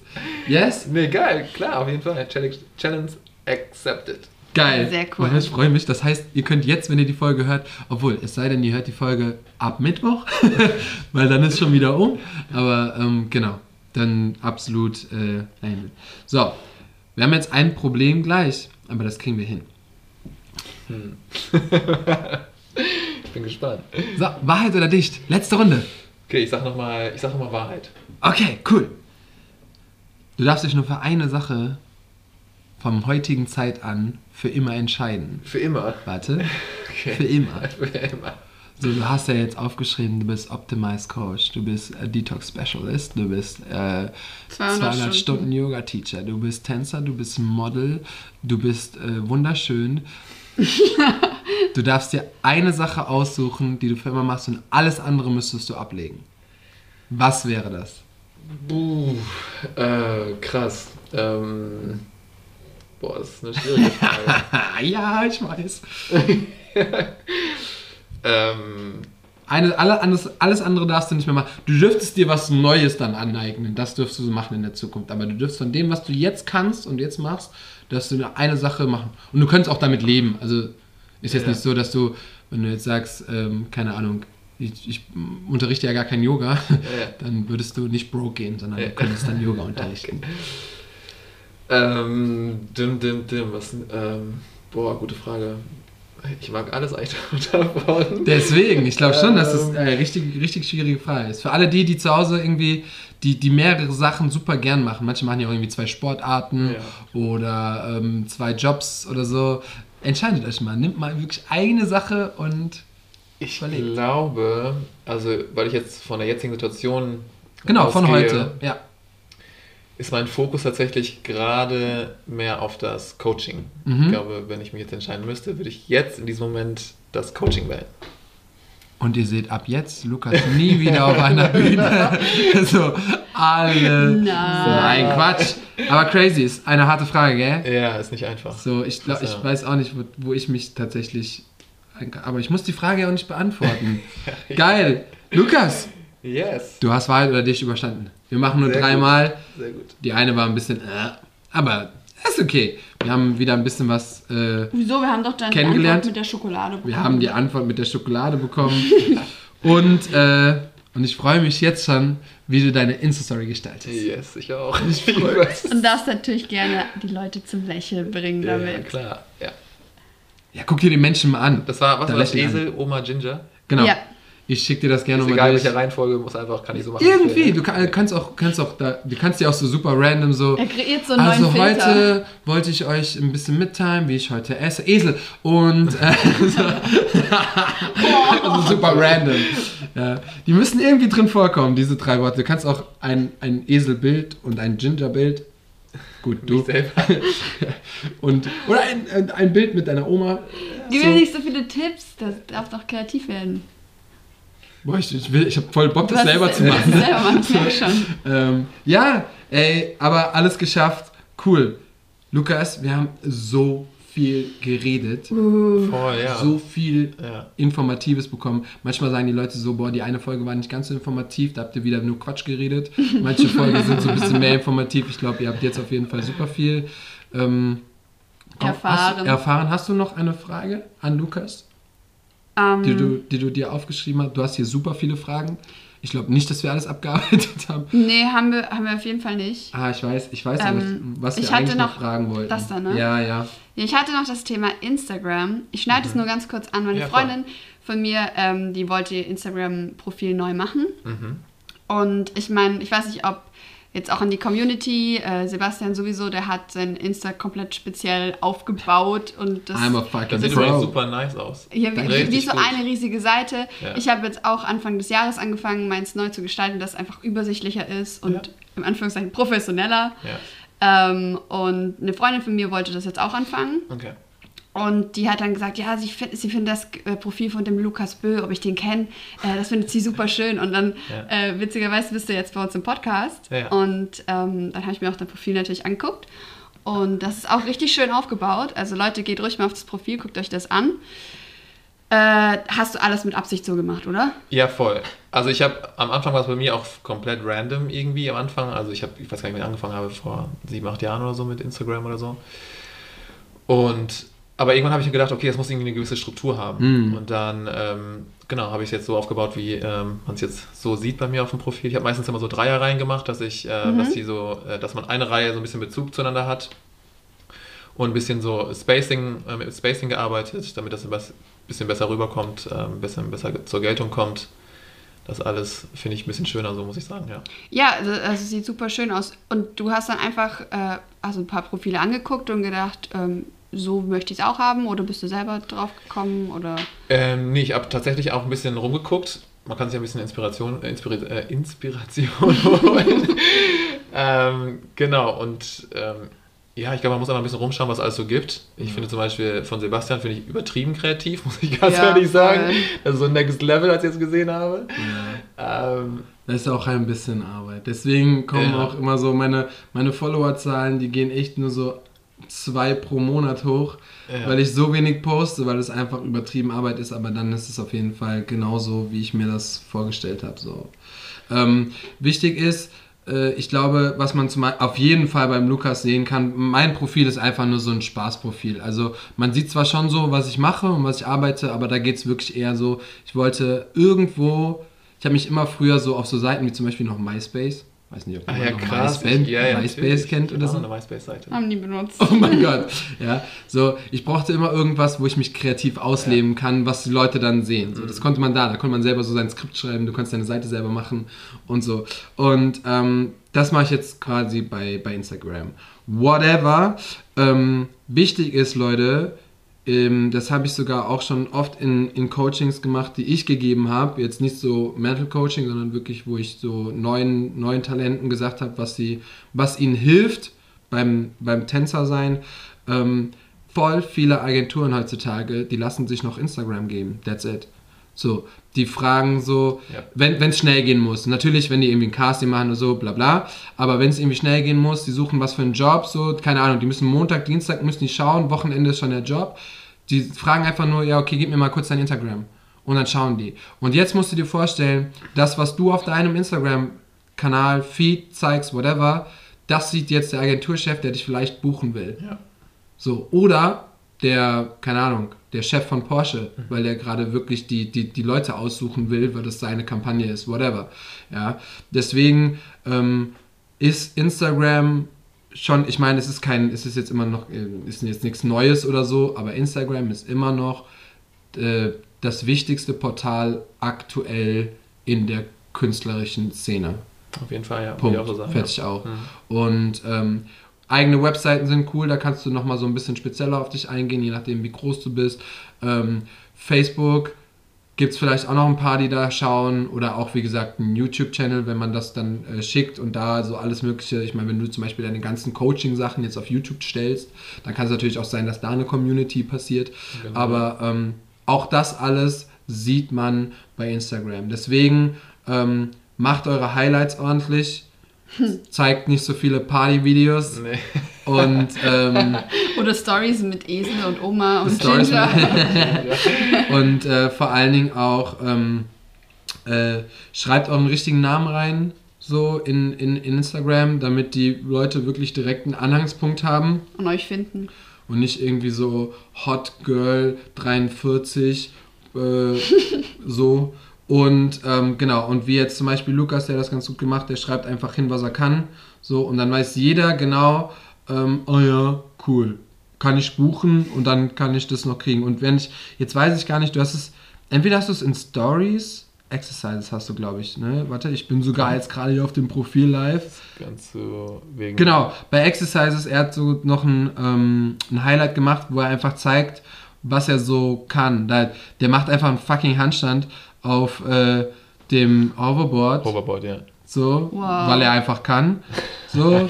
[SPEAKER 3] Yes?
[SPEAKER 1] Nee, geil. Klar, auf jeden Fall. Challenge, Challenge accepted.
[SPEAKER 3] Geil.
[SPEAKER 2] Sehr cool.
[SPEAKER 3] Ich freue mich. Das heißt, ihr könnt jetzt, wenn ihr die Folge hört, obwohl, es sei denn, ihr hört die Folge ab Mittwoch, <laughs> weil dann ist schon wieder um. Aber ähm, genau, dann absolut äh. So, wir haben jetzt ein Problem gleich, aber das kriegen wir hin. <laughs>
[SPEAKER 1] Ich bin gespannt.
[SPEAKER 3] So, Wahrheit oder Dicht? Letzte Runde.
[SPEAKER 1] Okay, ich sag nochmal sag noch mal Wahrheit.
[SPEAKER 3] Okay, cool. Du darfst dich nur für eine Sache vom heutigen Zeit an für immer entscheiden.
[SPEAKER 1] Für immer.
[SPEAKER 3] Warte. <laughs>
[SPEAKER 1] Okay.
[SPEAKER 3] Für immer. <laughs>
[SPEAKER 1] Für immer.
[SPEAKER 3] So, du hast ja jetzt aufgeschrieben, du bist Optimize Coach, du bist äh, Detox Specialist, du bist äh, 200,
[SPEAKER 2] 200
[SPEAKER 3] Stunden,
[SPEAKER 2] Stunden.
[SPEAKER 3] Yoga Teacher, du bist Tänzer, du bist Model, du bist äh, wunderschön. <laughs> du darfst dir eine Sache aussuchen, die du für immer machst und alles andere müsstest du ablegen. Was wäre das?
[SPEAKER 1] Buh, äh, krass. Ähm, boah, das ist eine schwierige <laughs> Frage.
[SPEAKER 3] Ja, ich weiß. <laughs>
[SPEAKER 1] ähm,
[SPEAKER 3] Eine, alle, alles, alles andere darfst du nicht mehr machen. Du dürftest dir was Neues dann aneignen. Das dürfst du so machen in der Zukunft. Aber du dürfst von dem, was du jetzt kannst und jetzt machst, darfst du nur eine Sache machen. Und du könntest auch damit leben. Also ist jetzt
[SPEAKER 1] Ja.
[SPEAKER 3] nicht so, dass du, wenn du jetzt sagst, ähm, keine Ahnung, ich, ich unterrichte ja gar kein Yoga, <laughs> dann würdest du nicht broke gehen, sondern
[SPEAKER 1] Ja.
[SPEAKER 3] du könntest dann Yoga unterrichten.
[SPEAKER 1] Ähm, dim, dim, dim, was, ähm, boah, gute Frage. Ich mag alles eigentlich <laughs> davon.
[SPEAKER 3] Deswegen, ich glaube schon, dass das
[SPEAKER 1] Ähm.
[SPEAKER 3] eine richtig, richtig schwierige Frage ist. Für alle die, die zu Hause irgendwie, die, die mehrere Sachen super gern machen. Manche machen ja auch irgendwie zwei Sportarten oder ähm, zwei Jobs oder so. Entscheidet euch mal, nimmt mal wirklich eine Sache und
[SPEAKER 1] Ich
[SPEAKER 3] Überlegt.
[SPEAKER 1] glaube, also weil ich jetzt von der jetzigen Situation
[SPEAKER 3] genau, von
[SPEAKER 1] ausgehe,
[SPEAKER 3] heute. Ja.
[SPEAKER 1] Ist mein Fokus tatsächlich gerade mehr auf das Coaching.
[SPEAKER 3] Mhm.
[SPEAKER 1] Ich glaube, wenn ich mich jetzt entscheiden müsste, würde ich jetzt in diesem Moment das Coaching wählen.
[SPEAKER 3] Und ihr seht ab jetzt Lukas nie wieder auf einer Bühne. <laughs> so, alle.
[SPEAKER 2] Nein.
[SPEAKER 3] Nein, Quatsch. Aber crazy ist eine harte Frage, gell?
[SPEAKER 1] Ja, ist nicht einfach.
[SPEAKER 3] So, ich glaube,
[SPEAKER 1] Das,
[SPEAKER 3] ich weiß auch nicht, wo, wo ich mich tatsächlich. Aber ich muss die Frage ja auch nicht beantworten. <laughs> Geil. Lukas,
[SPEAKER 1] Yes.
[SPEAKER 3] du hast Wahrheit oder dich überstanden. Wir machen nur
[SPEAKER 1] Sehr
[SPEAKER 3] dreimal.
[SPEAKER 1] Sehr gut.
[SPEAKER 3] Die eine war ein bisschen. Äh, aber ist okay. Wir haben wieder ein bisschen was. Äh,
[SPEAKER 2] Wieso? Wir haben doch dann die
[SPEAKER 3] Kennengelernt.
[SPEAKER 2] Antwort mit der Schokolade bekommen.
[SPEAKER 3] wir haben die Antwort mit der Schokolade bekommen. <laughs> und, äh, und ich freue mich jetzt schon, wie du deine Insta-Story gestaltest.
[SPEAKER 1] Yes, ich auch.
[SPEAKER 3] Ich <laughs> freu mich.
[SPEAKER 2] Und darfst natürlich gerne die Leute zum Lächeln bringen
[SPEAKER 1] Ja,
[SPEAKER 2] damit.
[SPEAKER 1] klar. Ja.
[SPEAKER 3] Ja, guck dir die Menschen mal an.
[SPEAKER 1] Das war, was
[SPEAKER 3] Da
[SPEAKER 1] war das? Esel, Oma Ginger?
[SPEAKER 3] Genau.
[SPEAKER 2] Ja.
[SPEAKER 3] Ich schicke dir das gerne
[SPEAKER 1] Ist
[SPEAKER 3] nochmal
[SPEAKER 1] egal,
[SPEAKER 3] durch.
[SPEAKER 1] welche Reihenfolge, muss einfach, kann ich so machen.
[SPEAKER 3] Irgendwie, du kann, kannst auch, kannst auch da, du kannst dir auch so super random so.
[SPEAKER 2] Er kreiert so einen
[SPEAKER 3] Also
[SPEAKER 2] neuen Filter.
[SPEAKER 3] heute wollte ich euch ein bisschen mitteilen, wie ich heute esse. Esel. Und äh, so, <laughs> also super random. Ja, die müssen irgendwie drin vorkommen, diese drei Worte. Du kannst auch ein, ein Eselbild und ein Gingerbild. Gut, du.
[SPEAKER 1] Mich selber. <laughs>
[SPEAKER 3] Und, oder ein, ein, ein Bild mit deiner Oma.
[SPEAKER 2] Gib
[SPEAKER 3] So.
[SPEAKER 2] mir nicht so viele Tipps, das darf doch kreativ werden.
[SPEAKER 3] Boah, ich, ich, will, ich habe voll Bock, das selber zu machen.
[SPEAKER 2] selber machen, merk schon. <laughs>
[SPEAKER 3] Ähm, ja, ey, aber alles geschafft. Cool. Lukas, wir haben so viel geredet,
[SPEAKER 2] Uh,
[SPEAKER 1] Voll, ja.
[SPEAKER 3] so viel
[SPEAKER 1] ja.
[SPEAKER 3] Informatives bekommen. Manchmal sagen die Leute so, boah, die eine Folge war nicht ganz so informativ, da habt ihr wieder nur Quatsch geredet. Manche <laughs> Folgen sind so ein bisschen mehr informativ. Ich glaube, ihr habt jetzt auf jeden Fall super viel ähm,
[SPEAKER 2] Erfahren.
[SPEAKER 3] Hast, erfahren. Hast du noch eine Frage an Lukas,
[SPEAKER 2] ähm,
[SPEAKER 3] die du, die du dir aufgeschrieben hast? Du hast hier super viele Fragen. Ich glaube nicht, dass wir alles abgearbeitet <laughs> haben.
[SPEAKER 2] nee, haben wir, haben wir auf jeden Fall nicht.
[SPEAKER 3] Ah, ich weiß, ich weiß,
[SPEAKER 2] Ähm,
[SPEAKER 3] was wir eigentlich noch
[SPEAKER 2] noch
[SPEAKER 3] fragen wollten.
[SPEAKER 2] das da, ne?
[SPEAKER 3] Ja, ja.
[SPEAKER 2] Ich hatte noch das Thema Instagram. Ich schneide es nur ganz kurz an. Meine
[SPEAKER 1] Ja, voll.
[SPEAKER 2] Freundin von mir, ähm, die wollte ihr Instagram-Profil neu machen.
[SPEAKER 1] Mhm.
[SPEAKER 2] Und ich meine, ich weiß nicht, ob jetzt auch an die Community, äh, Sebastian sowieso, der hat sein Insta komplett speziell aufgebaut und das
[SPEAKER 3] I'm a fucking
[SPEAKER 1] Das sieht
[SPEAKER 3] pro.
[SPEAKER 1] super nice aus.
[SPEAKER 2] hier, wie, wie so
[SPEAKER 1] gut.
[SPEAKER 2] eine riesige Seite.
[SPEAKER 1] Ja.
[SPEAKER 2] Ich habe jetzt auch Anfang des Jahres angefangen, meins neu zu gestalten, das einfach übersichtlicher ist und
[SPEAKER 1] Ja.
[SPEAKER 2] im Anführungszeichen professioneller.
[SPEAKER 1] Ja.
[SPEAKER 2] Ähm, und eine Freundin von mir wollte das jetzt auch anfangen.
[SPEAKER 1] Okay.
[SPEAKER 2] Und die hat dann gesagt, ja, sie, find, sie findet das äh, Profil von dem Lukas Bö, ob ich den kenne, äh, das findet sie super schön. Und dann,
[SPEAKER 1] Ja.
[SPEAKER 2] äh, witzigerweise, bist du jetzt bei uns im Podcast.
[SPEAKER 1] Ja.
[SPEAKER 2] Und ähm, dann habe ich mir auch dein Profil natürlich angeguckt. Und das ist auch richtig schön aufgebaut. Also Leute, geht ruhig mal auf das Profil, guckt euch das an. Äh, hast du alles mit Absicht so gemacht, oder?
[SPEAKER 1] Ja, voll. Also ich habe am Anfang war es bei mir auch komplett random irgendwie am Anfang. Also ich habe, ich weiß gar nicht, wann ich angefangen habe, vor sieben, acht Jahren oder so mit Instagram oder so. Und aber irgendwann habe ich mir gedacht, okay, das muss irgendwie eine gewisse Struktur haben.
[SPEAKER 3] Mhm.
[SPEAKER 1] Und dann, ähm, genau, habe ich es jetzt so aufgebaut, wie ähm, man es jetzt so sieht bei mir auf dem Profil. Ich habe meistens immer so Dreierreihen gemacht, dass ich, äh,
[SPEAKER 2] Mhm.
[SPEAKER 1] dass die so, äh, dass man eine Reihe so ein bisschen Bezug zueinander hat und ein bisschen so Spacing, äh, mit Spacing gearbeitet, damit das ein bisschen besser rüberkommt, äh, ein bisschen besser zur Geltung kommt. Das alles finde ich ein bisschen schöner, so muss ich sagen, ja.
[SPEAKER 2] Ja, also, also sieht super schön aus. Und du hast dann einfach äh, also ein paar Profile angeguckt und gedacht, ähm, so möchte ich es auch haben oder bist du selber drauf gekommen oder
[SPEAKER 1] Ähm, nee, ich habe tatsächlich auch ein bisschen rumgeguckt. Man kann sich ein bisschen Inspiration, äh, Inspira äh, Inspiration <laughs> holen. ähm, genau, und ähm, ja, ich glaube, man muss einfach ein bisschen rumschauen, was es alles so gibt. Ich finde zum Beispiel von Sebastian finde ich übertrieben kreativ, <laughs> muss ich ganz
[SPEAKER 2] Ja,
[SPEAKER 1] ehrlich sagen.
[SPEAKER 2] voll.
[SPEAKER 1] Also so Next Level, als ich jetzt gesehen habe. Ähm,
[SPEAKER 3] Das ist auch ein bisschen Arbeit. Deswegen kommen
[SPEAKER 1] Ja.
[SPEAKER 3] auch immer so meine, meine Followerzahlen, die gehen echt nur so zwei pro Monat hoch,
[SPEAKER 1] Ja.
[SPEAKER 3] weil ich so wenig poste, weil es einfach übertrieben Arbeit ist, aber dann ist es auf jeden Fall genauso, wie ich mir das vorgestellt habe. So. Ähm, wichtig ist, äh, ich glaube, was man zum, auf jeden Fall beim Lukas sehen kann, mein Profil ist einfach nur so ein Spaßprofil. Also man sieht zwar schon so, was ich mache und was ich arbeite, aber da geht es wirklich eher so, ich wollte irgendwo, ich habe mich immer früher so auf so Seiten wie zum Beispiel noch MySpace, weiß nicht, ob
[SPEAKER 1] Ah
[SPEAKER 3] man
[SPEAKER 1] ja,
[SPEAKER 3] noch
[SPEAKER 1] krass.
[SPEAKER 3] MySpace,
[SPEAKER 1] Ich- ja, ja,
[SPEAKER 3] MySpace kennt oder
[SPEAKER 1] Auch
[SPEAKER 3] so.
[SPEAKER 1] eine MySpace-Seite.
[SPEAKER 2] Haben die benutzt.
[SPEAKER 3] Oh mein <laughs> Gott. Ja, so, ich brauchte immer irgendwas, wo ich mich kreativ ausleben kann, was die Leute dann sehen. So, das konnte man da, da konnte man selber so sein Skript schreiben, du konntest deine Seite selber machen und so. Und ähm, das mache ich jetzt quasi bei, bei Instagram. Whatever. Ähm, wichtig ist, Leute, ähm, das habe ich sogar auch schon oft in, in Coachings gemacht, die ich gegeben habe. Jetzt nicht so Mental Coaching, sondern wirklich, wo ich so neuen, neuen Talenten gesagt habe, was, sie, was ihnen hilft beim, beim Tänzer sein. Ähm, voll viele Agenturen heutzutage, die lassen sich noch Instagram geben. That's it. So, die fragen so,
[SPEAKER 1] Ja.
[SPEAKER 3] wenn es schnell gehen muss. Natürlich, wenn die irgendwie ein Casting machen oder so, bla bla. Aber wenn es irgendwie schnell gehen muss, die suchen was für einen Job, so, keine Ahnung, die müssen Montag, Dienstag müssen die schauen, Wochenende ist schon der Job. Die fragen einfach nur, ja, okay, gib mir mal kurz dein Instagram. Und dann schauen die. Und jetzt musst du dir vorstellen, das, was du auf deinem Instagram-Kanal, Feed zeigst, whatever, das sieht jetzt der Agenturchef, der dich vielleicht buchen will.
[SPEAKER 1] Ja.
[SPEAKER 3] So, oder der, keine Ahnung, der Chef von Porsche, weil der gerade wirklich die, die, die Leute aussuchen will, weil das seine Kampagne ist, whatever. Ja, deswegen ähm, ist Instagram schon, ich meine, es ist kein, es ist jetzt immer noch, äh, ist jetzt nichts Neues oder so, aber Instagram ist immer noch äh, das wichtigste Portal aktuell in der künstlerischen Szene.
[SPEAKER 1] Auf jeden Fall, ja.
[SPEAKER 3] Punkt. Fertig
[SPEAKER 1] ja.
[SPEAKER 3] auch.
[SPEAKER 1] Mhm.
[SPEAKER 3] Und ähm, eigene Webseiten sind cool, da kannst du nochmal so ein bisschen spezieller auf dich eingehen, je nachdem wie groß du bist. Ähm, Facebook gibt es vielleicht auch noch ein paar, die da schauen oder auch wie gesagt ein YouTube-Channel, wenn man das dann äh, schickt und da so alles mögliche, ich meine, wenn du zum Beispiel deine ganzen Coaching-Sachen jetzt auf YouTube stellst, dann kann es natürlich auch sein, dass da eine Community passiert,
[SPEAKER 1] Genau.
[SPEAKER 3] aber ähm, auch das alles sieht man bei Instagram. Deswegen ähm, macht eure Highlights ordentlich, zeigt nicht so viele Party-Videos
[SPEAKER 1] Nee.
[SPEAKER 3] und ähm, <laughs>
[SPEAKER 2] Oder Stories mit Esel und Oma und
[SPEAKER 3] Stories
[SPEAKER 2] Ginger. <laughs>
[SPEAKER 3] und äh, vor allen Dingen auch ähm, äh, schreibt euren richtigen Namen rein, so in, in, in Instagram, damit die Leute wirklich direkt einen Anhangspunkt haben
[SPEAKER 2] Und euch finden.
[SPEAKER 3] und nicht irgendwie so Hot Girl 43 äh, <laughs> so. Und ähm, genau, und wie jetzt zum Beispiel Lukas, der das ganz gut gemacht, der schreibt einfach hin, was er kann. So, und dann weiß jeder genau, ähm, oh ja, cool. Kann ich buchen und dann kann ich das noch kriegen. Und wenn ich, jetzt weiß ich gar nicht, du hast es, entweder hast du es in Stories, Exercises hast du, glaube ich, ne? Warte, ich bin sogar jetzt gerade hier auf dem Profil live.
[SPEAKER 1] Ganz so wegen.
[SPEAKER 3] Genau, bei Exercises, er hat so noch ein, ähm, ein Highlight gemacht, wo er einfach zeigt, was er so kann. Der macht einfach einen fucking Handstand auf äh, dem Hoverboard,
[SPEAKER 1] Hoverboard, ja.
[SPEAKER 3] so,
[SPEAKER 2] Wow.
[SPEAKER 3] weil er einfach kann. So. <laughs>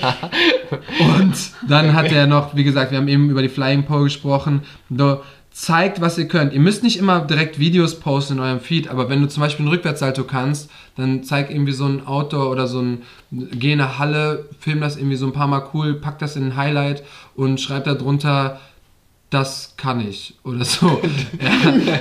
[SPEAKER 3] Und dann hat er noch, wie gesagt, wir haben eben über die Flying Pole gesprochen. So, zeigt, was ihr könnt. Ihr müsst nicht immer direkt Videos posten in eurem Feed, aber wenn du zum Beispiel einen Rückwärtssalto kannst, dann zeig irgendwie so ein Outdoor oder so ein, geh in eine Halle, film das irgendwie so ein paar Mal cool, pack das in ein Highlight und schreib da drunter, das kann ich oder so. <laughs> ja,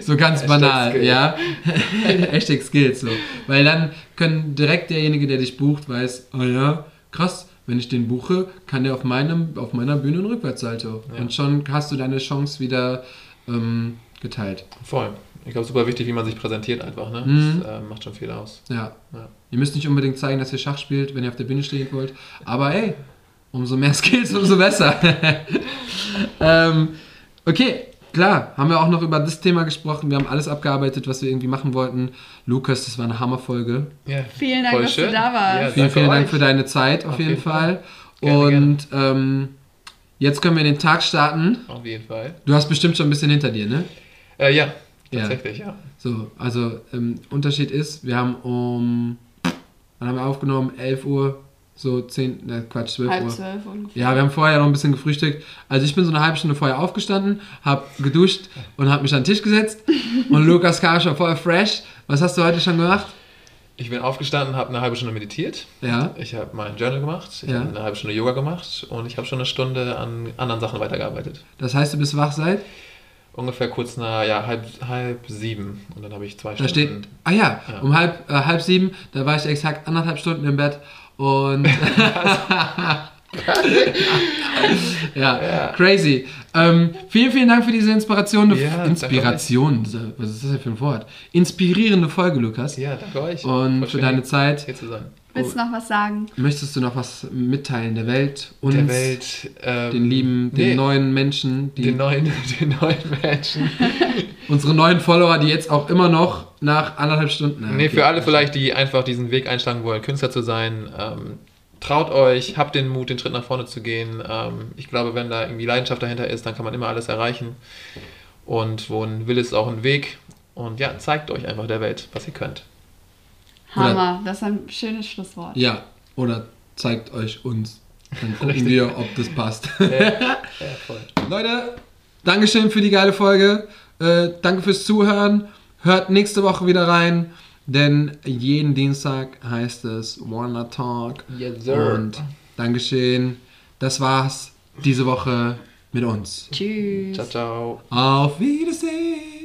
[SPEAKER 3] so ganz banal, ja. <laughs> Hashtag Skills so. Weil dann können direkt derjenige, der dich bucht, weiß, oh ja, krass, wenn ich den buche, kann der auf, meinem, auf meiner Bühne einen Rückwärtssalto.
[SPEAKER 1] Ja.
[SPEAKER 3] Und schon hast du deine Chance wieder ähm, geteilt.
[SPEAKER 1] Voll. Ich glaube, super wichtig, wie man sich präsentiert einfach, ne?
[SPEAKER 3] Mhm.
[SPEAKER 1] Das äh, macht schon viel aus.
[SPEAKER 3] Ja.
[SPEAKER 1] Ja.
[SPEAKER 3] Ihr müsst nicht unbedingt zeigen, dass ihr Schach spielt, wenn ihr auf der Bühne stehen wollt. Aber ey, umso mehr <laughs> Skills, umso besser. <laughs> ähm, okay, klar, haben wir auch noch über das Thema gesprochen. Wir haben alles abgearbeitet, was wir irgendwie machen wollten. Lukas, das war eine Hammerfolge.
[SPEAKER 1] Ja,
[SPEAKER 2] Vielen Dank,
[SPEAKER 1] voll
[SPEAKER 2] dass du
[SPEAKER 1] schön.
[SPEAKER 2] da warst.
[SPEAKER 1] Ja,
[SPEAKER 3] Vielen, vielen Dank
[SPEAKER 1] euch.
[SPEAKER 3] für deine Zeit auf,
[SPEAKER 1] Auf
[SPEAKER 3] jeden
[SPEAKER 1] jeden
[SPEAKER 3] Fall.
[SPEAKER 1] Gerne,
[SPEAKER 3] Und Ähm, jetzt können wir den Tag starten.
[SPEAKER 1] Auf jeden Fall.
[SPEAKER 3] Du hast bestimmt schon ein bisschen hinter dir, ne?
[SPEAKER 1] Äh, ja,
[SPEAKER 3] Ja.
[SPEAKER 1] tatsächlich, ja.
[SPEAKER 3] So, also ähm, Unterschied ist, wir haben um, wann haben wir aufgenommen? 11 Uhr, so 10, ne Quatsch, 12
[SPEAKER 2] Halb
[SPEAKER 3] Uhr.
[SPEAKER 2] zwölf ungefähr.
[SPEAKER 3] Ja, wir haben vorher noch ein bisschen gefrühstückt. Also ich bin so eine halbe Stunde vorher aufgestanden, hab geduscht und hab mich an den Tisch gesetzt. <laughs> Und Lukas kam schon voll fresh. Was hast du heute schon gemacht?
[SPEAKER 1] Ich bin aufgestanden, habe eine halbe Stunde meditiert.
[SPEAKER 3] Ja.
[SPEAKER 1] Ich habe mein Journal gemacht. Ich
[SPEAKER 3] Ja.
[SPEAKER 1] habe eine halbe Stunde Yoga gemacht und ich habe schon eine Stunde an anderen Sachen weitergearbeitet.
[SPEAKER 3] Das heißt, du bist wach seit?
[SPEAKER 1] Ungefähr kurz nach ja, halb, halb sieben. Und dann habe ich zwei
[SPEAKER 3] Da steht,
[SPEAKER 1] Stunden.
[SPEAKER 3] ah ja,
[SPEAKER 1] Ja.
[SPEAKER 3] um halb, äh, halb sieben, da war ich exakt anderthalb Stunden im Bett und <laughs> <laughs> ja, crazy. Ähm, vielen, vielen Dank für diese Inspiration.
[SPEAKER 1] Ja,
[SPEAKER 3] Inspiration, was ist das denn für ein Wort? Inspirierende Folge, Lukas.
[SPEAKER 1] Ja, danke euch.
[SPEAKER 3] Und
[SPEAKER 1] Voll
[SPEAKER 3] für deine Zeit.
[SPEAKER 1] hier zu sein.
[SPEAKER 2] Willst du noch was sagen?
[SPEAKER 3] Möchtest du noch was mitteilen der Welt? Uns,
[SPEAKER 1] Der Welt. Ähm,
[SPEAKER 3] den lieben, den
[SPEAKER 1] nee,
[SPEAKER 3] neuen Menschen, die,
[SPEAKER 1] Den neuen, <laughs> den neuen Menschen.
[SPEAKER 3] unsere neuen Follower, die jetzt auch immer noch nach anderthalb Stunden. Ja,
[SPEAKER 1] Nee,
[SPEAKER 3] okay.
[SPEAKER 1] für alle vielleicht, die einfach diesen Weg einschlagen wollen, Künstler zu sein. Ähm, traut euch, habt den Mut, den Schritt nach vorne zu gehen. Ähm, ich glaube, wenn da irgendwie Leidenschaft dahinter ist, dann kann man immer alles erreichen. Und wo ein Wille ist auch ein Weg. Und ja, zeigt euch einfach der Welt, was ihr könnt.
[SPEAKER 3] Oder-
[SPEAKER 2] Hammer, das ist ein schönes Schlusswort.
[SPEAKER 3] Ja, oder zeigt euch uns. Dann gucken wir, ob das passt. <laughs>
[SPEAKER 1] Ja, ja, voll.
[SPEAKER 3] Leute, Dankeschön für die geile Folge. Äh, danke fürs Zuhören. Hört nächste Woche wieder rein, denn jeden Dienstag heißt es Wanna Talk.
[SPEAKER 1] Yes,
[SPEAKER 3] Und Dankeschön. Das war's diese Woche mit uns.
[SPEAKER 2] Tschüss.
[SPEAKER 1] Ciao, ciao.
[SPEAKER 3] Auf Wiedersehen.